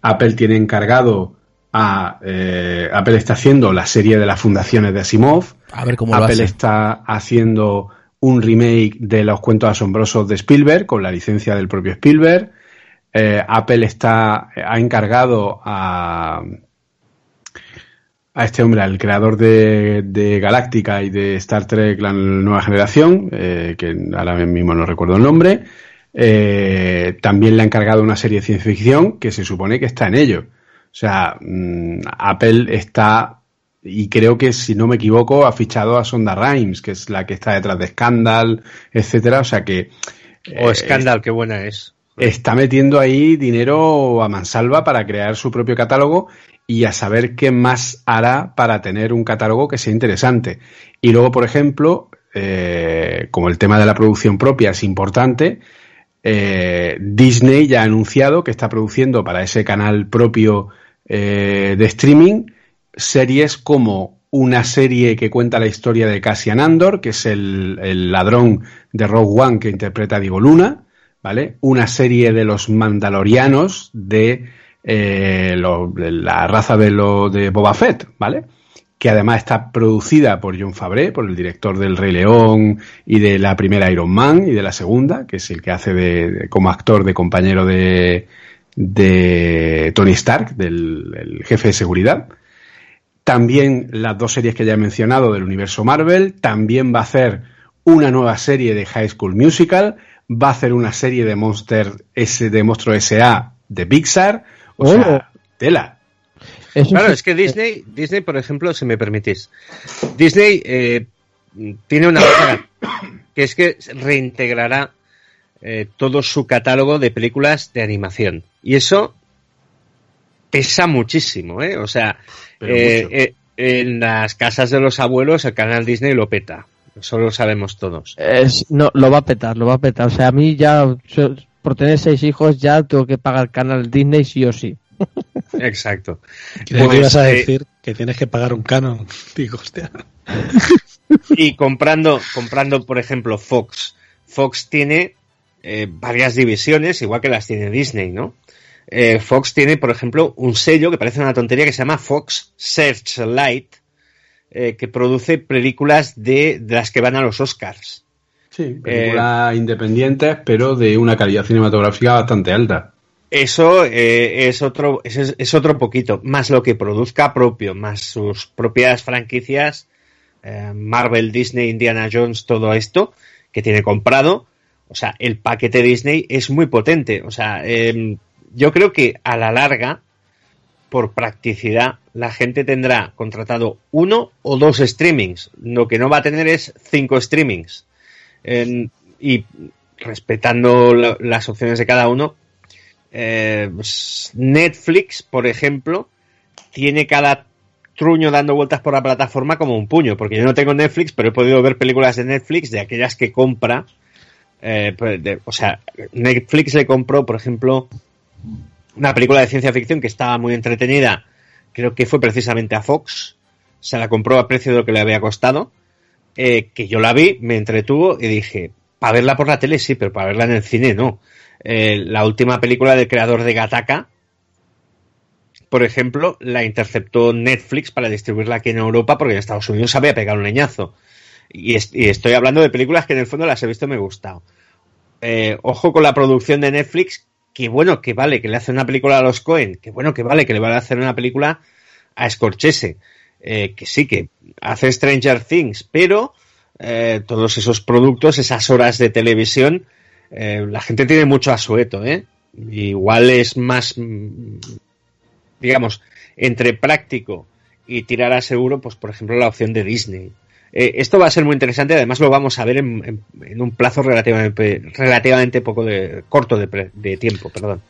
A: Apple tiene encargado a eh, Apple está haciendo la serie de las fundaciones de Asimov.
B: A ver cómo
A: Apple está haciendo un remake de los cuentos asombrosos de Spielberg con la licencia del propio Spielberg. Eh, Apple está, ha encargado a, a este hombre, al creador de, de Galáctica y de Star Trek, la nueva generación, eh, que ahora mismo no recuerdo el nombre, eh, también le ha encargado una serie de ciencia ficción que se supone que está en ello. O sea, mm, Apple está, y creo que si no me equivoco, ha fichado a Sonda Rhimes, que es la que está detrás de Scandal, etcétera. O sea que.
F: O Scandal, qué buena es
A: está metiendo ahí dinero a mansalva para crear su propio catálogo y a saber qué más hará para tener un catálogo que sea interesante. Y luego, por ejemplo, eh, como el tema de la producción propia es importante, eh, Disney ya ha anunciado que está produciendo para ese canal propio eh, de streaming series como una serie que cuenta la historia de Cassian Andor, que es el, el ladrón de Rogue One que interpreta Diego Luna, ¿vale? Una serie de los mandalorianos de eh, la raza de, lo, de Boba Fett, ¿vale? Que además está producida por John Fabre, por el director del Rey León y de la primera Iron Man y de la segunda, que es el que hace de, como actor de compañero de, de Tony Stark, del jefe de seguridad. También las dos series que ya he mencionado del universo Marvel. También va a hacer una nueva serie de High School Musical va a hacer una serie de Monster S de Monstruo S.A. de Pixar. O sea, tela.
F: claro, es que Disney, Disney, por ejemplo, si me permitís, Disney eh, tiene una cosa que es que reintegrará eh, todo su catálogo de películas de animación. Y eso pesa muchísimo, ¿eh? O sea, eh, en las casas de los abuelos el canal Disney lo peta. Eso lo sabemos todos.
D: Es, no, lo va a petar, lo va a petar. O sea, a mí ya, por tener seis hijos, ya tengo que pagar el canal Disney sí o sí.
F: Exacto.
C: ¿Qué pues, ibas a eh, decir? que tienes que pagar un canon. Digo, hostia.
F: Y comprando, comprando, por ejemplo, Fox. Fox tiene eh, varias divisiones, igual que las tiene Disney, ¿no? Eh, Fox tiene, por ejemplo, un sello que parece una tontería que se llama Fox Searchlight, eh, que produce películas de, las que van a los Oscars.
A: Sí, películas independientes, pero de una calidad cinematográfica bastante alta.
F: Eso es otro es, es, otro poquito, más lo que produzca propio, más sus propias franquicias, Marvel, Disney, Indiana Jones, todo esto que tiene comprado. O sea, el paquete Disney es muy potente. O sea, yo creo que a la larga, por practicidad, la gente tendrá contratado uno o dos streamings. Lo que no va a tener es cinco streamings. y respetando las opciones de cada uno, eh, pues, Netflix, por ejemplo, tiene cada truño dando vueltas por la plataforma como un puño, porque yo no tengo Netflix, pero he podido ver películas de Netflix de aquellas que compra. Eh, pues, o sea, Netflix le compró, por ejemplo, una película de ciencia ficción que estaba muy entretenida, creo que fue precisamente a Fox, se la compró a precio de lo que le había costado, eh, que yo la vi, me entretuvo y dije, para verla por la tele sí, pero para verla en el cine no. Eh, la última película del creador de Gataka, por ejemplo, la interceptó Netflix para distribuirla aquí en Europa porque en Estados Unidos había pegado un leñazo. Y, estoy hablando de películas que en el fondo las he visto y me he gustado. Eh, ojo con la producción de Netflix, que bueno, que vale, que le hace una película a los Cohen, que bueno, que vale, que le va a hacer una película a Scorsese, eh, que sí, que hace Stranger Things, pero eh, todos esos productos, esas horas de televisión, la gente tiene mucho asueto, ¿eh? Igual es más, mm, digamos, entre práctico y tirar a seguro, pues por ejemplo la opción de Disney. Eh, esto va a ser muy interesante, además lo vamos a ver en, un plazo relativamente, relativamente poco de, corto de, tiempo, perdón.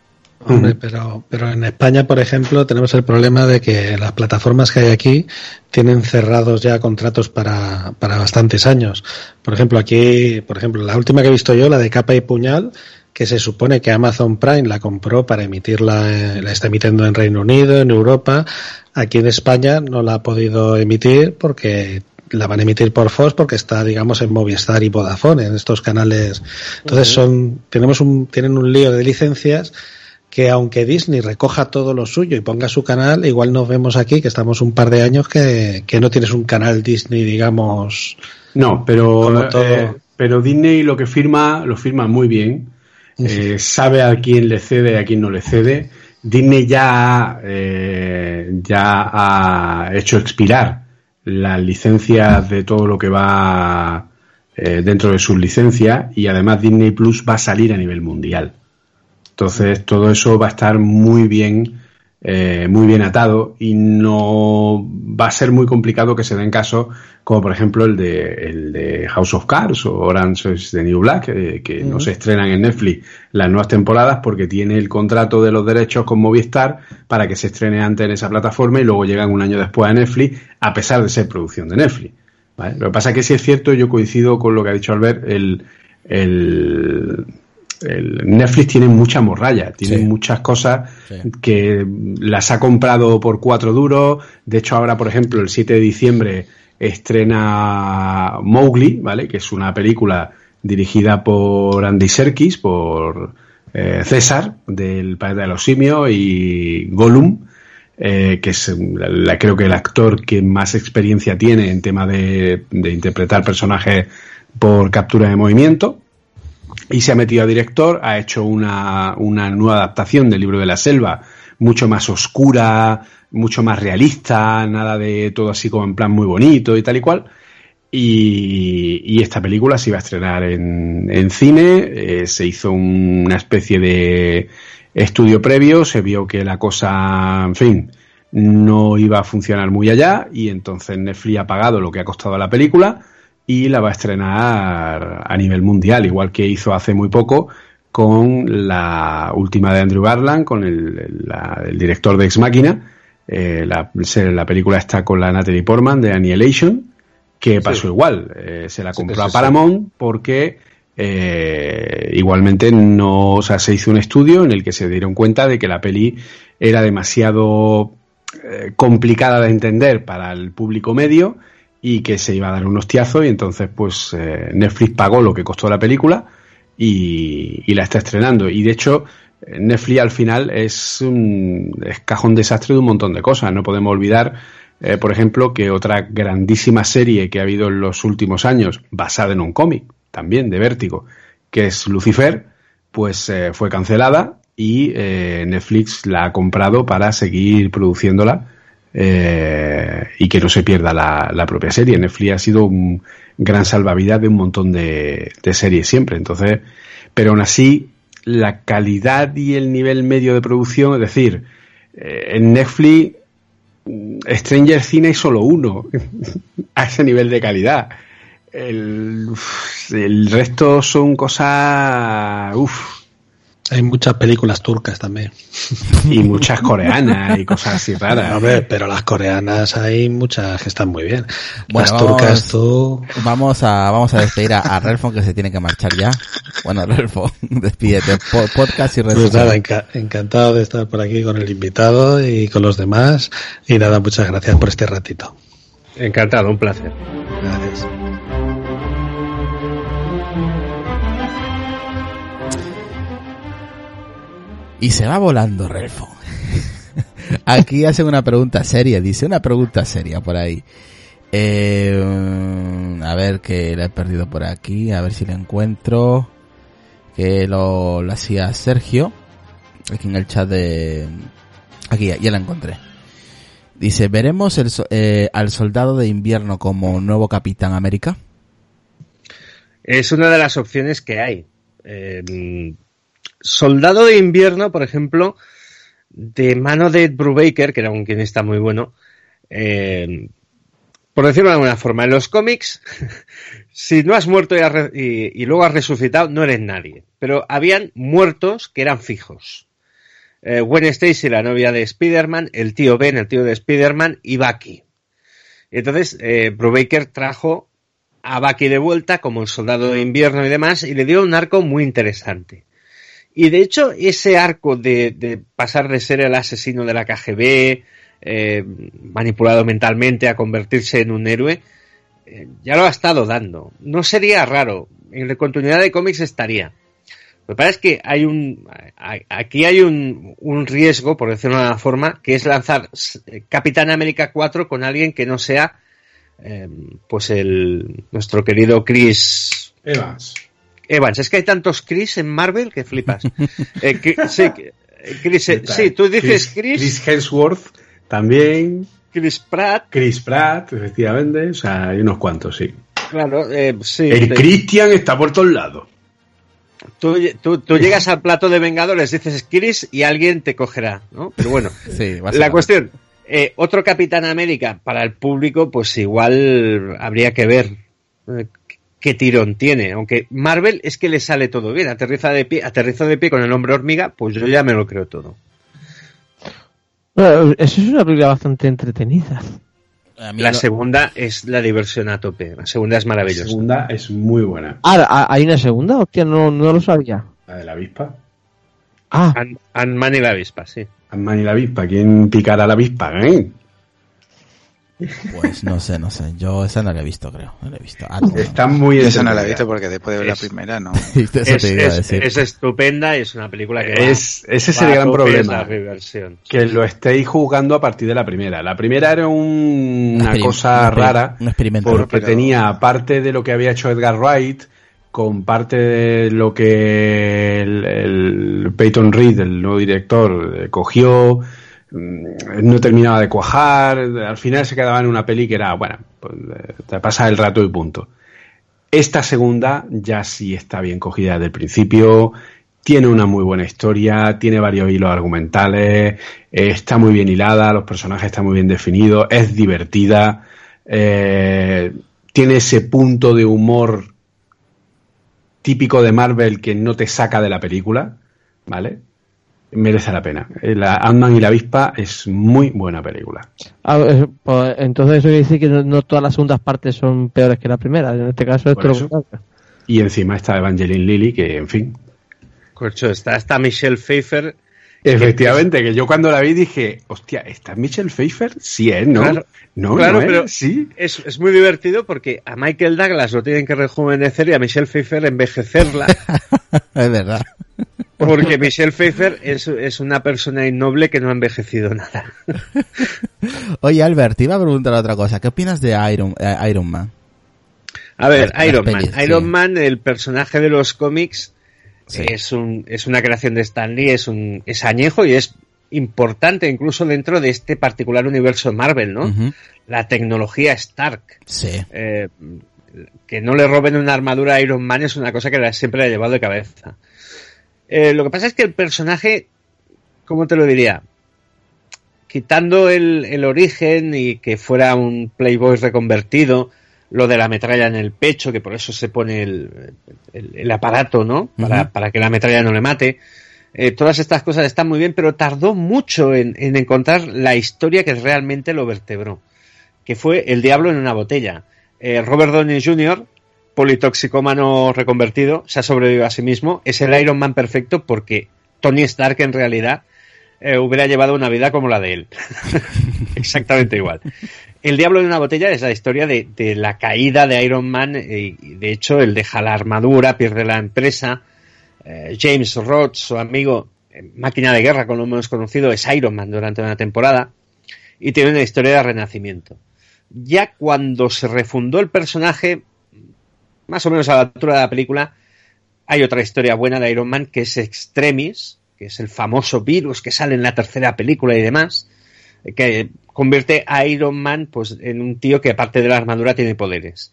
C: Pero, pero en España, por ejemplo, tenemos el problema de que las plataformas que hay aquí tienen cerrados ya contratos para, para bastantes años. Por ejemplo, aquí, por ejemplo, la última que he visto yo, la de capa y puñal, que se supone que Amazon Prime la compró para emitirla, eh, la está emitiendo en Reino Unido, en Europa. Aquí en España no la ha podido emitir porque la van a emitir por Fox porque está, digamos, en Movistar y Vodafone, en estos canales. Entonces son, tenemos un, tienen un lío de licencias que aunque Disney recoja todo lo suyo y ponga su canal, igual nos vemos aquí que estamos un par de años que, que no tienes un canal Disney, digamos.
A: No, pero, eh, pero Disney lo que firma, lo firma muy bien. Eh, sabe a quién le cede y a quién no le cede. Disney ya, eh, ya ha hecho expirar las licencias de todo lo que va eh, dentro de sus licencias y además Disney Plus va a salir a nivel mundial. Entonces todo eso va a estar muy bien eh, muy bien atado y no va a ser muy complicado que se den casos como por ejemplo el de, el de House of Cards o Orange is the New Black, eh, que no se estrenan en Netflix las nuevas temporadas porque tiene el contrato de los derechos con Movistar para que se estrene antes en esa plataforma y luego llegan un año después a Netflix, a pesar de ser producción de Netflix. Lo que pasa es que si es cierto, yo coincido con lo que ha dicho Albert, el, el el Netflix tiene mucha morralla, tiene muchas cosas que las ha comprado por cuatro duros. De hecho, ahora, por ejemplo, el 7 de diciembre estrena Mowgli, ¿vale? Que es una película dirigida por Andy Serkis, por eh, César, del País de los Simios, y Gollum, eh, que es la, creo que el actor que más experiencia tiene en tema de, de interpretar personajes por captura de movimiento y se ha metido a director, ha hecho una, una nueva adaptación del libro de la selva, mucho más oscura, mucho más realista, nada de todo así como en plan muy bonito y tal y cual. Y, y esta película se iba a estrenar en, en cine, eh, se hizo una especie de estudio previo, se vio que la cosa, en fin, no iba a funcionar muy allá y entonces Netflix ha pagado lo que ha costado la película y la va a estrenar a nivel mundial, igual que hizo hace muy poco con la última de Andrew Garland, con el, director de Ex Máquina. Eh, la, la, película está con la Natalie Portman de Annihilation, que pasó igual. Eh, se la compró a Paramount porque eh, igualmente no, o sea, se hizo un estudio en el que se dieron cuenta de que la peli era demasiado complicada de entender para el público medio y que se iba a dar un hostiazo y entonces pues eh, Netflix pagó lo que costó la película y, la está estrenando. Y de hecho Netflix al final es un es cajón desastre de un montón de cosas. No podemos olvidar eh, por ejemplo, que otra grandísima serie que ha habido en los últimos años, basada en un cómic, también de Vértigo, que es Lucifer, pues eh, fue cancelada y eh, Netflix la ha comprado para seguir produciéndola y que no se pierda la, propia serie. Netflix ha sido un gran salvavidas de un montón de, de series siempre, entonces, pero aún así la calidad y el nivel medio de producción, es decir, en Netflix Stranger Cine hay solo uno a ese nivel de calidad. El, el resto son cosas.
C: Hay muchas películas turcas también.
A: Y muchas coreanas y cosas así raras.
C: A ver, pero las coreanas hay muchas que están muy bien. las turcas tú...
B: Vamos a, vamos a despedir a, a Relfon que se tiene que marchar ya. Bueno, Relfon, despídete. Podcast y
C: pues nada, encantado de estar por aquí con el invitado y con los demás. Y nada, muchas gracias por este ratito.
F: Encantado, un placer.
C: Gracias.
B: Y se va volando Relfo. Aquí hace una pregunta seria, dice una pregunta seria por ahí. Eh, a ver que la he perdido por aquí, a ver si la encuentro. Que lo, hacía Sergio. Aquí en el chat de... Aquí ya, la encontré. Dice, ¿veremos el, eh, al soldado de invierno como nuevo Capitán América?
F: Es una de las opciones que hay. Eh, Soldado de Invierno, por ejemplo, de mano de Brubaker, que era un guionista muy bueno, eh, por decirlo de alguna forma, en los cómics, si no has muerto y, luego has resucitado, no eres nadie. Pero habían muertos que eran fijos. Eh, Gwen Stacy, la novia de Spider-Man, el tío Ben, el tío de Spider-Man, y Bucky. Entonces, eh, Brubaker trajo a Bucky de vuelta como el soldado de invierno y demás, y le dio un arco muy interesante. Y de hecho, ese arco de, pasar de ser el asesino de la KGB, eh, manipulado mentalmente a convertirse en un héroe, eh, ya lo ha estado dando. No sería raro. En la continuidad de cómics estaría. Lo que pasa es que hay un, aquí hay un, riesgo, por decirlo de una forma, que es lanzar Capitán América 4 con alguien que no sea, eh, pues el, nuestro querido Chris
A: Evans.
F: Evans, es que hay tantos Chris en Marvel que flipas. Eh, sí, Chris, eh, sí, tú dices Chris.
A: Chris Hemsworth también.
F: Chris Pratt.
A: Chris Pratt, efectivamente. O sea, hay unos cuantos, sí.
F: Claro, eh, sí.
A: El Christian está por todos lados.
F: Tú, tú, llegas al plato de Vengadores, dices Chris y alguien te cogerá, ¿no? Pero bueno, sí, la cuestión, otro Capitán América para el público, pues igual habría que ver qué tirón tiene. Aunque Marvel es que le sale todo bien. Aterriza de pie, aterriza de pie con el hombre hormiga, pues yo ya me lo creo todo.
D: eso es una película bastante entretenida.
F: La segunda es la diversión a tope. La segunda es maravillosa.
A: La segunda es muy buena.
D: Ah, ¿hay una segunda? Hostia, no, no lo sabía.
A: La de la avispa.
D: Ah.
F: Ant-Man y la avispa, sí.
A: Ant-Man y la avispa. ¿Quién picará la avispa? ¿eh?
B: Pues no sé, no sé. Yo esa no la he visto, creo. No la he visto. Ah,
E: Está muy Esa no la he visto porque después de ver la primera no.
F: es, estupenda y es una película que.
A: Es, ese es el gran problema. Que lo estéis jugando a partir de la primera. La primera era una cosa rara.
B: Un experimento.
A: Porque tenía parte de lo que había hecho Edgar Wright con parte de lo que el, el Peyton Reed, el nuevo director, eh, cogió no terminaba de cuajar, al final se quedaba en una peli que era, bueno, pues, eh, te pasa el rato y punto. Esta segunda ya sí está bien cogida desde el principio, tiene una muy buena historia, tiene varios hilos argumentales, eh, está muy bien hilada, los personajes están muy bien definidos, es divertida, eh, tiene ese punto de humor típico de Marvel que no te saca de la película, ¿vale? Merece la pena. La Ant-Man y la avispa es muy buena película.
D: Ah, pues, entonces eso quiere decir que no, todas las segundas partes son peores que la primera. En este caso esto
A: Y encima está Evangeline Lilly, que en fin.
F: Corcho, está, está Michelle Pfeiffer.
A: Efectivamente, que yo cuando la vi dije, hostia, ¿está Michelle Pfeiffer? Sí, ¿eh? ¿No? no,
F: claro, pero sí. Es, es, muy divertido porque a Michael Douglas lo tienen que rejuvenecer y a Michelle Pfeiffer envejecerla.
B: es verdad.
F: Porque Michelle Pfeiffer es, es, una persona innoble que no ha envejecido nada.
B: Oye, Albert, te iba a preguntar otra cosa. ¿Qué opinas de Iron, eh, Iron Man?
F: A ver, Iron Man. Iron Man, el personaje de los cómics, es, un, es una creación de Stan Lee, es, un, es añejo y es importante incluso dentro de este particular universo Marvel, ¿no? La tecnología Stark.
B: Sí.
F: Eh, que no le roben una armadura a Iron Man es una cosa que siempre le ha llevado de cabeza. Eh, lo que pasa es que el personaje, ¿cómo te lo diría? Quitando el, el, origen y que fuera un Playboy reconvertido, lo de la metralla en el pecho, que por eso se pone el, el, aparato, ¿no? Para, para, que la metralla no le mate. Eh, todas estas cosas están muy bien, pero tardó mucho en, en, encontrar la historia que realmente lo vertebró, que fue El Diablo en una botella. Eh, Robert Downey Jr., politoxicómano reconvertido, se ha sobrevivido a sí mismo, es el Iron Man perfecto porque Tony Stark en realidad eh, hubiera llevado una vida como la de él. Exactamente igual. El Diablo en una botella es la historia de, de la caída de Iron Man y de hecho él deja la armadura, pierde la empresa. Eh, James Roth, su amigo, eh, máquina de guerra como lo hemos conocido, es Iron Man durante una temporada y tiene una historia de renacimiento. Ya cuando se refundó el personaje, más o menos a la altura de la película, hay otra historia buena de Iron Man que es Extremis, que es el famoso virus que sale en la tercera película y demás, que convierte a Iron Man pues, en un tío que aparte de la armadura tiene poderes.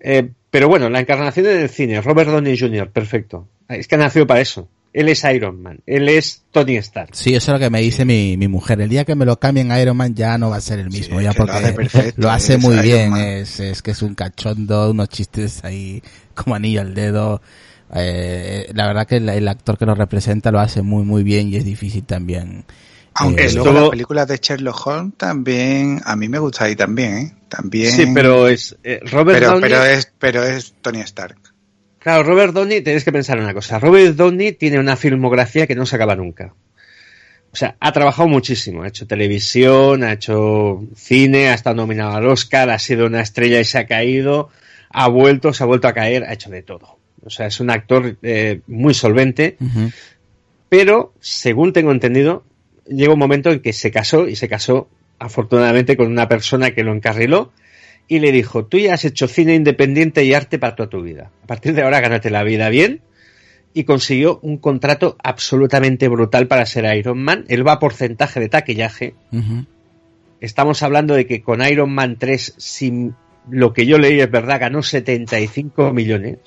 F: Eh, pero bueno, la encarnación del cine, Robert Downey Jr., perfecto. Es que ha nacido para eso. Él es Iron Man, él es Tony Stark.
B: Sí, eso es lo que me dice mi, mi mujer. El día que me lo cambien a Iron Man ya no va a ser el mismo,
E: Sí,
B: ya
E: lo
B: porque
E: hace perfecto,
B: lo hace muy
E: Iron
B: bien. Es, es que es un cachondo, unos chistes ahí como anillo al dedo. Eh, la verdad que el, el actor que lo representa lo hace muy muy bien y es difícil también.
E: Aunque
B: eh,
E: luego las películas de Sherlock Holmes también, a mí me gusta ahí también, ¿eh? También.
F: Sí, pero es eh, Robert
E: pero,
F: Downey.
E: pero es, pero es Tony Stark.
F: Claro, Robert Downey, tenéis que pensar una cosa. Robert Downey tiene una filmografía que no se acaba nunca. O sea, ha trabajado muchísimo. Ha hecho televisión, ha hecho cine, ha estado nominado al Oscar, ha sido una estrella y se ha caído, ha vuelto, se ha vuelto a caer, ha hecho de todo. O sea, es un actor eh, muy solvente, pero según tengo entendido, llega un momento en que se casó y se casó afortunadamente con una persona que lo encarriló y le dijo, tú ya has hecho cine independiente y arte para toda tu vida. A partir de ahora gánate la vida bien y consiguió un contrato absolutamente brutal para ser Iron Man. Él va a porcentaje de taquillaje. Estamos hablando de que con Iron Man 3, si lo que yo leí es verdad, ganó 75 millones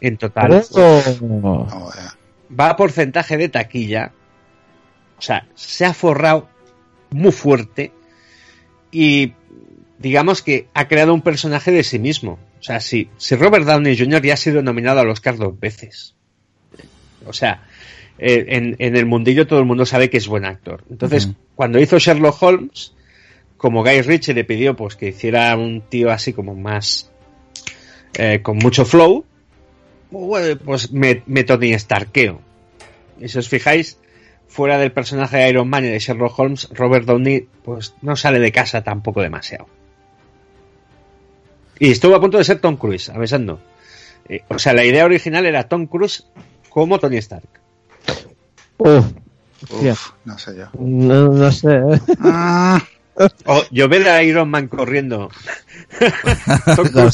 F: en total. Va a porcentaje de taquilla. O sea, se ha forrado muy fuerte y digamos que ha creado un personaje de sí mismo. O sea, si, si Robert Downey Jr. ya ha sido nominado al Oscar dos veces. O sea, eh, en, en el mundillo todo el mundo sabe que es buen actor. Entonces, cuando hizo Sherlock Holmes, como Guy Ritchie le pidió pues que hiciera un tío así como más eh, con mucho flow, bueno, pues me, me Tony Starkeo. Y si os fijáis, fuera del personaje de Iron Man y de Sherlock Holmes, Robert Downey pues no sale de casa tampoco demasiado. Y estuvo a punto de ser Tom Cruise, avisando. Eh, o sea, la idea original era Tom Cruise como Tony Stark.
D: Uf,
E: no sé yo.
D: No, no sé.
E: Ah,
F: O yo ver a Iron Man corriendo.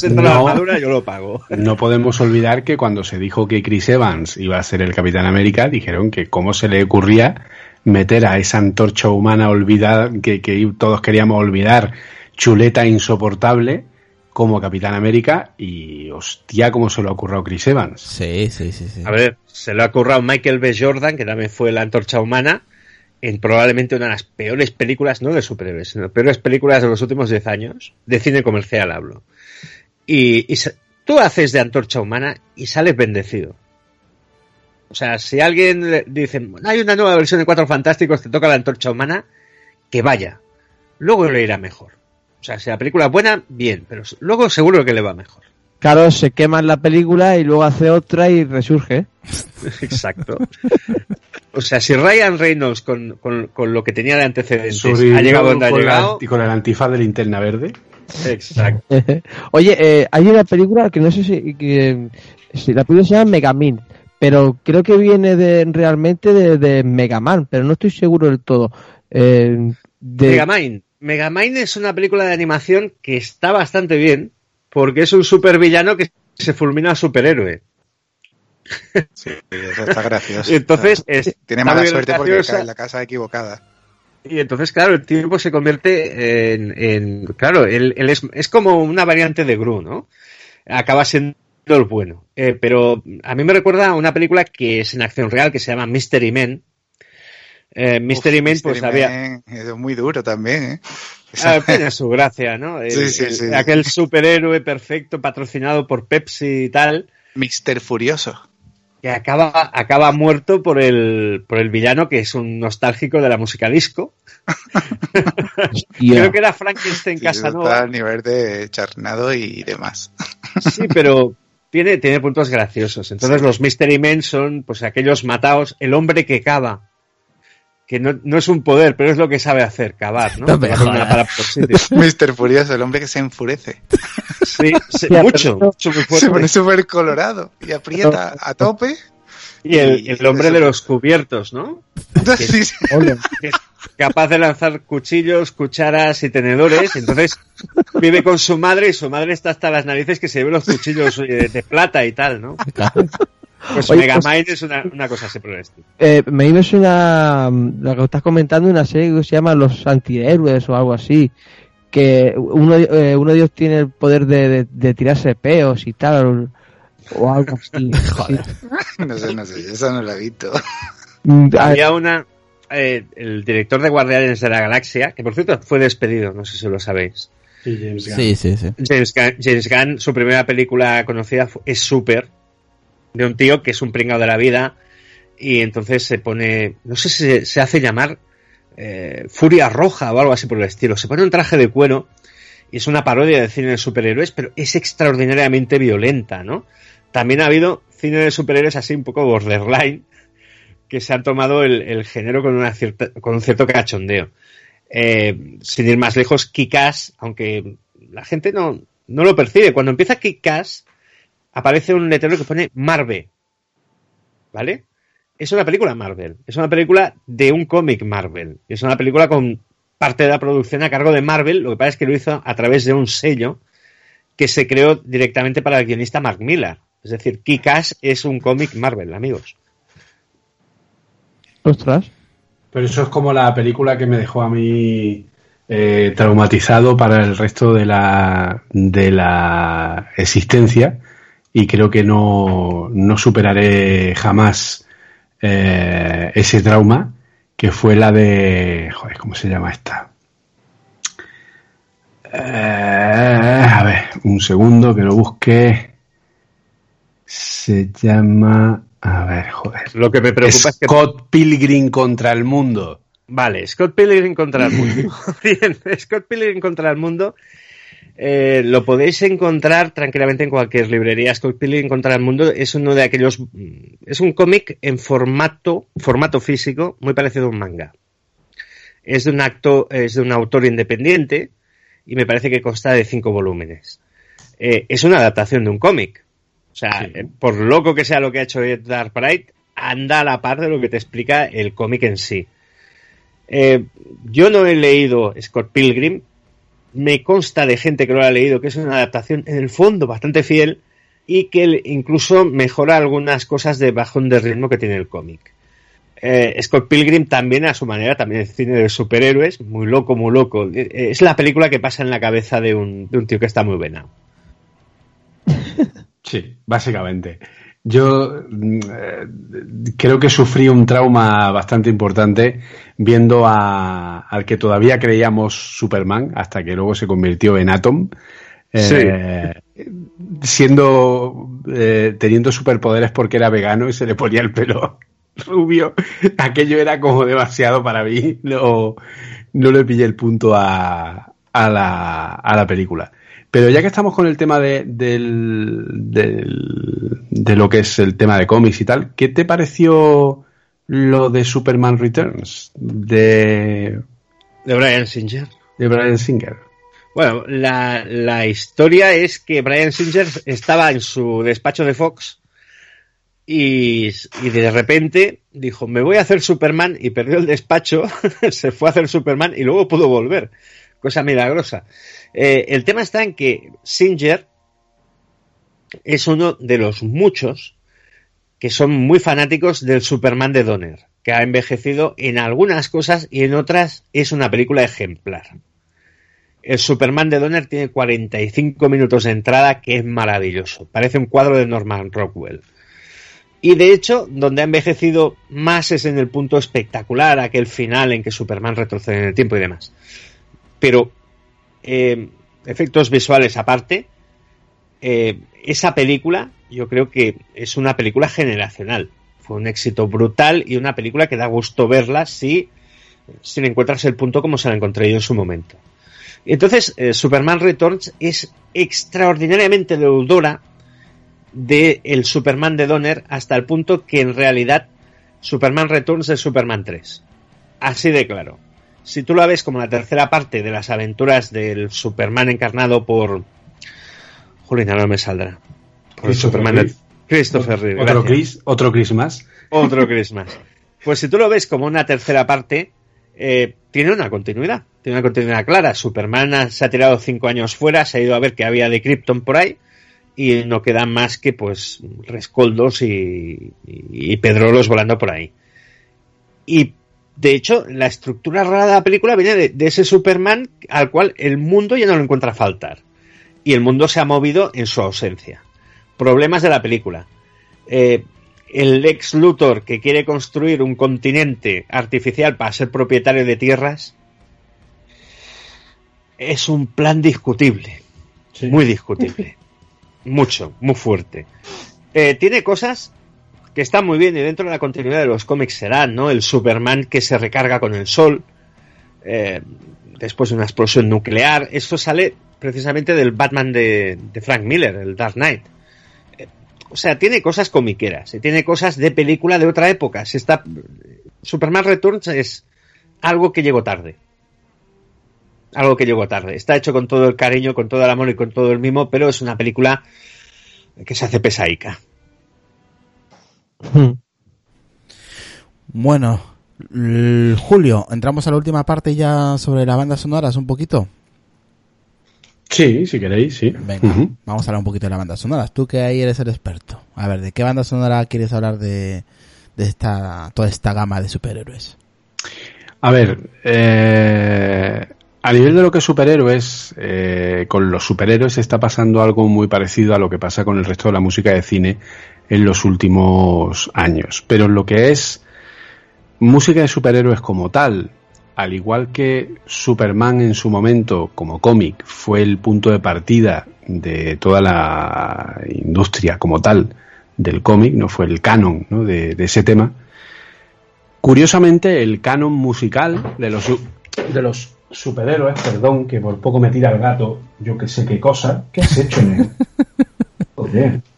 F: De la
A: No.
F: armadura, yo lo pago.
A: No podemos olvidar que cuando se dijo que Chris Evans iba a ser el Capitán América, dijeron que cómo se le ocurría meter a esa antorcha humana olvidada, que, que todos queríamos olvidar, chuleta insoportable, como Capitán América, y hostia, cómo se lo ocurrió a Chris Evans.
B: Sí, sí, sí, sí.
F: A ver, se lo ha currado Michael B. Jordan, que también fue la antorcha humana, en probablemente una de las peores películas, no de superhéroes, sino peores películas de los últimos 10 años, de cine comercial hablo. Y, y tú haces de antorcha humana y sales bendecido. O sea, si alguien dice, hay una nueva versión de Cuatro Fantásticos, te toca la antorcha humana, que vaya. Luego le irá mejor. O sea, si la película es buena, bien, pero luego seguro que le va mejor.
D: Claro, se quema en la película y luego hace otra y resurge.
F: Exacto. O sea, si Ryan Reynolds con, con- con lo que tenía de antecedentes ha llegado donde ha
A: con,
F: llegado.
A: la, con el antifaz de linterna verde.
F: Exacto.
D: Oye, eh, hay una película que no sé si, que, si la película se llama Megamin, pero creo que viene de realmente de, de Mega Man, pero no estoy seguro del todo. Eh, de...
F: Megamind. Megamind es una película de animación que está bastante bien, porque es un supervillano que se fulmina a superhéroe.
E: Sí, eso está gracioso.
F: Entonces, es-
E: Tiene mala suerte porque cae en la casa equivocada.
F: Y entonces, claro, el tipo se convierte en. en- claro, él, él es, es como una variante de Gru, ¿no? Acaba siendo el bueno. Eh, pero a mí me recuerda a una película que es en acción real que se llama Mystery Men. Eh, Mystery
E: Uf,
F: Men,
E: Mystery
F: pues había.
E: Man, Es muy duro también, ¿eh?
F: Ah, tiene su gracia, ¿no? El-
E: Sí, sí,
F: el-
E: sí.
F: Aquel superhéroe perfecto patrocinado por Pepsi y tal,
E: Mister Furioso.
F: que acaba, acaba muerto por el, por el villano que es un nostálgico de la música disco. Creo que era Frankenstein
E: Sí, eso está
F: Casanova.
E: al nivel de Charnado y demás.
F: Sí, pero tiene, tiene puntos graciosos. Entonces
E: Sí.
F: los Mystery Men son pues aquellos mataos, el hombre que cava. Que no, no es un poder, pero es lo que sabe hacer, cavar, ¿no?
B: No me
F: sitios.
E: Mister Furioso, el hombre que se enfurece.
F: Sí, sí,
D: Ya,
F: mucho, mucho muy
E: Se pone súper colorado y aprieta a tope.
F: Y el,
E: y-
F: el hombre de los cubiertos, ¿no?
E: Sí, sí.
F: Que es capaz de lanzar cuchillos, cucharas y tenedores. Entonces vive con su madre y su madre está hasta las narices que se lleve los cuchillos eh, de plata y tal, ¿no? Pues
D: Oye,
F: Megamind es una, una cosa así por el estilo.
D: Eh, mm, lo que estás comentando una serie que se llama Los Antihéroes o algo así. Que uno, eh, uno de ellos tiene el poder de, de- de tirarse peos y tal. O algo así.
B: Joder.
E: No sé, no sé, eso no lo he visto.
D: Mm,
F: Había una. eh, el director de Guardianes de la Galaxia, que por cierto fue despedido, no sé si lo sabéis.
C: Sí, James Gunn.
B: Sí, sí, sí.
F: James Gunn, James Gunn, su primera película conocida es Super, de un tío que es un pringado de la vida y entonces se pone, no sé si se, hace llamar eh, Furia Roja o algo así por el estilo. Se pone un traje de cuero y es una parodia de cine de superhéroes, pero es extraordinariamente violenta, ¿no? También ha habido cine de superhéroes así un poco borderline que se han tomado el, el género con, una cierta, con un cierto cachondeo. Eh, sin ir más lejos, Kikas, aunque la gente no, no lo percibe, cuando empieza Kikas aparece un letrero que pone Marvel. ¿Vale? Es una película Marvel. Es una película de un cómic Marvel. Es una película con parte de la producción a cargo de Marvel. Lo que pasa es que lo hizo a través de un sello que se creó directamente para el guionista Mark Millar. Es decir, Kikas es un cómic Marvel, amigos.
D: ostras.
A: Pero eso es como la película que me dejó a mí eh, traumatizado para el resto de la, de la existencia y creo que no, no superaré jamás eh, ese trauma que fue la de... Joder, ¿cómo se llama esta? Eh, a ver, un segundo que lo busque. Se llama... A ver, joder.
F: Lo que me preocupa es que
A: Scott Pilgrim contra el mundo.
F: Vale, Scott Pilgrim contra el mundo. Bien, Scott Pilgrim contra el mundo. Eh, lo podéis encontrar tranquilamente en cualquier librería. Scott Pilgrim contra el mundo es uno de aquellos. mm, Es un cómic en formato, formato físico, muy parecido a un manga. Es de un acto, es de un autor independiente y me parece que consta de cinco volúmenes. Eh, es una adaptación de un cómic. O sea,
A: Sí.
F: eh, por loco que sea lo que ha hecho Edgar Bright, anda a la par de lo que te explica el cómic en sí. Eh, yo no he leído Scott Pilgrim, me consta de gente que lo ha leído que es una adaptación en el fondo bastante fiel y que incluso mejora algunas cosas de bajón de ritmo que tiene el cómic. Eh, Scott Pilgrim también a su manera, también es cine de superhéroes, muy loco, muy loco. Eh, Es la película que pasa en la cabeza de un, de un tío que está muy venado.
A: Sí, básicamente. Yo mm, eh, creo que sufrí un trauma bastante importante viendo a, al que todavía creíamos Superman hasta que luego se convirtió en Atom. Eh, Siendo, eh, teniendo superpoderes porque era vegano y se le ponía el pelo rubio. Aquello era como demasiado para mí. No, no le pillé el punto a, a, la, a la película. Pero ya que estamos con el tema de, del, del- de lo que es el tema de cómics y tal, ¿qué te pareció lo de Superman Returns de,
F: De Brian Singer.
A: de Brian Singer?
F: Bueno, la, la historia es que Brian Singer estaba en su despacho de Fox y, y, de repente dijo, me voy a hacer Superman y perdió el despacho, se fue a hacer Superman y luego pudo volver. Cosa milagrosa. Eh, el tema está en que Singer es uno de los muchos que son muy fanáticos del Superman de Donner, que ha envejecido en algunas cosas y en otras es una película ejemplar. El Superman de Donner tiene 45 minutos de entrada, que es maravilloso. Parece un cuadro de Norman Rockwell. Y de hecho, donde ha envejecido más es en el punto espectacular, aquel final en que Superman retrocede en el tiempo y demás. Pero, eh, efectos visuales aparte, eh, esa película yo creo que es una película generacional. Fue un éxito brutal y una película que da gusto verla si, si encuentras el punto como se la encontré yo en su momento. Entonces, eh, Superman Returns es extraordinariamente deudora del el Superman de Donner hasta el punto que en realidad Superman Returns es Superman 3. Así de claro. Si tú la ves como la tercera parte de las aventuras del Superman encarnado por... Julina, no me saldrá. Por el Superman Christopher Reeve.
A: Otro Chris, otro Chris más.
F: Otro Chris más. Pues si tú lo ves como una tercera parte, eh, tiene una continuidad. Tiene una continuidad clara. Superman se ha tirado cinco años fuera, se ha ido a ver que había de Krypton por ahí y no quedan más que pues rescoldos y, y, pedrolos volando por ahí. Y de hecho, la estructura rara de la película viene de, ese Superman al cual el mundo ya no lo encuentra faltar. Y el mundo se ha movido en su ausencia. Problemas de la película. Eh, el ex Luthor que quiere construir un continente artificial para ser propietario de tierras es un plan discutible. Muy discutible. mucho, muy fuerte. Eh, tiene cosas que están muy bien y dentro de la continuidad de los cómics serán, ¿no? El Superman que se recarga con el sol eh, después de una explosión nuclear. Eso sale precisamente del Batman de, Frank Miller, el Dark Knight. Eh, o sea, tiene cosas comiqueras, tiene cosas de película de otra época. Está... Superman Returns es algo que llegó tarde algo que llegó tarde. Está hecho con todo el cariño, con todo el amor y con todo el mimo, pero es una película que se hace pesaica.
B: Hmm. Bueno, Julio, entramos a la última parte ya sobre las bandas sonoras un poquito.
A: Sí, si queréis, sí.
B: Venga, vamos a hablar un poquito de las bandas sonoras. Tú que ahí eres el experto. A ver, ¿de qué banda sonora quieres hablar de, de esta, toda esta gama de superhéroes?
A: A ver, eh, a nivel de lo que es superhéroes, eh, con los superhéroes está pasando algo muy parecido a lo que pasa con el resto de la música de cine en los últimos años. Pero lo que es música de superhéroes como tal, al igual que Superman en su momento como cómic fue el punto de partida de toda la industria como tal del cómic, no fue el canon de, de, ese tema. Curiosamente, el canon musical de los, de los superhéroes, perdón, que por poco me tira el gato, yo que sé qué cosa. ¿Qué has hecho,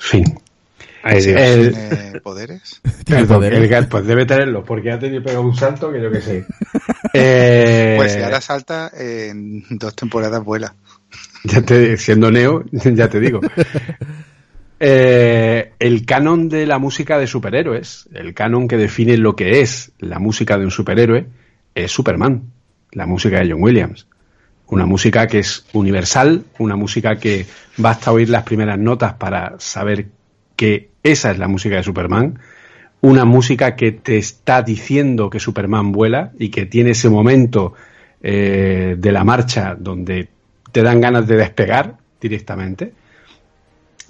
A: Fin.
E: ¿Tiene poderes?
A: ¿Tiene poderes? El pues debe tenerlo, porque ha tenido pegado un salto que yo que sé. Eh,
E: pues si ahora salta, en dos temporadas vuela.
A: Ya te, siendo Neo, ya te digo. Eh, el canon de la música de superhéroes, el canon que define lo que es la música de un superhéroe, es Superman la música de John Williams. Una música que es universal, una música que basta oír las primeras notas para saber que esa es la música de Superman. Una música que te está diciendo que Superman vuela y que tiene ese momento eh, de la marcha donde te dan ganas de despegar directamente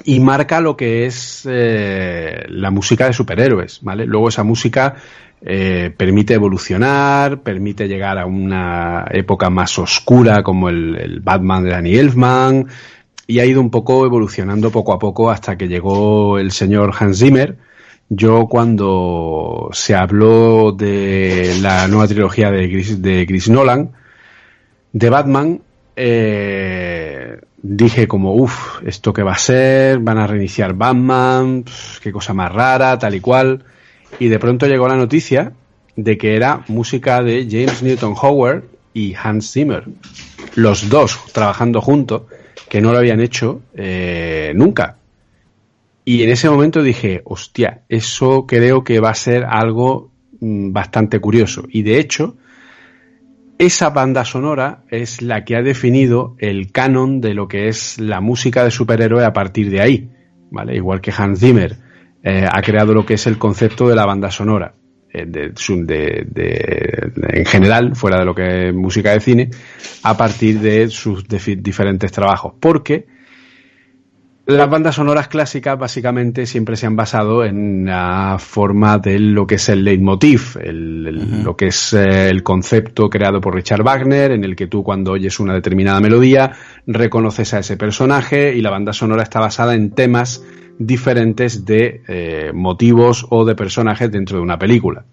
A: y marca lo que es eh, la música de superhéroes, ¿vale? Luego esa música eh, permite evolucionar, permite llegar a una época más oscura como el, Batman de Danny Elfman y ha ido un poco evolucionando poco a poco hasta que llegó el señor Hans Zimmer. Yo cuando se habló de la nueva trilogía de Chris, de Chris Nolan, de Batman, eh, dije como, uff, ¿esto qué va a ser? ¿Van a reiniciar Batman? ¿Qué cosa más rara? Tal y cual y de pronto llegó la noticia de que era música de James Newton Howard y Hans Zimmer, los dos trabajando juntos, que no lo habían hecho eh, nunca. Y en ese momento dije, hostia, eso creo que va a ser algo mm, bastante curioso. Y de hecho, esa banda sonora es la que ha definido el canon de lo que es la música de superhéroe a partir de ahí. ¿vale? Igual que Hans Zimmer eh, ha creado lo que es el concepto de la banda sonora. Eh, de, en general, fuera de lo que es música de cine, a partir de sus diferentes trabajos. Porque las bandas sonoras clásicas básicamente siempre se han basado en la forma de lo que es el leitmotiv, lo que es eh, el concepto creado por Richard Wagner, en el que tú cuando oyes una determinada melodía reconoces a ese personaje y la banda sonora está basada en temas diferentes de eh, motivos o de personajes dentro de una película.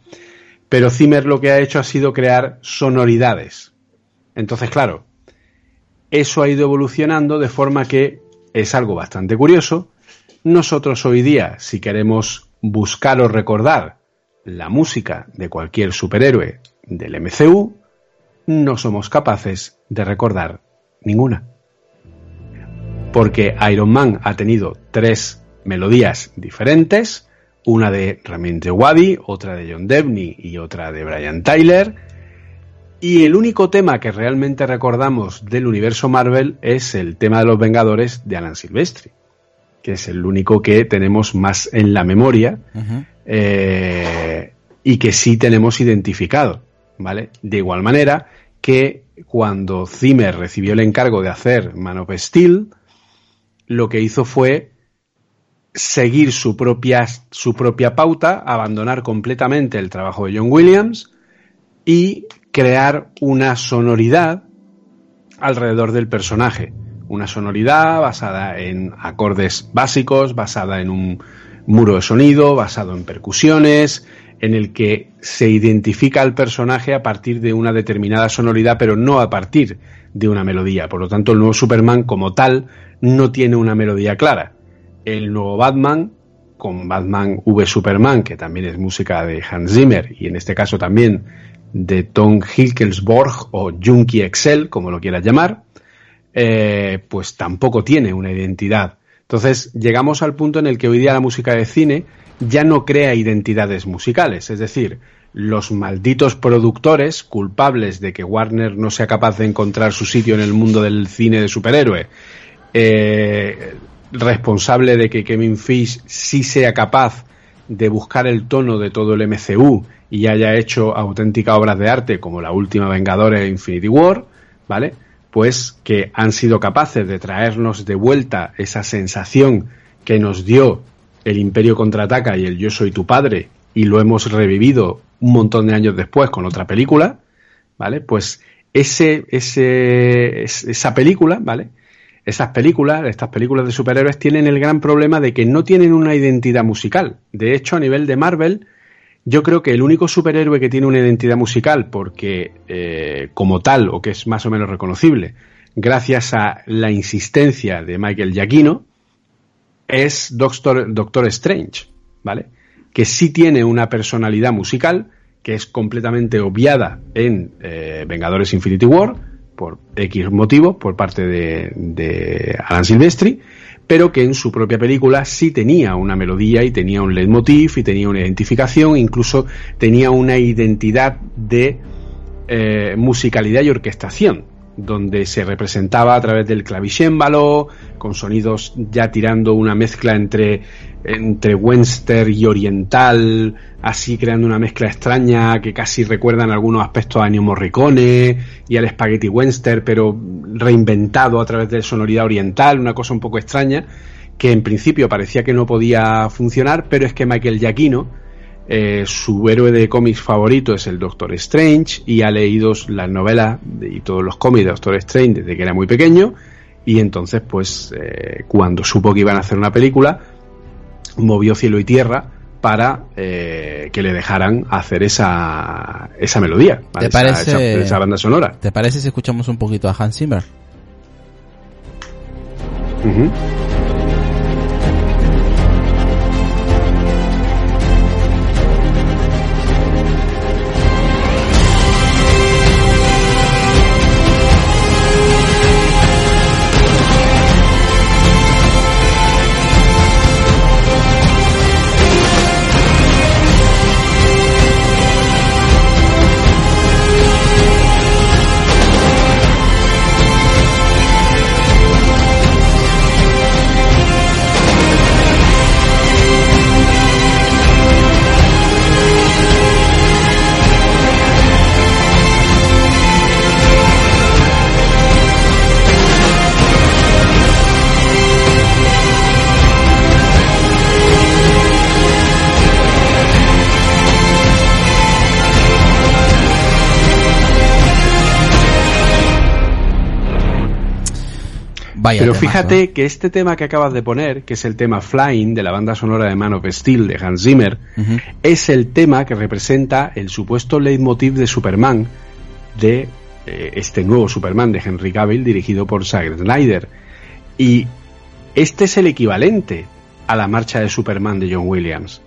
A: Pero Zimmer lo que ha hecho ha sido crear sonoridades. Entonces, claro, eso ha ido evolucionando de forma que es algo bastante curioso. Nosotros hoy día, si queremos buscar o recordar la música de cualquier superhéroe del MCU, no somos capaces de recordar ninguna. Porque Iron Man ha tenido tres melodías diferentes, una de Ramin Djawadi, otra de John Debney y otra de Brian Tyler. Y el único tema que realmente recordamos del universo Marvel es el tema de los Vengadores de Alan Silvestri, que es el único que tenemos más en la memoria eh, y que sí tenemos identificado, ¿vale? De igual manera que cuando Zimmer recibió el encargo de hacer Man of Steel, lo que hizo fue seguir su propia, su propia pauta, abandonar completamente el trabajo de John Williams y crear una sonoridad alrededor del personaje. Una sonoridad basada en acordes básicos, basada en un muro de sonido, basado en percusiones, en el que se identifica al personaje a partir de una determinada sonoridad, pero no a partir de una melodía. Por lo tanto, el nuevo Superman como tal no tiene una melodía clara el nuevo Batman, con Batman V Superman, que también es música de Hans Zimmer, y en este caso también de Tom Hickelsborg o Junkie Excel, como lo quieras llamar, eh, pues tampoco tiene una identidad. Entonces llegamos al punto en el que hoy día la música de cine ya no crea identidades musicales, es decir, los malditos productores culpables de que Warner no sea capaz de encontrar su sitio en el mundo del cine de superhéroe, eh, responsable de que Kevin Fish sí sea capaz de buscar el tono de todo el MCU y haya hecho auténticas obras de arte como la última Vengadores e Infinity War, ¿vale? Pues que han sido capaces de traernos de vuelta esa sensación que nos dio el Imperio contraataca y el Yo soy tu padre y lo hemos revivido un montón de años después con otra película, ¿vale? Pues ese, ese, esa película, ¿vale? Esas películas, estas películas de superhéroes, tienen el gran problema de que no tienen una identidad musical. De hecho, a nivel de Marvel, yo creo que el único superhéroe que tiene una identidad musical, porque eh, como tal, o que es más o menos reconocible, gracias a la insistencia de Michael Giacchino, es Doctor, Doctor Strange, ¿vale? Que sí tiene una personalidad musical que es completamente obviada en eh, Vengadores Infinity War, por X motivo por parte de, Alan Silvestri, pero que en su propia película sí tenía una melodía y tenía un leitmotiv y tenía una identificación, incluso tenía una identidad de eh, musicalidad y orquestación, donde se representaba a través del clavicémbalo, con sonidos ya tirando una mezcla entre entre western y oriental, así creando una mezcla extraña que casi recuerdan algunos aspectos a Ennio Morricone y al spaghetti western, pero reinventado a través de sonoridad oriental, una cosa un poco extraña, que en principio parecía que no podía funcionar, pero es que Michael Giacchino, eh, su héroe de cómics favorito es el Doctor Strange y ha leído las novelas y todos los cómics de Doctor Strange desde que era muy pequeño y entonces pues eh, cuando supo que iban a hacer una película movió cielo y tierra para eh, que le dejaran hacer esa, esa melodía,
B: ¿Te parece,
A: esa, banda sonora.
B: ¿Te parece si escuchamos un poquito a Hans Zimmer? Temazo,
A: fíjate que este tema que acabas de poner, que es el tema Flying de la banda sonora de Man of Steel de Hans Zimmer, es el tema que representa el supuesto leitmotiv de Superman de eh, este nuevo Superman de Henry Cavill dirigido por Zack Snyder. Y este es el equivalente a la marcha de Superman de John Williams.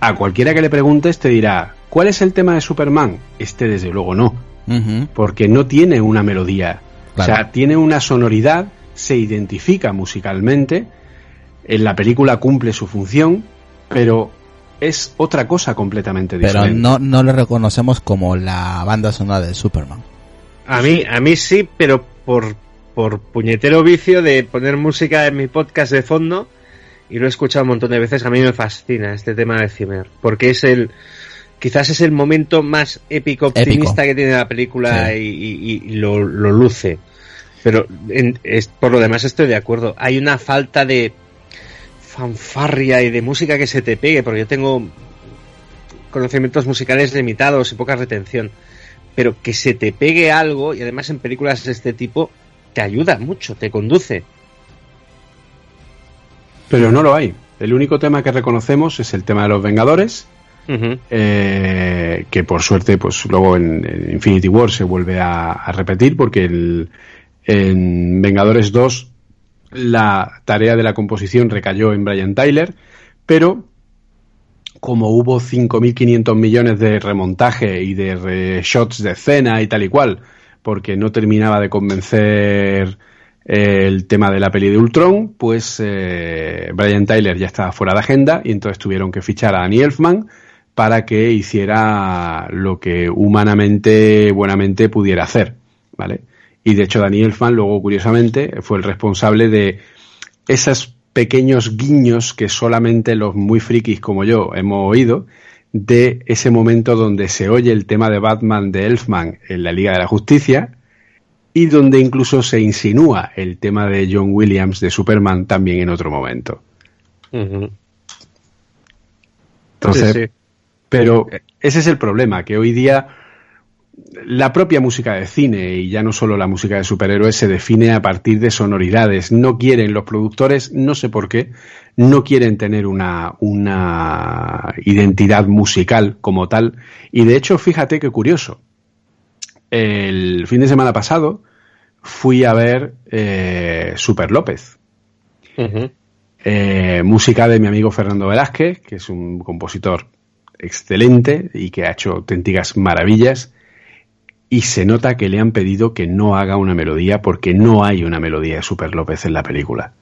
A: A cualquiera que le preguntes te dirá, ¿cuál es el tema de Superman? Este desde luego no, porque no tiene una melodía.
B: Claro.
A: O sea, tiene una sonoridad, se identifica musicalmente, en la película cumple su función, pero es otra cosa completamente
B: Pero
A: diferente.
B: no, no lo reconocemos como la banda sonora de Superman.
F: A mí, a mí sí, pero por, por puñetero vicio de poner música en mi podcast de fondo y lo he escuchado un montón de veces. A mí me fascina este tema de Zimmer, porque es el, quizás es el momento más épico, optimista que tiene la película
B: Sí.
F: y, y- y lo, lo luce. Pero en- es- por lo demás estoy de acuerdo. Hay una falta de fanfarria y de música que se te pegue, porque yo tengo conocimientos musicales limitados y poca retención pero que se te pegue algo y además en películas de este tipo te ayuda mucho, te conduce.
A: Pero no lo hay. El único tema que reconocemos es el tema de los Vengadores, eh, que por suerte, pues luego en, en Infinity War se vuelve a, a repetir, porque el- en Vengadores 2 la tarea de la composición recayó en Brian Tyler, pero como hubo 5.500 millones de remontaje y de reshots de escena y tal y cual, porque no terminaba de convencer el tema de la peli de Ultron, pues eh, Brian Tyler ya estaba fuera de agenda y entonces tuvieron que fichar a Annie Elfman para que hiciera lo que humanamente, buenamente pudiera hacer, ¿vale? Y de hecho Danny Elfman luego, curiosamente, fue el responsable de esos pequeños guiños que solamente los muy frikis como yo hemos oído de ese momento donde se oye el tema de Batman de Elfman en la Liga de la Justicia y donde incluso se insinúa el tema de John Williams de Superman también en otro momento. Entonces,
F: Sí, sí.
A: pero ese es el problema, que hoy día la propia música de cine y ya no solo la música de superhéroes se define a partir de sonoridades. No quieren los productores, no sé por qué, no quieren tener una, una identidad musical como tal. Y de hecho, fíjate qué curioso. El fin de semana pasado fui a ver eh, Super López. Eh, música de mi amigo Fernando Velázquez, que es un compositor excelente y que ha hecho auténticas maravillas. Y se nota que le han pedido que no haga una melodía porque no hay una melodía de Super López en la película.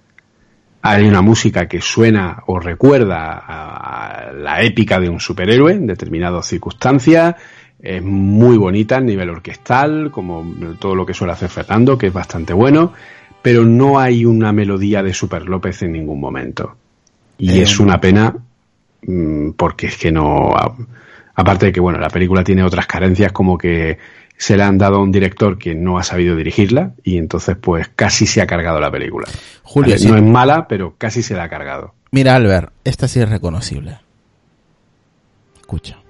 A: Hay una música que suena o recuerda a la épica de un superhéroe en determinadas circunstancias. Es muy bonita a nivel orquestal, como todo lo que suele hacer Fernando, que es bastante bueno pero no hay una melodía de Super López en ningún momento. Y
B: Eh,
A: es una pena mm, porque es que no... Aparte de que, bueno, la película tiene otras carencias como que se le han dado a un director que no ha sabido dirigirla y entonces pues casi se ha cargado la película.
B: Julio,
A: Vale,
B: sí.
A: No es mala, pero casi se la ha cargado.
B: Mira, Albert, esta sí es reconocible. Escucha.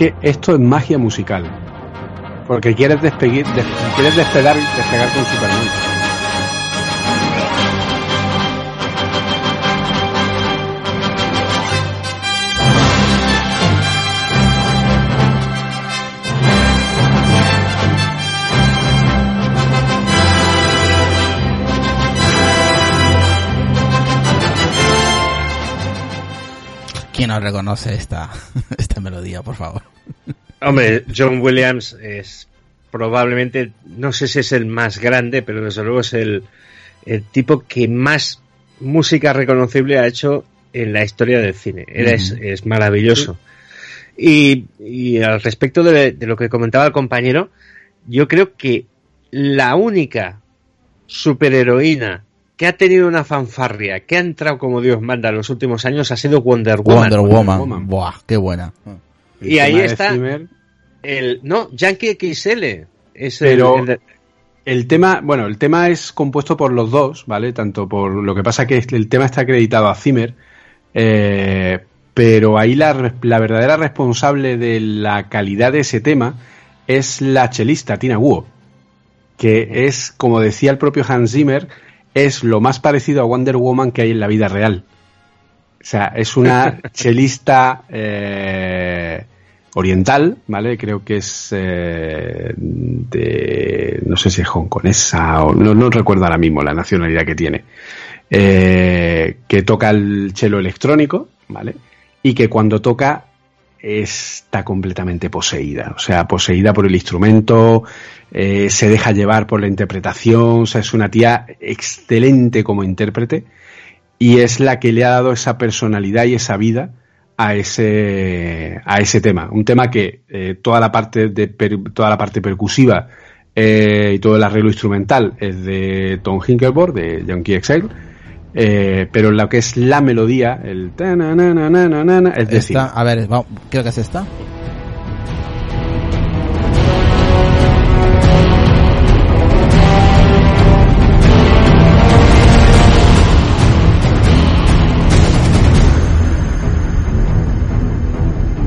A: Que esto es magia musical. Porque quieres despeguir, des- quieres despegar, despegar con Superman.
B: ¿Quién no reconoce esta melodía, por favor?
F: Hombre, John Williams es probablemente, no sé si es el más grande, pero desde luego es el, el tipo que más música reconocible ha hecho en la historia del cine. Es, es maravilloso. Y, y al respecto de, de lo que comentaba el compañero, yo creo que la única superheroína que ha tenido una fanfarria, que ha entrado como Dios manda en los últimos años, ha sido Wonder Woman.
B: Wonder Woman. Buah, qué buena.
F: Y ahí está el... No, Yankee XL. Es
A: Pero... el, el tema, bueno, el tema es compuesto por los dos, ¿vale? Tanto por lo que pasa que el tema está acreditado a Zimmer, eh, pero ahí la, la, verdadera responsable de la calidad de ese tema es la chelista Tina Guo, que es, como decía el propio Hans Zimmer, es lo más parecido a Wonder Woman que hay en la vida real. O sea, es una chelista eh, oriental, ¿vale? Creo que es eh, de, no sé si es hongkonesa o no, no recuerdo ahora mismo la nacionalidad que tiene, eh, que toca el chelo electrónico, ¿vale? Y que cuando toca está completamente poseída, o sea, poseída por el instrumento, eh, se deja llevar por la interpretación, o sea, es una tía excelente como intérprete y es la que le ha dado esa personalidad y esa vida a ese, a ese tema. Un tema que eh, toda, la parte de toda la parte percusiva eh, y todo el arreglo instrumental es de Tom Hinkelborg, de Yankee Exile, eh, pero lo que es la melodía, el es decir...
B: a ver, creo que es esta.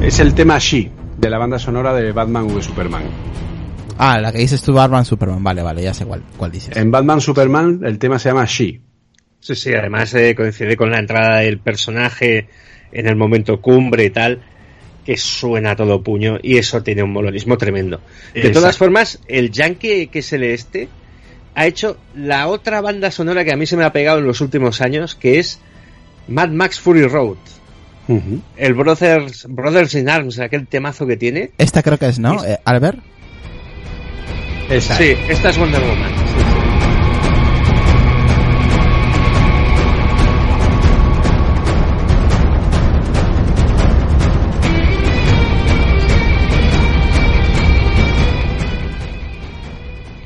A: Es el tema She, de la banda sonora de Batman v Superman.
B: Ah, la que dices tú, Batman Superman. Vale, vale, ya sé cuál, cuál dices.
A: En Batman Superman el tema se llama She.
F: Sí, sí, además eh, coincide con la entrada del personaje en el momento cumbre y tal, que suena a todo puño y eso tiene un molonismo tremendo. De todas formas, el Yankee que es el este ha hecho la otra banda sonora que a mí se me ha pegado en los últimos años, que es Mad Max Fury Road. El Brothers, Brothers in Arms, aquel temazo que tiene.
B: Esta creo que es, ¿no? Eh, Albert.
F: Sí, esta es Wonder Woman.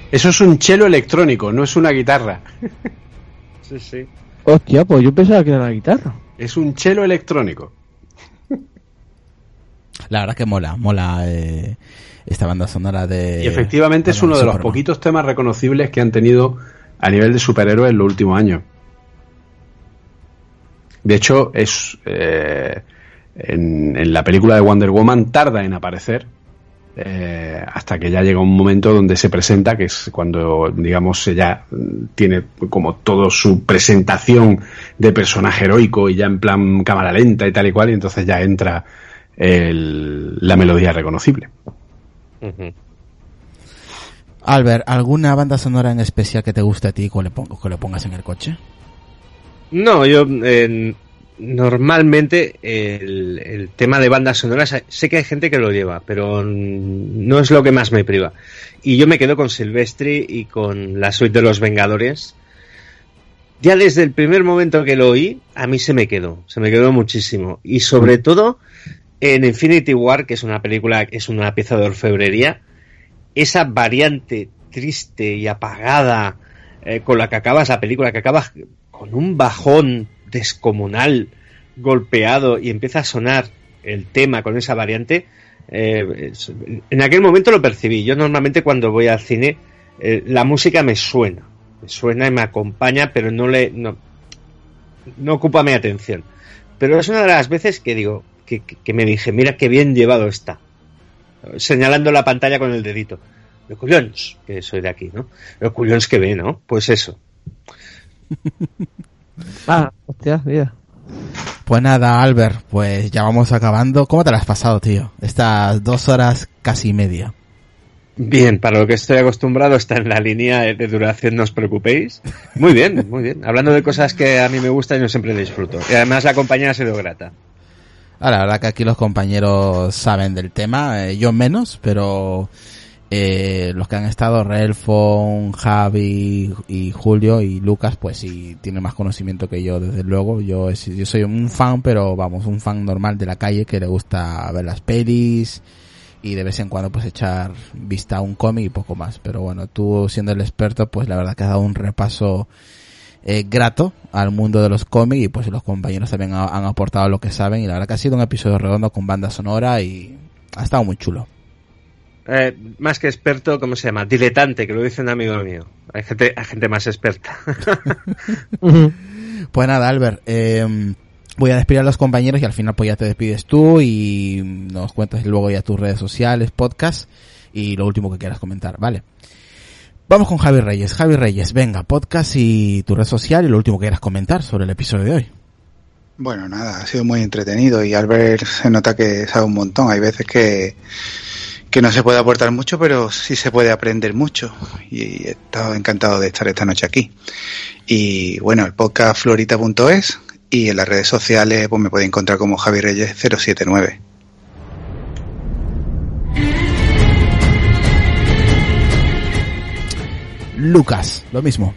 A: Eso es un chelo electrónico, no es una guitarra.
F: sí, sí.
D: Hostia, pues yo pensaba que era la guitarra.
A: Es un chelo electrónico.
B: La verdad que mola, mola eh, esta banda sonora de...
A: Y efectivamente es uno de los poquitos temas reconocibles que han tenido a nivel de superhéroes en los últimos años. De hecho, es eh, en, en, la película de Wonder Woman tarda en aparecer eh, hasta que ya llega un momento donde se presenta, que es cuando, digamos, ella tiene como todo su presentación de personaje heroico y ya en plan cámara lenta y tal y cual, y entonces ya entra el, la melodía reconocible.
B: Albert, ¿alguna banda sonora en especial que te guste a ti que le, que le pongas en el coche?
F: No, yo eh, normalmente el, tema de bandas sonoras, sé que hay gente que lo lleva, pero no es lo que más me priva. Y yo me quedo con Silvestri y con la suite de los Vengadores. Ya desde el primer momento que lo oí, a mí se me quedó, se me quedó muchísimo. Y sobre todo en Infinity War, que es una película, es una pieza de orfebrería, esa variante triste y apagada eh, con la que acabas la película, que acaba con un bajón descomunal, golpeado y empieza a sonar el tema con esa variante, eh, en aquel momento lo percibí. Yo normalmente cuando voy al cine, eh, la música me suena, me suena y me acompaña, pero no le no, no ocupa mi atención. Pero es una de las veces que digo, que, que me dije, mira qué bien llevado está, señalando la pantalla con el dedito. Los culions, que soy de aquí, ¿no? Los culions que ve, ¿no? Pues eso.
D: Ah, hostia, mira.
B: Pues nada, Albert, pues ya vamos acabando. ¿Cómo te lo has pasado, tío? Estas dos horas casi media.
F: Bien, para lo que estoy acostumbrado está en la línea de duración, no os preocupéis. Muy bien, muy bien. Hablando de cosas que a mí me gustan, yo siempre disfruto. Y además la compañía ha sido grata.
B: Ah, la verdad que aquí los compañeros saben del tema, eh, yo menos, pero eh, los que han estado, Relfon, Javi y Julio y Lucas, pues sí tienen más conocimiento que yo, desde luego. Yo, yo soy un fan, pero vamos, un fan normal de la calle que le gusta ver las pelis y de vez en cuando pues echar vista a un cómic y poco más. Pero bueno, tú siendo el experto, pues la verdad que has dado un repaso eh, grato al mundo de los cómics y pues los compañeros también han aportado lo que saben y la verdad que ha sido un episodio redondo con banda sonora y ha estado muy chulo.
F: Eh, más que experto, ¿cómo se llama? Diletante, que lo dice un amigo mío. Hay gente, hay gente más experta.
B: pues nada, Albert, eh, voy a despedir a los compañeros y al final pues ya te despides tú y nos cuentas luego ya tus redes sociales, podcast y lo último que quieras comentar, ¿vale? Vamos con Javi Reyes. Javi Reyes, venga, podcast y tu red social y lo último que quieras comentar sobre el episodio de hoy.
E: Bueno, nada, ha sido muy entretenido y Albert se nota que sabe un montón. Hay veces que, que no se puede aportar mucho, pero sí se puede aprender mucho. Y he estado encantado de estar esta noche aquí. Y bueno, el podcast florita.es y en las redes sociales pues me puede encontrar como Javi Reyes 079.
B: Lucas, lo mismo.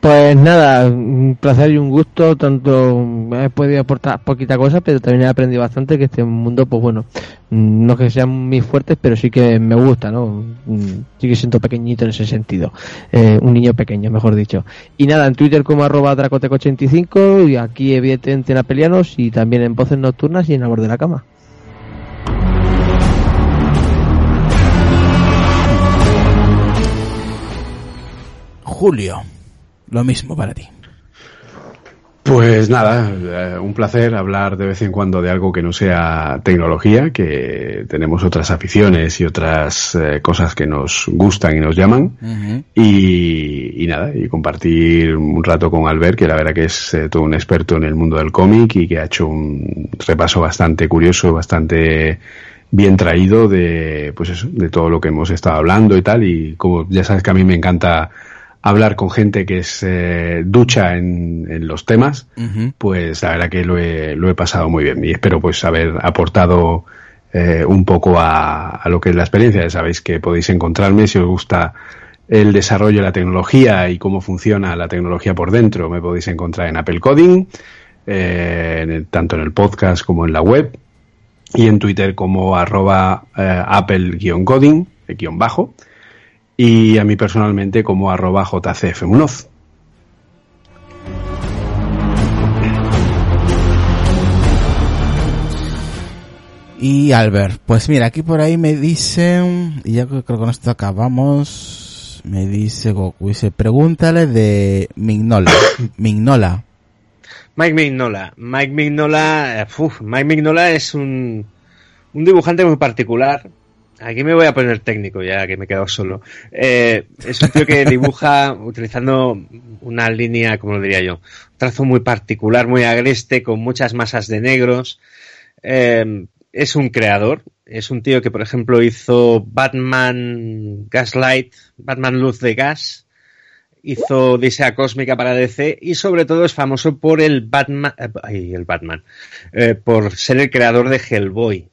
D: Pues nada, un placer y un gusto, tanto he podido aportar poquita cosa, pero también he aprendido bastante que este mundo, pues bueno, no que sean muy fuertes, pero sí que me gusta, ¿no? Sí que siento pequeñito en ese sentido, eh, un niño pequeño, mejor dicho. Y nada, en Twitter como arroba dracoteco85 y aquí evidentemente en Apelianos y también en Voces Nocturnas y en borde de la cama.
B: Julio lo mismo para ti.
A: Pues nada, eh, un placer hablar de vez en cuando de algo que no sea tecnología, que tenemos otras aficiones y otras eh, cosas que nos gustan y nos llaman. y, nada, y compartir un rato con Albert, que la verdad que es eh, todo un experto en el mundo del cómic y que ha hecho un repaso bastante curioso, bastante bien traído de, pues eso, de todo lo que hemos estado hablando y tal. Y como ya sabes que a mí me encanta hablar con gente que se ducha en, los temas, pues la verdad que lo he, lo he pasado muy bien y espero pues haber aportado eh, un poco a, lo que es la experiencia. Ya sabéis que podéis encontrarme si os gusta el desarrollo de la tecnología y cómo funciona la tecnología por dentro. Me podéis encontrar en Apple Coding, eh, tanto en el podcast como en la web y en Twitter como arroba eh, Apple-coding, guion bajo y a mí personalmente como arroba jcfmunoz.
B: Y Albert, pues mira, aquí por ahí me dicen, y ya creo que con esto acabamos, me dice Goku, dice, pregúntale de Mignola. Mignola.
F: Mike Mignola. Mike Mignola, uf, Mike Mignola es un, un dibujante muy particular, Aquí me voy a poner técnico ya que me he quedado solo. Eh, es un tío que dibuja utilizando una línea, como lo diría yo, un trazo muy particular, muy agreste, con muchas masas de negros. Eh, es un creador. Es un tío que, por ejemplo, hizo Batman Gaslight, Batman Luz de Gas, hizo Odisea Cósmica para DC y sobre todo es famoso por el Batman, ay, el Batman, eh, por ser el creador de Hellboy.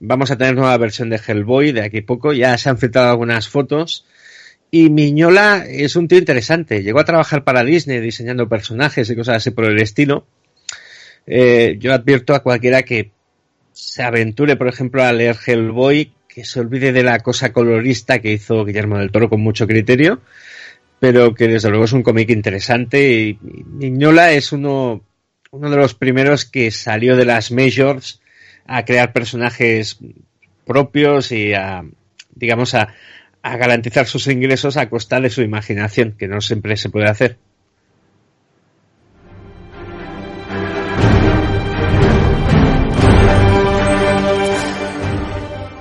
F: Vamos a tener nueva versión de Hellboy de aquí a poco. Ya se han filtrado algunas fotos. Y Miñola es un tío interesante. Llegó a trabajar para Disney diseñando personajes y cosas así por el estilo. Eh, yo advierto a cualquiera que se aventure, por ejemplo, a leer Hellboy, que se olvide de la cosa colorista que hizo Guillermo del Toro con mucho criterio, pero que desde luego es un cómic interesante. Y Miñola es uno, uno de los primeros que salió de las majors a crear personajes propios y a, digamos, a, a garantizar sus ingresos a costa de su imaginación, que no siempre se puede hacer.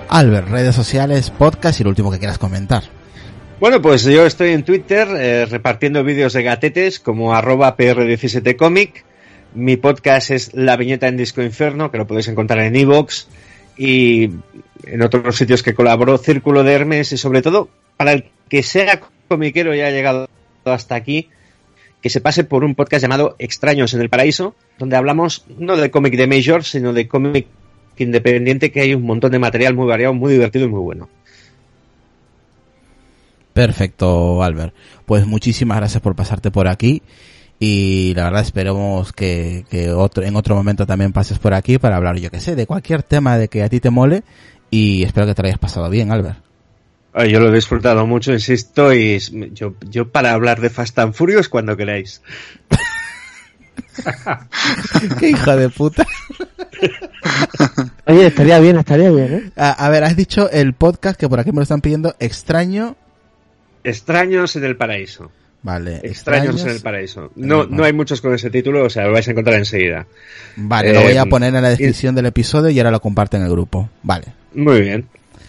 B: Albert, redes sociales, podcast y lo último que quieras comentar.
F: Bueno, pues yo estoy en Twitter eh, repartiendo vídeos de gatetes como arroba pr17comic mi podcast es La Viñeta en Disco Inferno, que lo podéis encontrar en Evox y en otros sitios que colaboró Círculo de Hermes y sobre todo para el que sea comiquero y haya llegado hasta aquí, que se pase por un podcast llamado Extraños en el Paraíso, donde hablamos no de cómic de Major, sino de cómic independiente, que hay un montón de material muy variado, muy divertido y muy bueno.
B: Perfecto, Albert. Pues muchísimas gracias por pasarte por aquí y la verdad esperemos que, que otro, en otro momento también pases por aquí para hablar, yo que sé, de cualquier tema de que a ti te mole y espero que te hayas pasado bien, Albert.
F: Yo lo he disfrutado mucho, insisto, y yo, yo para hablar de Fast and Furious cuando queráis.
B: Qué hija de puta.
D: Oye, estaría bien, estaría bien, ¿eh?
B: A, ver, has dicho el podcast que por aquí me lo están pidiendo, extraño.
F: Extraños en el paraíso.
B: Vale.
F: Extraños, en el paraíso. No, no hay muchos con ese título, o sea, lo vais a encontrar enseguida.
B: Vale, lo voy a eh, poner en la descripción del episodio y ahora lo comparto en el grupo. Vale.
F: Muy bien.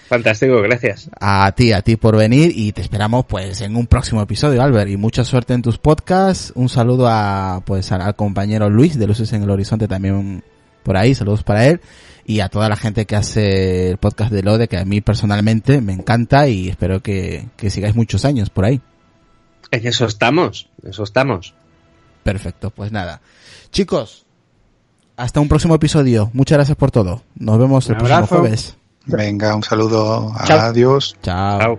F: Fantástico, gracias.
B: A ti, a ti por venir y te esperamos pues en un próximo episodio, Albert. Y mucha suerte en tus podcasts. Un saludo a pues al, compañero Luis de Luces en el Horizonte también por ahí, saludos para él. Y a toda la gente que hace el podcast de Lode, que a mí personalmente me encanta y espero que, que sigáis muchos años por ahí.
F: En eso estamos, en eso estamos.
B: Perfecto, pues nada. Chicos, hasta un próximo episodio. Muchas gracias por todo. Nos vemos el próximo jueves.
E: Venga, un saludo. Adiós.
B: Chao.